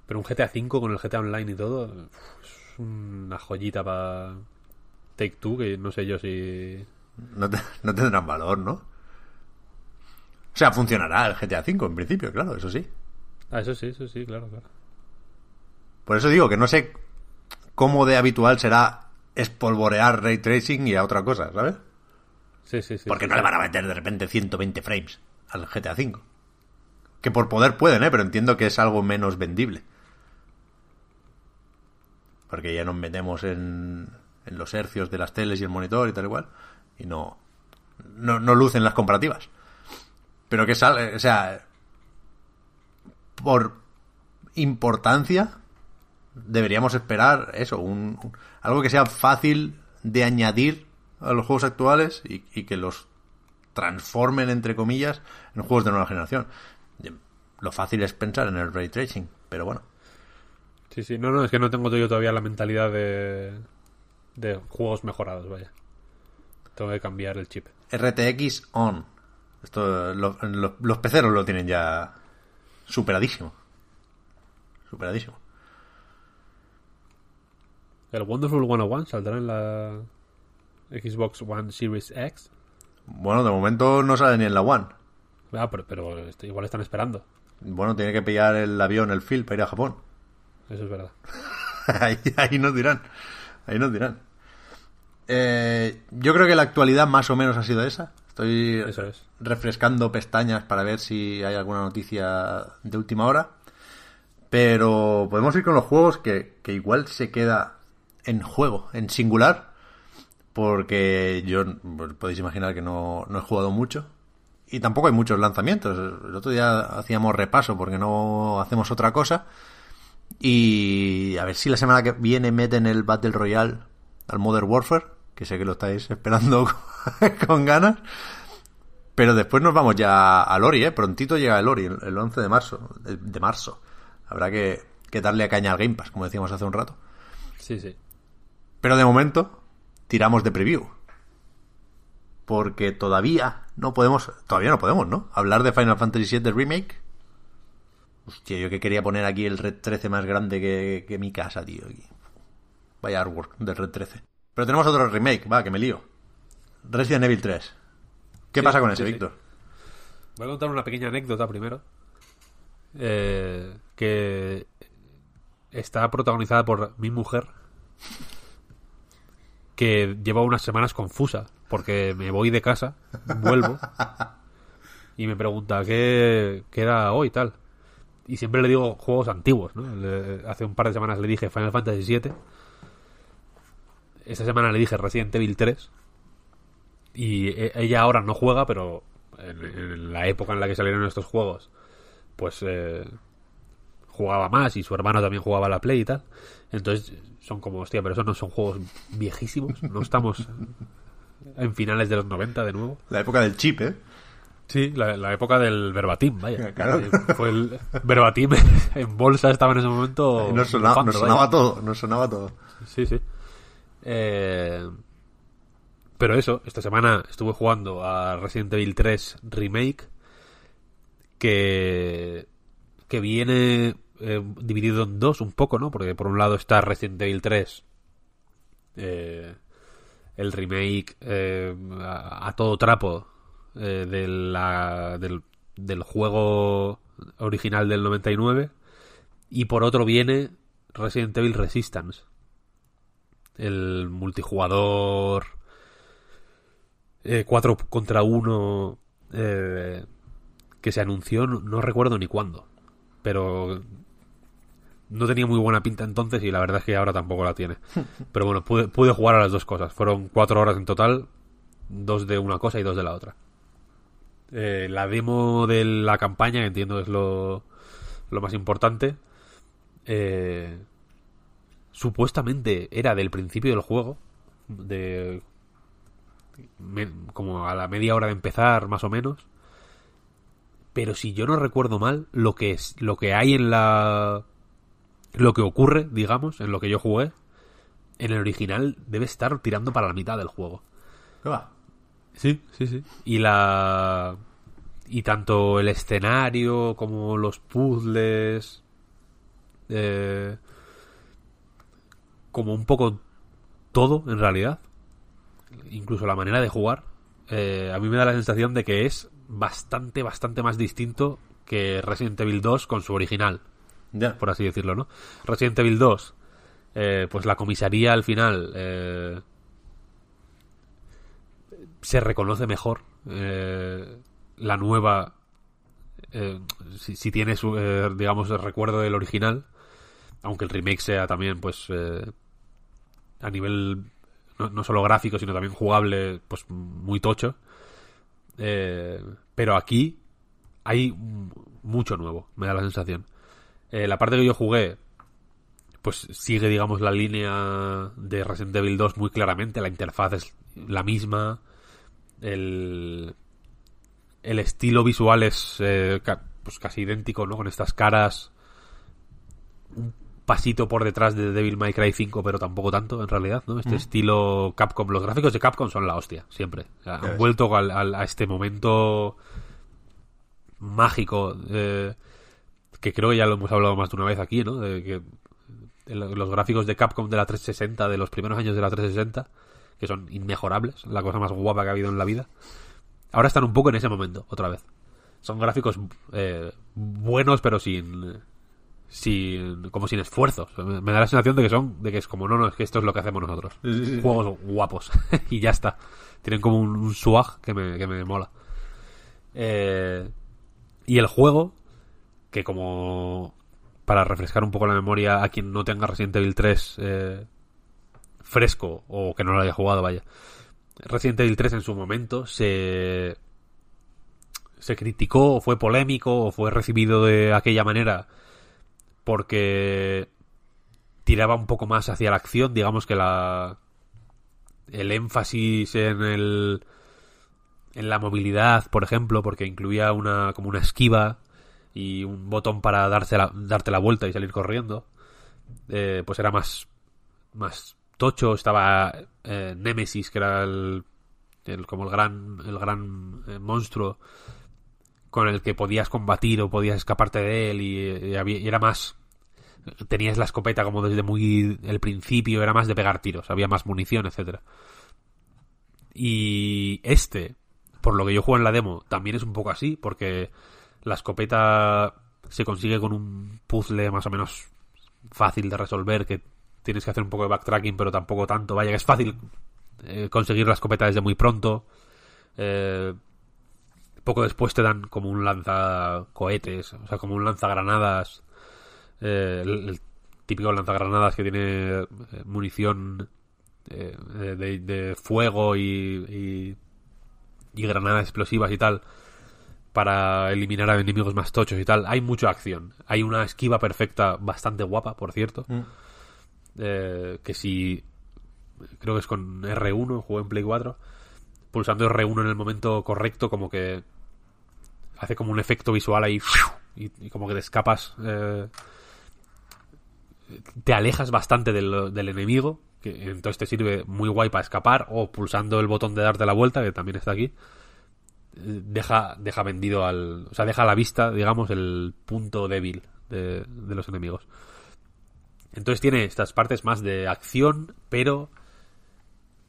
Pero un GTA V con el GTA Online y todo es una joyita para Take Two que no sé yo si... No, te- no tendrán valor, ¿no? O sea, funcionará el GTA 5 en principio, claro, eso sí. Ah, eso sí, eso sí, claro, claro. Por eso digo que no sé cómo de habitual será espolvorear ray tracing y a otra cosa, ¿sabes? Sí, sí, sí. Porque sí, no le van a meter de repente 120 frames al GTA V. Que por poder pueden, ¿eh? Pero entiendo que es algo menos vendible. porque ya nos metemos en, en los hercios de las teles y el monitor y tal igual, y no, no, no lucen las comparativas. Pero que sale, o sea, por importancia, deberíamos esperar eso, un, algo que sea fácil de añadir a los juegos actuales y, y que los transformen, entre comillas, en juegos de nueva generación. Lo fácil es pensar en el ray tracing, pero bueno. Sí, sí, no, no, es que no tengo yo todavía la mentalidad de, de juegos mejorados, vaya. Tengo que cambiar el chip. RTX on. Esto, lo- lo- los peceros lo tienen ya superadísimo. Superadísimo. ¿El Wonderful 101 saldrá en la Xbox One Series X? Bueno, de momento no sale ni en la One. Ah, pero, pero igual están esperando. Bueno, tiene que pillar el avión, el Phil, para ir a Japón. Eso es verdad. ahí, ahí nos dirán. Ahí nos dirán. Eh, yo creo que la actualidad más o menos ha sido esa. Estoy Eso es. refrescando pestañas para ver si hay alguna noticia de última hora. Pero podemos ir con los juegos que, que igual se queda en juego, en singular. Porque yo, pues, podéis imaginar que no, no he jugado mucho. Y tampoco hay muchos lanzamientos. El otro día hacíamos repaso porque no hacemos otra cosa. Y a ver si la semana que viene meten el Battle Royale al Modern Warfare, que sé que lo estáis esperando con ganas. Pero después nos vamos ya al Ori, ¿eh? Prontito llega el Ori, el el 11 de marzo. De, de marzo. Habrá que, que darle a caña al Game Pass, como decíamos hace un rato. Sí, sí. Pero de momento, tiramos de preview. Porque todavía no podemos, todavía no podemos, ¿no? Hablar de Final Fantasy VII Remake. Hostia, yo que quería poner aquí el Red 13 más grande que, que mi casa, tío. aquí. Vaya artwork del Red 13. Pero tenemos otro remake, va, que me lío. Resident Evil 3. ¿Qué Sí, pasa con ese, sí, sí. Víctor? Voy a contar una pequeña anécdota primero. Eh, que está protagonizada por mi mujer. Que lleva unas semanas confusa. Porque me voy de casa, vuelvo. Y me pregunta qué, qué era hoy tal. Y siempre le digo juegos antiguos, ¿no? Hace un par de semanas le dije Final Fantasy VII. Esta semana le dije Resident Evil 3. Y e- ella ahora no juega, pero en, en la época en la que salieron estos juegos, pues eh, jugaba más y su hermano también jugaba a la Play y tal. Entonces son como, hostia, pero esos no son juegos viejísimos. No estamos en finales de los 90 de nuevo. La época del chip, ¿eh? Sí, la, la época del verbatim, vaya. Claro. Eh, Fue el verbatim en bolsa, estaba en ese momento. Nos sonaba, nos sonaba todo, nos sonaba todo. Sí, sí. Eh, pero eso, esta semana estuve jugando a Resident Evil 3 Remake, que, que viene eh, dividido en dos un poco, ¿no? Porque por un lado está Resident Evil 3, eh, el remake eh, a, todo trapo del, del juego original del 99, y por otro viene Resident Evil Resistance el multijugador 4 contra 1 que se anunció, no, no recuerdo ni cuándo, pero no tenía muy buena pinta entonces y la verdad es que ahora tampoco la tiene. Pero bueno, pude, pude jugar a las dos cosas. Fueron cuatro horas en total, dos de una cosa y dos de la otra. Eh, la demo de la campaña, que entiendo es lo, lo más importante, eh, supuestamente era del principio del juego, de me- como a la media hora de empezar más o menos. Pero si yo no recuerdo mal, lo que es lo que hay en la lo que ocurre, digamos, en lo que yo jugué, en el original debe estar tirando para la mitad del juego. ¿Qué va? Sí, sí, sí. Y la. Y tanto el escenario como los puzzles. eh, como un poco todo, en realidad. Incluso la manera de jugar. eh, a mí me da la sensación de que es bastante, bastante más distinto que Resident Evil 2 con su original por así decirlo, ¿no? Resident Evil 2, eh, pues la comisaría al final eh, se reconoce mejor. eh, la nueva, eh, si, si tiene su, eh, digamos, el recuerdo del original, aunque el remake sea también, pues, a nivel no, no solo gráfico, sino también jugable, pues muy tocho. Eh, pero aquí hay mucho nuevo, me da la sensación. Eh, la parte que yo jugué, pues sigue, digamos, la línea de Resident Evil 2 muy claramente. La interfaz es la misma. El, el estilo visual es eh, pues casi idéntico, ¿no? Con estas caras un pasito por detrás de Devil May Cry 5, pero tampoco tanto, en realidad, ¿no? Este estilo Capcom. Los gráficos de Capcom son la hostia, siempre. O sea, han ves. vuelto al- al- a este momento mágico eh, que creo que ya lo hemos hablado más de una vez aquí, ¿no? De que los gráficos de Capcom de la 360, de los primeros años de la 360, que son inmejorables, la cosa más guapa que ha habido en la vida, ahora están un poco en ese momento, otra vez. Son gráficos eh, buenos, pero sin, sin. como sin esfuerzos. Me, da la sensación de que son. de que es como, no, no, es que esto es lo que hacemos nosotros. Sí, sí, sí. Juegos guapos. y ya está. Tienen como un, un swag que me, que me mola. Eh, y el juego, que como para refrescar un poco la memoria a quien no tenga Resident Evil 3 eh, fresco o que no lo haya jugado, vaya. Resident Evil 3 en su momento se se criticó o fue polémico o fue recibido de aquella manera porque tiraba un poco más hacia la acción, digamos que la el énfasis en el en la movilidad, por ejemplo, porque incluía una como una esquiva y un botón para darse la- darte la vuelta y salir corriendo, eh, pues era más más tocho. Estaba eh, Nemesis, que era el, el- como el gran el gran eh, monstruo con el que podías combatir o podías escaparte de él y, había- y era más tenías la escopeta como desde muy el principio era más de pegar tiros había más munición etcétera. Y este por lo que yo juego en la demo también es un poco así porque la escopeta se consigue con un puzzle más o menos fácil de resolver que tienes que hacer un poco de backtracking pero tampoco tanto. Vaya que es fácil eh, conseguir la escopeta desde muy pronto. Eh, poco después te dan como un lanzacohetes, o sea, como un lanzagranadas, eh, el, el típico lanzagranadas que tiene eh, munición eh, de, de fuego y, y, y granadas explosivas y tal, para eliminar a enemigos más tochos y tal. Hay mucha acción. Hay una esquiva perfecta, bastante guapa, por cierto, eh, que si... Creo que es con R1, juego en Play 4 pulsando R1 en el momento correcto, como que hace como un efecto visual ahí y, como que te escapas, eh, te alejas bastante del, enemigo, que entonces te sirve muy guay para escapar, o pulsando el botón de darte la vuelta, que también está aquí, deja, deja vendido al, o sea, deja a la vista, digamos, el punto débil de, de los enemigos. Entonces tiene estas partes más de acción, pero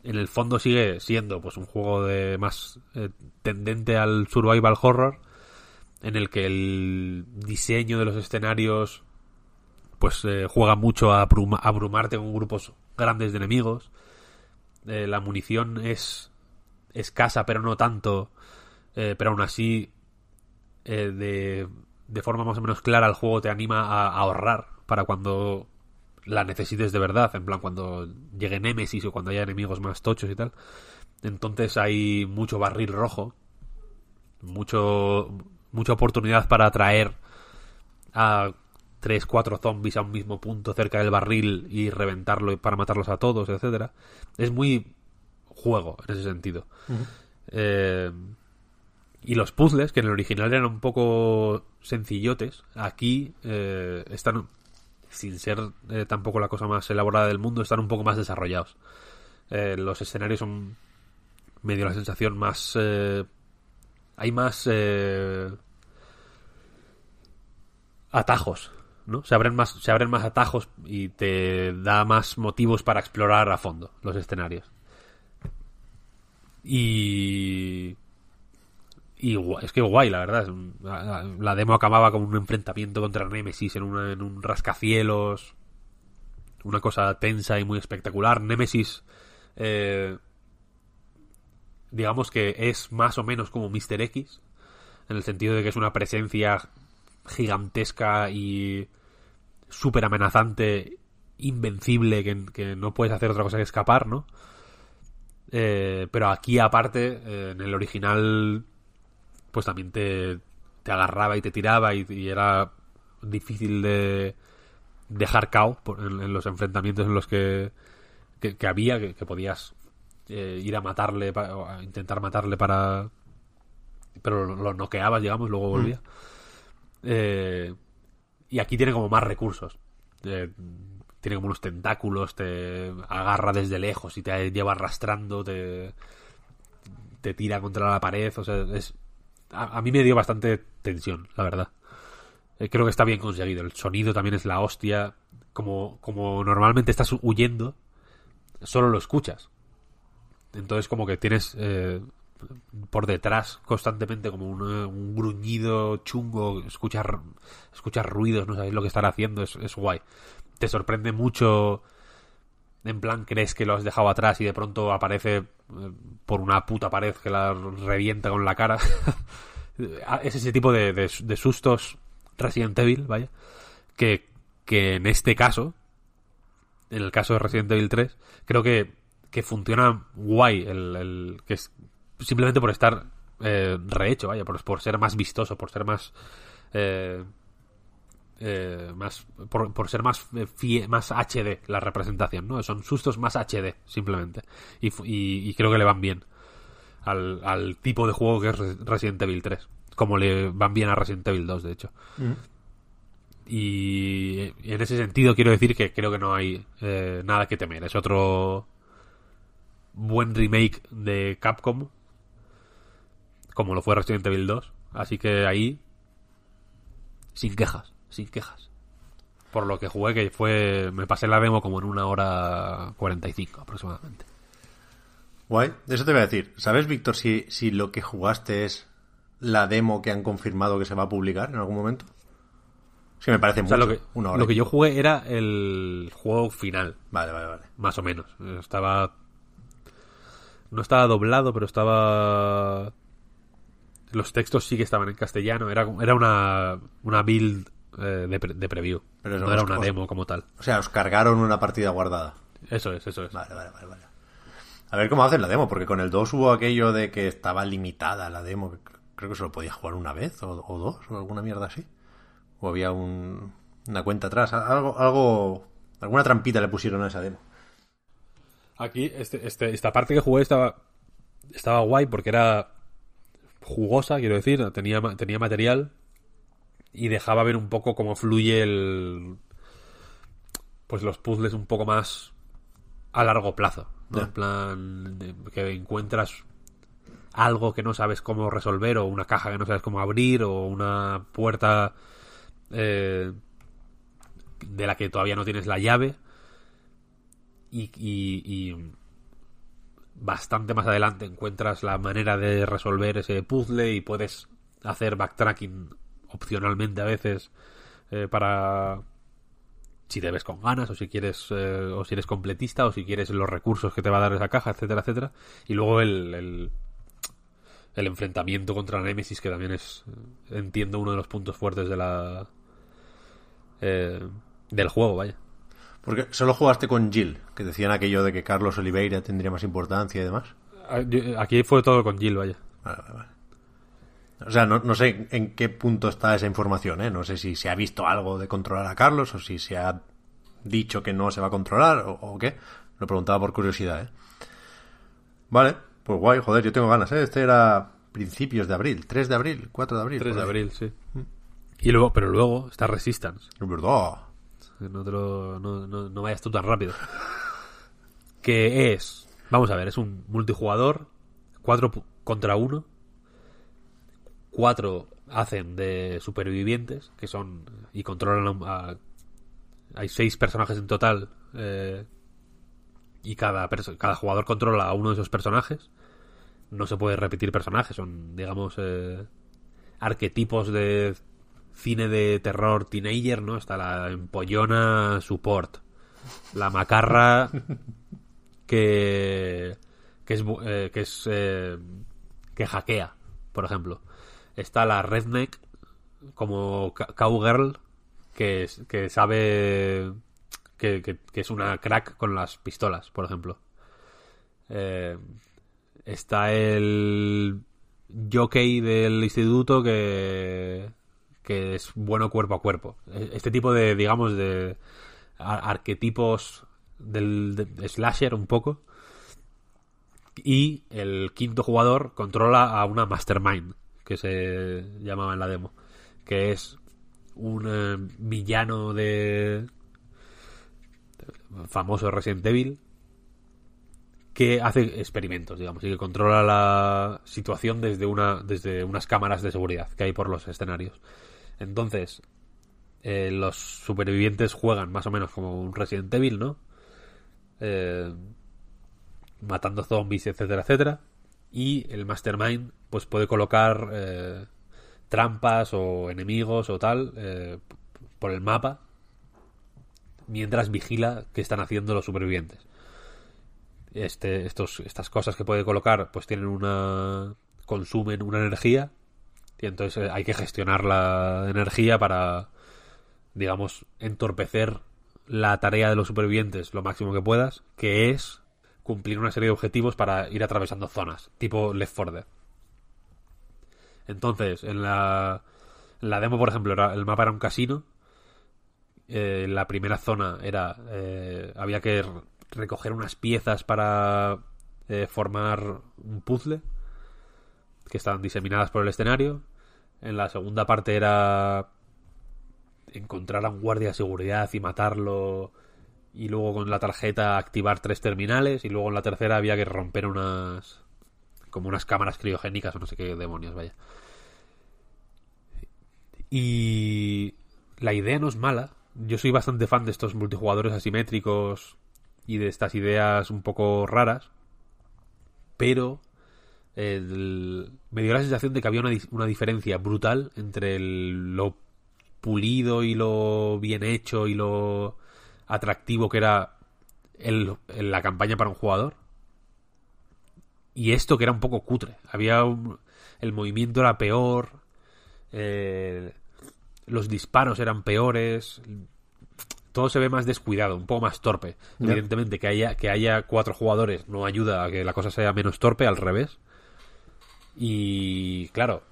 en el fondo sigue siendo pues un juego de más eh, tendente al survival horror en el que el diseño de los escenarios pues eh, juega mucho a abruma- abrumarte con grupos grandes de enemigos. Eh, la munición es escasa pero no tanto. Eh, pero aún así de, de forma más o menos clara el juego te anima a, a ahorrar para cuando la necesites de verdad, en plan cuando llegue Nemesis o cuando haya enemigos más tochos y tal. Entonces hay mucho barril rojo, mucho mucha oportunidad para atraer a tres, cuatro zombies a un mismo punto cerca del barril y reventarlo para matarlos a todos, etcétera. Es muy juego en ese sentido. Eh, y los puzzles, que en el original eran un poco sencillotes, aquí eh, están, sin ser eh, tampoco la cosa más elaborada del mundo, están un poco más desarrollados. Eh, los escenarios son, me dio la sensación, más... hay más... atajos, ¿no? Se abren más, se abren más atajos y te da más motivos para explorar a fondo los escenarios. Y y es que guay, la verdad. La, demo acababa con un enfrentamiento contra Nemesis en un rascacielos. Una cosa tensa y muy espectacular. Nemesis, eh, digamos que es más o menos como Mr. X, en el sentido de que es una presencia gigantesca y súper amenazante invencible que, que no puedes hacer otra cosa que escapar, ¿no? Eh, pero aquí, aparte, eh, en el original, pues también te, te agarraba y te tiraba y, y era difícil de dejar cao por- en, en los enfrentamientos en los que, que, que había, que, que podías eh, ir a matarle, pa- o a intentar matarle para... Pero lo, lo noqueabas, digamos, luego volvía. Eh, y aquí tiene como más recursos. Eh, tiene como unos tentáculos, te agarra desde lejos y te lleva arrastrando, te, te tira contra la pared. O sea, es, a, mí me dio bastante tensión, la verdad. Eh, creo que está bien conseguido. El sonido también es la hostia. Como, como normalmente estás huyendo, solo lo escuchas. Entonces como que tienes por detrás constantemente como un, gruñido chungo, escuchas, escuchas ruidos, no sabes lo que están haciendo, es, es guay. Te sorprende mucho, en plan crees que lo has dejado atrás y de pronto aparece eh, por una puta pared que la revienta con la cara. es ese tipo de, de- de sustos Resident Evil, vaya, que, que en este caso, en el caso de Resident Evil 3, creo que, que funciona guay, el, el- que es simplemente por estar eh, rehecho, vaya, por, por ser más vistoso, por ser más... eh, eh, más por, por ser más eh, fie- más HD la representación, ¿no? Son sustos más HD, simplemente. Y, fu- y- y creo que le van bien al, al tipo de juego que es Re- Resident Evil 3. Como le van bien a Resident Evil 2, de hecho. Y en ese sentido quiero decir que creo que no hay eh, nada que temer. Es otro buen remake de Capcom, como lo fue Resident Evil 2. Así que ahí, sin quejas, sin quejas. Por lo que jugué, que fue. Me pasé la demo como en una hora 45 aproximadamente. Guay, eso te voy a decir. ¿Sabes, Víctor, si, si lo que jugaste es la demo que han confirmado que se va a publicar en algún momento? Que me parece O mucho. sea, lo que, una hora lo y que yo jugué era el juego final, Vale, vale, vale. más o menos. Estaba. No estaba doblado, pero estaba. Los textos sí que estaban en castellano. Era, era una, una build eh, de, de preview. Pero no era una os- demo como tal. O sea, os cargaron una partida guardada. Eso es, eso es. Vale, vale, vale, vale. A ver cómo hacen la demo, porque con el 2 hubo aquello de que estaba limitada la demo. Creo que solo podía jugar una vez o, o dos o alguna mierda así. O había un, una cuenta atrás. Algo, algo, alguna trampita le pusieron a esa demo. Aquí, este, este, esta parte que jugué estaba, estaba guay porque era jugosa, quiero decir, tenía, tenía material y dejaba ver un poco cómo fluye el. Pues los puzzles un poco más a largo plazo. ¿no? En plan, de- que encuentras algo que no sabes cómo resolver, o una caja que no sabes cómo abrir, o una puerta eh, de la que todavía no tienes la llave y, y- y bastante más adelante encuentras la manera de resolver ese puzzle y puedes hacer backtracking opcionalmente a veces eh, para si te ves con ganas o si quieres eh, o si eres completista o si quieres los recursos que te va a dar esa caja etcétera etcétera. Y luego el, el, el enfrentamiento contra Nemesis que también es entiendo uno de los puntos fuertes de la eh, del juego vaya Porque solo jugaste con Jill, que decían aquello de que Carlos Oliveira tendría más importancia y demás. Ah, Aquí fue todo con Jill, vaya. Vale, vale, vale. O sea, no, no sé en qué punto está esa información, ¿eh? No sé si se ha visto algo de controlar a Carlos o si se ha dicho que no se va a controlar o, o qué. Lo preguntaba por curiosidad, ¿eh? Vale, pues guay, joder, yo tengo ganas, ¿eh? Este era principios de abril, 3 de abril, 4 de abril. 3 de abril, sí. Y luego, pero luego está Resistance. Es verdad. No, te lo- no, no- no vayas tú tan rápido. Que es, vamos a ver, es un multijugador, 4 contra 1. Cuatro hacen de supervivientes, que son y controlan a, hay seis personajes en total eh, y cada cada jugador controla a uno de esos personajes. No se puede repetir personajes, son digamos eh, arquetipos de cine de terror teenager, ¿no? Está la empollona support, la macarra que que es eh, que es eh, que hackea, por ejemplo. Está la redneck como cowgirl que es- que sabe que, que- que es una crack con las pistolas, por ejemplo. Eh, está el jockey del instituto que, que es bueno cuerpo a cuerpo. Este tipo de, digamos, de ar- arquetipos del de slasher un poco. Y el quinto jugador controla a una mastermind, que se llamaba en la demo, que es un eh, villano de famoso Resident Evil que hace experimentos, digamos, y que controla la situación desde una desde unas cámaras de seguridad que hay por los escenarios. Entonces, eh, los supervivientes juegan más o menos como un Resident Evil, ¿no? Eh, matando zombies, etcétera, etcétera. Y el Mastermind, pues puede colocar eh, trampas o enemigos o tal eh, por el mapa mientras vigila qué están haciendo los supervivientes. Este, estos, estas cosas que puede colocar, pues tienen una. consumen una energía. Y entonces eh, hay que gestionar la energía para, digamos, entorpecer la tarea de los supervivientes lo máximo que puedas, que es cumplir una serie de objetivos para ir atravesando zonas, tipo Left 4 Dead. Entonces, en la, en la demo, por ejemplo, el mapa era un casino. Eh, la primera zona era. eh, había que recoger unas piezas para formar un puzzle que estaban diseminadas por el escenario. En la segunda parte era encontrar a un guardia de seguridad y matarlo y luego con la tarjeta activar tres terminales y luego en la tercera había que romper unas como unas cámaras criogénicas o no sé qué demonios vaya. Y la idea no es mala. Yo soy bastante fan de estos multijugadores asimétricos y de estas ideas un poco raras pero el- me dio la sensación de que había una, di- una diferencia brutal entre el- lo pulido y lo bien hecho y lo atractivo que era el- la campaña para un jugador y esto que era un poco cutre había un- el movimiento era peor eh, los disparos eran peores todo se ve más descuidado, un poco más torpe. Evidentemente, que haya, que haya cuatro jugadores no ayuda a que la cosa sea menos torpe, al revés. Y claro,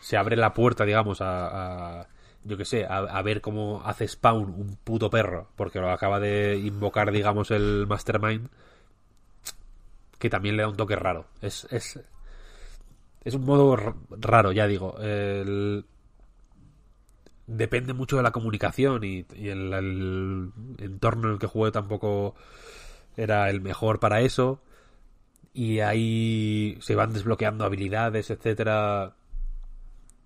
se abre la puerta, digamos, a, yo que sé, a, ver cómo hace spawn un puto perro, porque lo acaba de invocar, digamos, el Mastermind, que también le da un toque raro. Es, es, es un modo raro, ya digo. Depende mucho de la comunicación y, y el, el entorno en el que jugué tampoco era el mejor para eso y ahí se van desbloqueando habilidades etcétera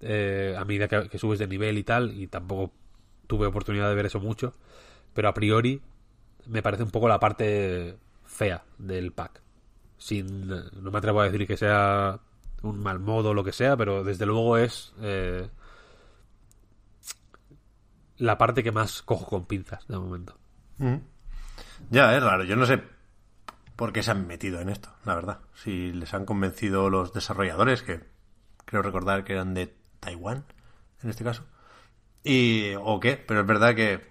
eh, a medida que, que subes de nivel y tal y tampoco tuve oportunidad de ver eso mucho pero a priori me parece un poco la parte fea del pack sin no me atrevo a decir que sea un mal modo o lo que sea pero desde luego es eh, la parte que más cojo con pinzas de momento. Ya, es raro. Yo no sé por qué se han metido en esto, la verdad. Si les han convencido los desarrolladores, que creo recordar que eran de Taiwán, en este caso. Y, o qué, pero es verdad que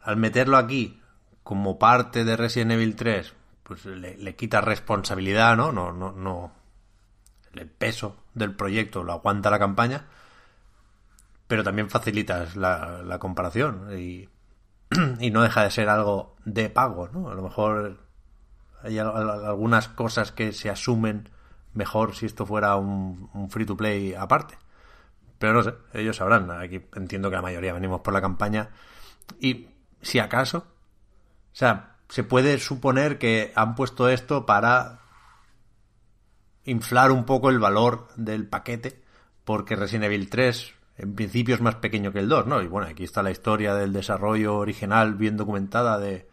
al meterlo aquí como parte de Resident Evil 3, pues le, le quita responsabilidad, ¿no? No, no, no. El peso del proyecto lo aguanta la campaña, pero también facilitas la, la comparación y, y no deja de ser algo de pago, ¿no? A lo mejor hay al- al- algunas cosas que se asumen mejor si esto fuera un, un free to play aparte. Pero no sé, ellos sabrán. Aquí entiendo que la mayoría venimos por la campaña. Y si acaso, o sea, se puede suponer que han puesto esto para inflar un poco el valor del paquete, porque Resident Evil 3 en principio es más pequeño que el 2, ¿no? Y bueno, aquí está la historia del desarrollo original bien documentada de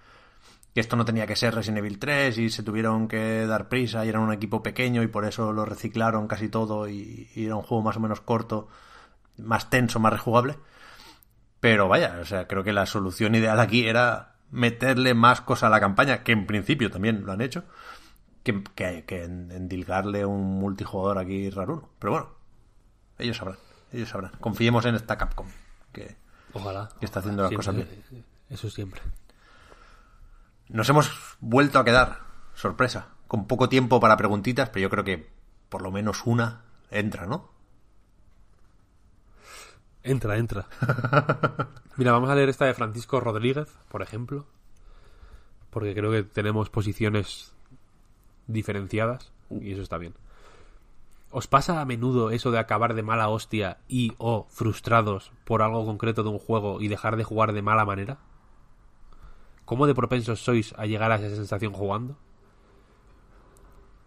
que esto no tenía que ser Resident Evil 3 y se tuvieron que dar prisa y eran un equipo pequeño y por eso lo reciclaron casi todo y, y era un juego más o menos corto, más tenso, más rejugable. Pero vaya, o sea, creo que la solución ideal aquí era meterle más cosa a la campaña, que en principio también lo han hecho, que, que, que en- endilgarle un multijugador aquí raruno. Pero bueno, ellos sabrán, ellos sabrán. Confiemos en esta Capcom, que Ojalá. Que está haciendo las Siempre, cosas bien. Eso siempre. Nos hemos vuelto a quedar, sorpresa, con poco tiempo para preguntitas, pero yo creo que por lo menos una entra, ¿no? Entra, entra. Mira, vamos a leer esta de Francisco Rodríguez, por ejemplo. Porque creo que tenemos posiciones diferenciadas y eso está bien. ¿Os pasa a menudo eso de acabar de mala hostia y o frustrados por algo concreto de un juego y dejar de jugar de mala manera? ¿Cómo de propensos sois a llegar a esa sensación jugando?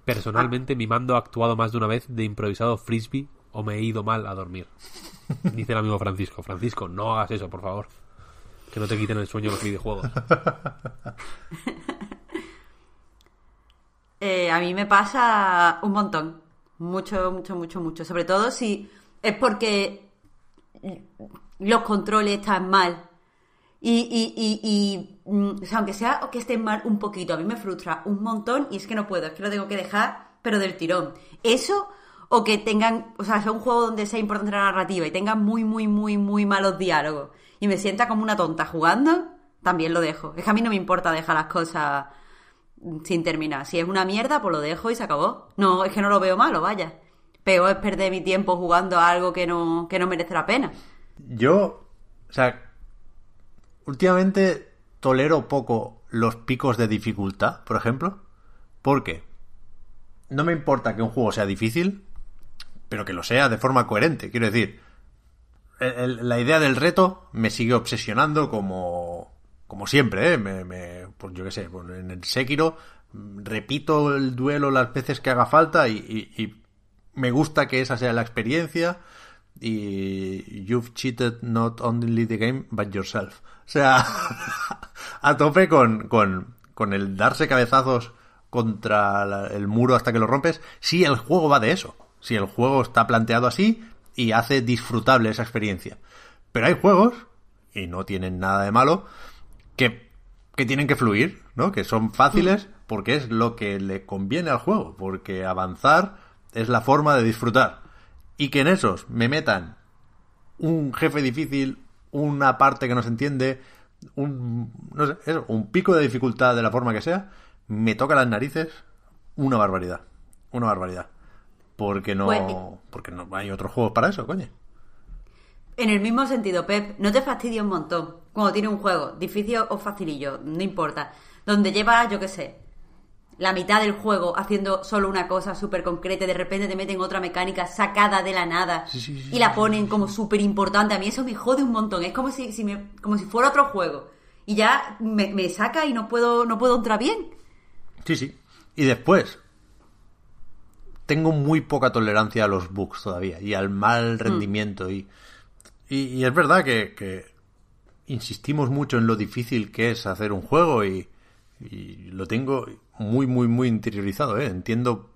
Personalmente, mi mando ha actuado más de una vez de improvisado frisbee o me he ido mal a dormir. Dice el amigo Francisco. Francisco, no hagas eso, por favor. Que no te quiten el sueño los videojuegos. Eh, a mí me pasa un montón. Mucho, mucho, mucho, mucho. Sobre todo si es porque los controles están mal. Y, y, y, y, mm, o sea, aunque sea que estén mal un poquito, a mí me frustra un montón y es que no puedo, es que lo tengo que dejar, pero del tirón. Eso, o que tengan, o sea, sea un juego donde sea importante la narrativa y tengan muy, muy, muy, muy malos diálogos y me sienta como una tonta jugando, también lo dejo. Es que a mí no me importa dejar las cosas sin terminar. Si es una mierda, pues lo dejo y se acabó. No, es que no lo veo malo, vaya. Peor es perder mi tiempo jugando a algo que no, que no merece la pena. Yo, o sea, últimamente tolero poco los picos de dificultad, por ejemplo. Porque no me importa que un juego sea difícil, pero que lo sea de forma coherente. Quiero decir, la idea del reto me sigue obsesionando como, como siempre, ¿eh? Me, pues yo qué sé, pues en el Sekiro repito el duelo las veces que haga falta y, y- y me gusta que esa sea la experiencia y you've cheated not only the game but yourself. O sea, a tope con, con, con el darse cabezazos contra la- el muro hasta que lo rompes, si el juego va de eso, si el juego está planteado así y hace disfrutable esa experiencia. Pero hay juegos, y no tienen nada de malo, que, que tienen que fluir, ¿no? Que son fáciles porque es lo que le conviene al juego, porque avanzar es la forma de disfrutar. Y que en esos me metan un jefe difícil, una parte que no se entiende, un, no sé, eso, un pico de dificultad de la forma que sea, me toca las narices una barbaridad. Una barbaridad. Porque no, Pues- porque no hay otros juegos para eso, coño. En el mismo sentido, Pep, no te fastidia un montón cuando tiene un juego, difícil o facilillo, no importa, donde llevas, yo qué sé, la mitad del juego haciendo solo una cosa súper concreta y de repente te meten otra mecánica sacada de la nada Sí, sí, sí, y la ponen como súper importante. A mí eso me jode un montón, es como si, si me- como si fuera otro juego. Y ya me, me saca y no puedo, no puedo entrar bien. Sí, sí. Y después, tengo muy poca tolerancia a los bugs todavía y al mal rendimiento. Y, y, y es verdad que, que insistimos mucho en lo difícil que es hacer un juego y, y lo tengo muy, muy, muy interiorizado. ¿eh? Entiendo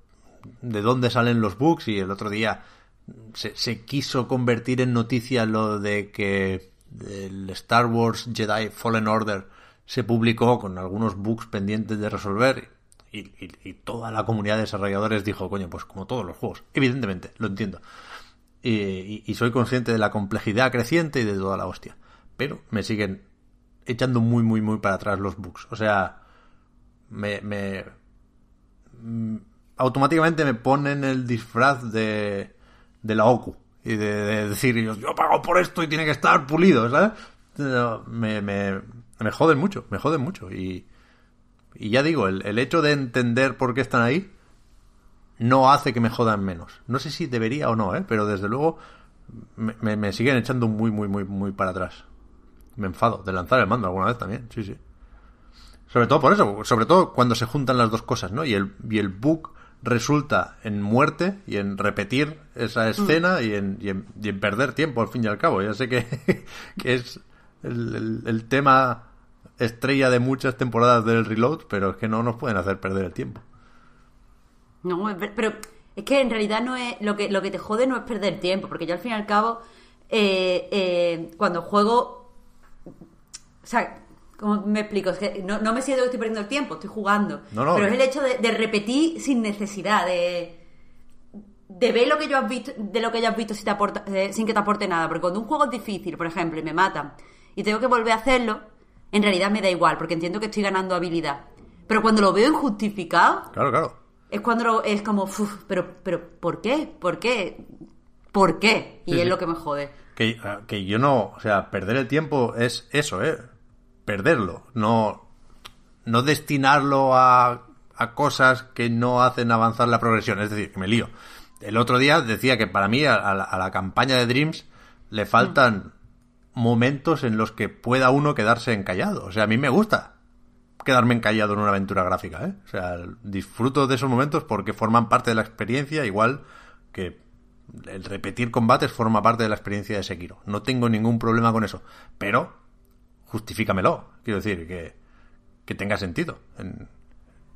de dónde salen los bugs y el otro día se, quiso convertir en noticia lo de que el Star Wars Jedi Fallen Order se publicó con algunos bugs pendientes de resolver y, toda la comunidad de desarrolladores dijo, coño, pues como todos los juegos. Evidentemente, lo entiendo. Y, y- y soy consciente de la complejidad creciente y de toda la hostia. Pero me siguen echando muy, muy, muy para atrás los bugs. O sea, me, me mm, automáticamente me ponen el disfraz de, de la OCU y de, de decir yo, yo pago por esto y tiene que estar pulido, ¿sabes? Me, me, me joden mucho, me joden mucho y, y ya digo, el, el hecho de entender por qué están ahí no hace que me jodan menos. No sé si debería o no, ¿eh? pero desde luego me- me siguen echando muy, muy, muy, muy para atrás. Me enfado de lanzar el mando alguna vez también, sí, sí. Sobre todo por eso, sobre todo cuando se juntan las dos cosas, ¿no? Y el, y el bug resulta en muerte y en repetir esa escena y, en, y, en, y en perder tiempo al fin y al cabo. Ya sé que, que es el, el- el tema estrella de muchas temporadas del reload, pero es que no nos pueden hacer perder el tiempo. No, pero es que en realidad no es lo que lo que te jode no es perder tiempo, porque yo al fin y al cabo eh, eh, cuando juego, o sea, ¿cómo me explico? Es que no, no me siento que estoy perdiendo el tiempo, estoy jugando. No, no, pero es el hecho de, de repetir sin necesidad, de de ver lo que yo has visto, de lo que ya has visto si te aporta, eh, sin que te aporte nada. Porque cuando un juego es difícil, por ejemplo, y me matan, y tengo que volver a hacerlo, en realidad me da igual, porque entiendo que estoy ganando habilidad. Pero cuando lo veo injustificado, Claro, claro. es cuando lo- es como, "Uf, pero, pero, ¿por qué? ¿Por qué? ¿Por qué? Y Sí, es sí. lo que me jode. Que, que yo no, o sea, perder el tiempo es eso, ¿eh? Perderlo, no, no destinarlo a, a cosas que no hacen avanzar la progresión, es decir, que me lío. El otro día decía que para mí a, la campaña de Dreams le faltan momentos en los que pueda uno quedarse encallado. O sea, a mí me gusta quedarme encallado en una aventura gráfica, ¿eh? O sea, disfruto de esos momentos porque forman parte de la experiencia, igual que el repetir combates forma parte de la experiencia de Sekiro. No tengo ningún problema con eso. Pero, justifícamelo. Quiero decir, que, que tenga sentido en,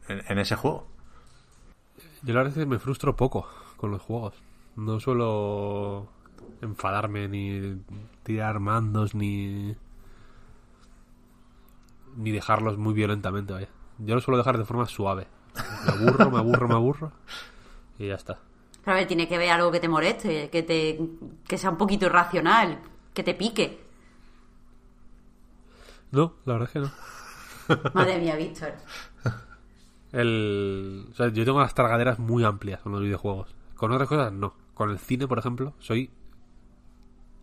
en, en ese juego. Yo la verdad es que me frustro poco con los juegos. No suelo enfadarme ni tirar mandos ni ni dejarlos muy violentamente, vaya. Yo lo suelo dejar de forma suave. Me aburro, me aburro, me aburro y ya está. Pero a ver, tiene que ver algo que te moleste, que te que sea un poquito irracional, que te pique. No, la verdad es que no. Madre mía, Víctor. El, o sea, yo tengo las targaderas muy amplias con los videojuegos. Con otras cosas no. Con el cine, por ejemplo, soy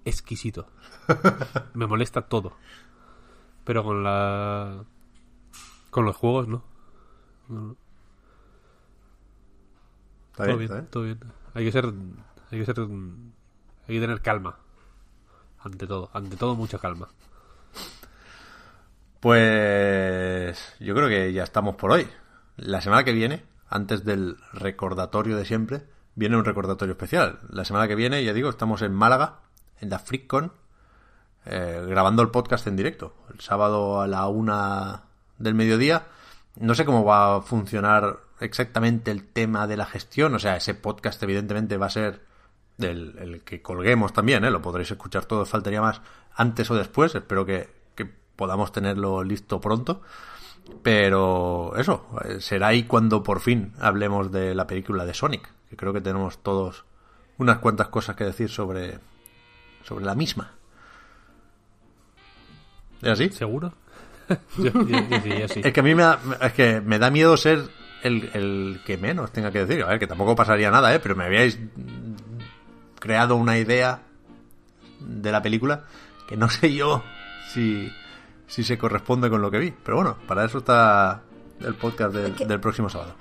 exquisito. Me molesta todo. Pero con la con los juegos no. No, Está todo bien, bien, está bien. todo bien. Hay que ser hay que ser hay que tener calma. Ante todo, ante todo mucha calma. Pues yo creo que ya estamos por hoy. La semana que viene, antes del recordatorio de siempre, viene un recordatorio especial. La semana que viene, ya digo, estamos en Málaga, en la FreakCon, eh, grabando el podcast en directo. El sábado a la una del mediodía. No sé cómo va a funcionar exactamente el tema de la gestión. O sea, ese podcast evidentemente va a ser del el que colguemos también, ¿eh? lo podréis escuchar todo, faltaría más antes o después. Espero que podamos tenerlo listo pronto. Pero eso, eh, será ahí cuando por fin hablemos de la película de Sonic, que creo que tenemos todos unas cuantas cosas que decir sobre, sobre la misma. ¿Es así? ¿Seguro? yo, yo- yo sí, yo sí. Es que a mí me da, es que me da miedo ser el, el que menos tenga que decir. A ver, que tampoco pasaría nada, ¿eh? Pero me habíais creado una idea de la película que no sé yo si, si se corresponde con lo que vi. Pero bueno, para eso está el podcast del, Es que- del próximo sábado.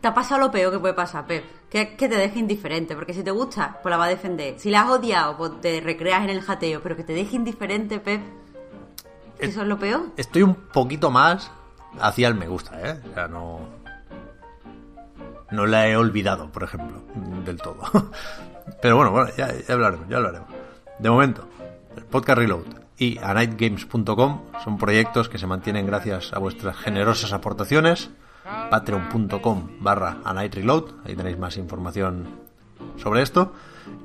Te ha pasado lo peor que puede pasar, Pep. Que, que te deje indiferente, porque si te gusta, pues la va a defender. Si la has odiado, pues te recreas en el jateo, pero que te deje indiferente, Pep. Es- ¿Eso es lo peor? Estoy un poquito más hacia el me gusta, ¿eh? O sea, no... No la he olvidado, por ejemplo, del todo. Pero bueno, bueno ya, ya hablaremos, ya hablaremos. De momento, el podcast Reload y anightgames.com son proyectos que se mantienen gracias a vuestras generosas aportaciones. Patreon.com barra anightreload, ahí tenéis más información sobre esto.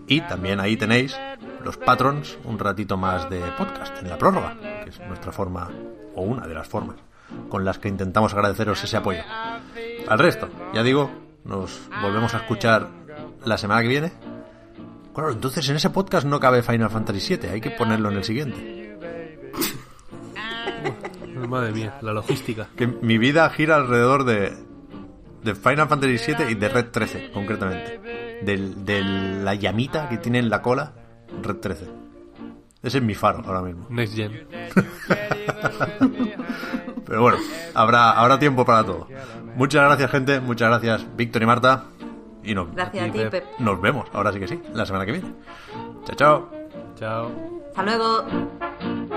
Y también ahí tenéis los patrons, un ratito más de podcast en la prórroga, que es nuestra forma, o una de las formas, con las que intentamos agradeceros ese apoyo. Al resto, ya digo, nos volvemos a escuchar la semana que viene. Claro, entonces en ese podcast no cabe Final Fantasy VII, hay que ponerlo en el siguiente. Madre mía, la logística. Que mi vida gira alrededor de, de Final Fantasy VII y de Red 13, concretamente. Del, de la llamita que tiene en la cola, Red 13. Ese es mi faro ahora mismo. Next Gen. Pero bueno, habrá, habrá tiempo para todo. Muchas gracias, gente. Muchas gracias, Víctor y Marta. Y nos, Gracias a ti. Pep. nos vemos, ahora sí que sí, la semana que viene. Chao, chao. Chao. Hasta luego.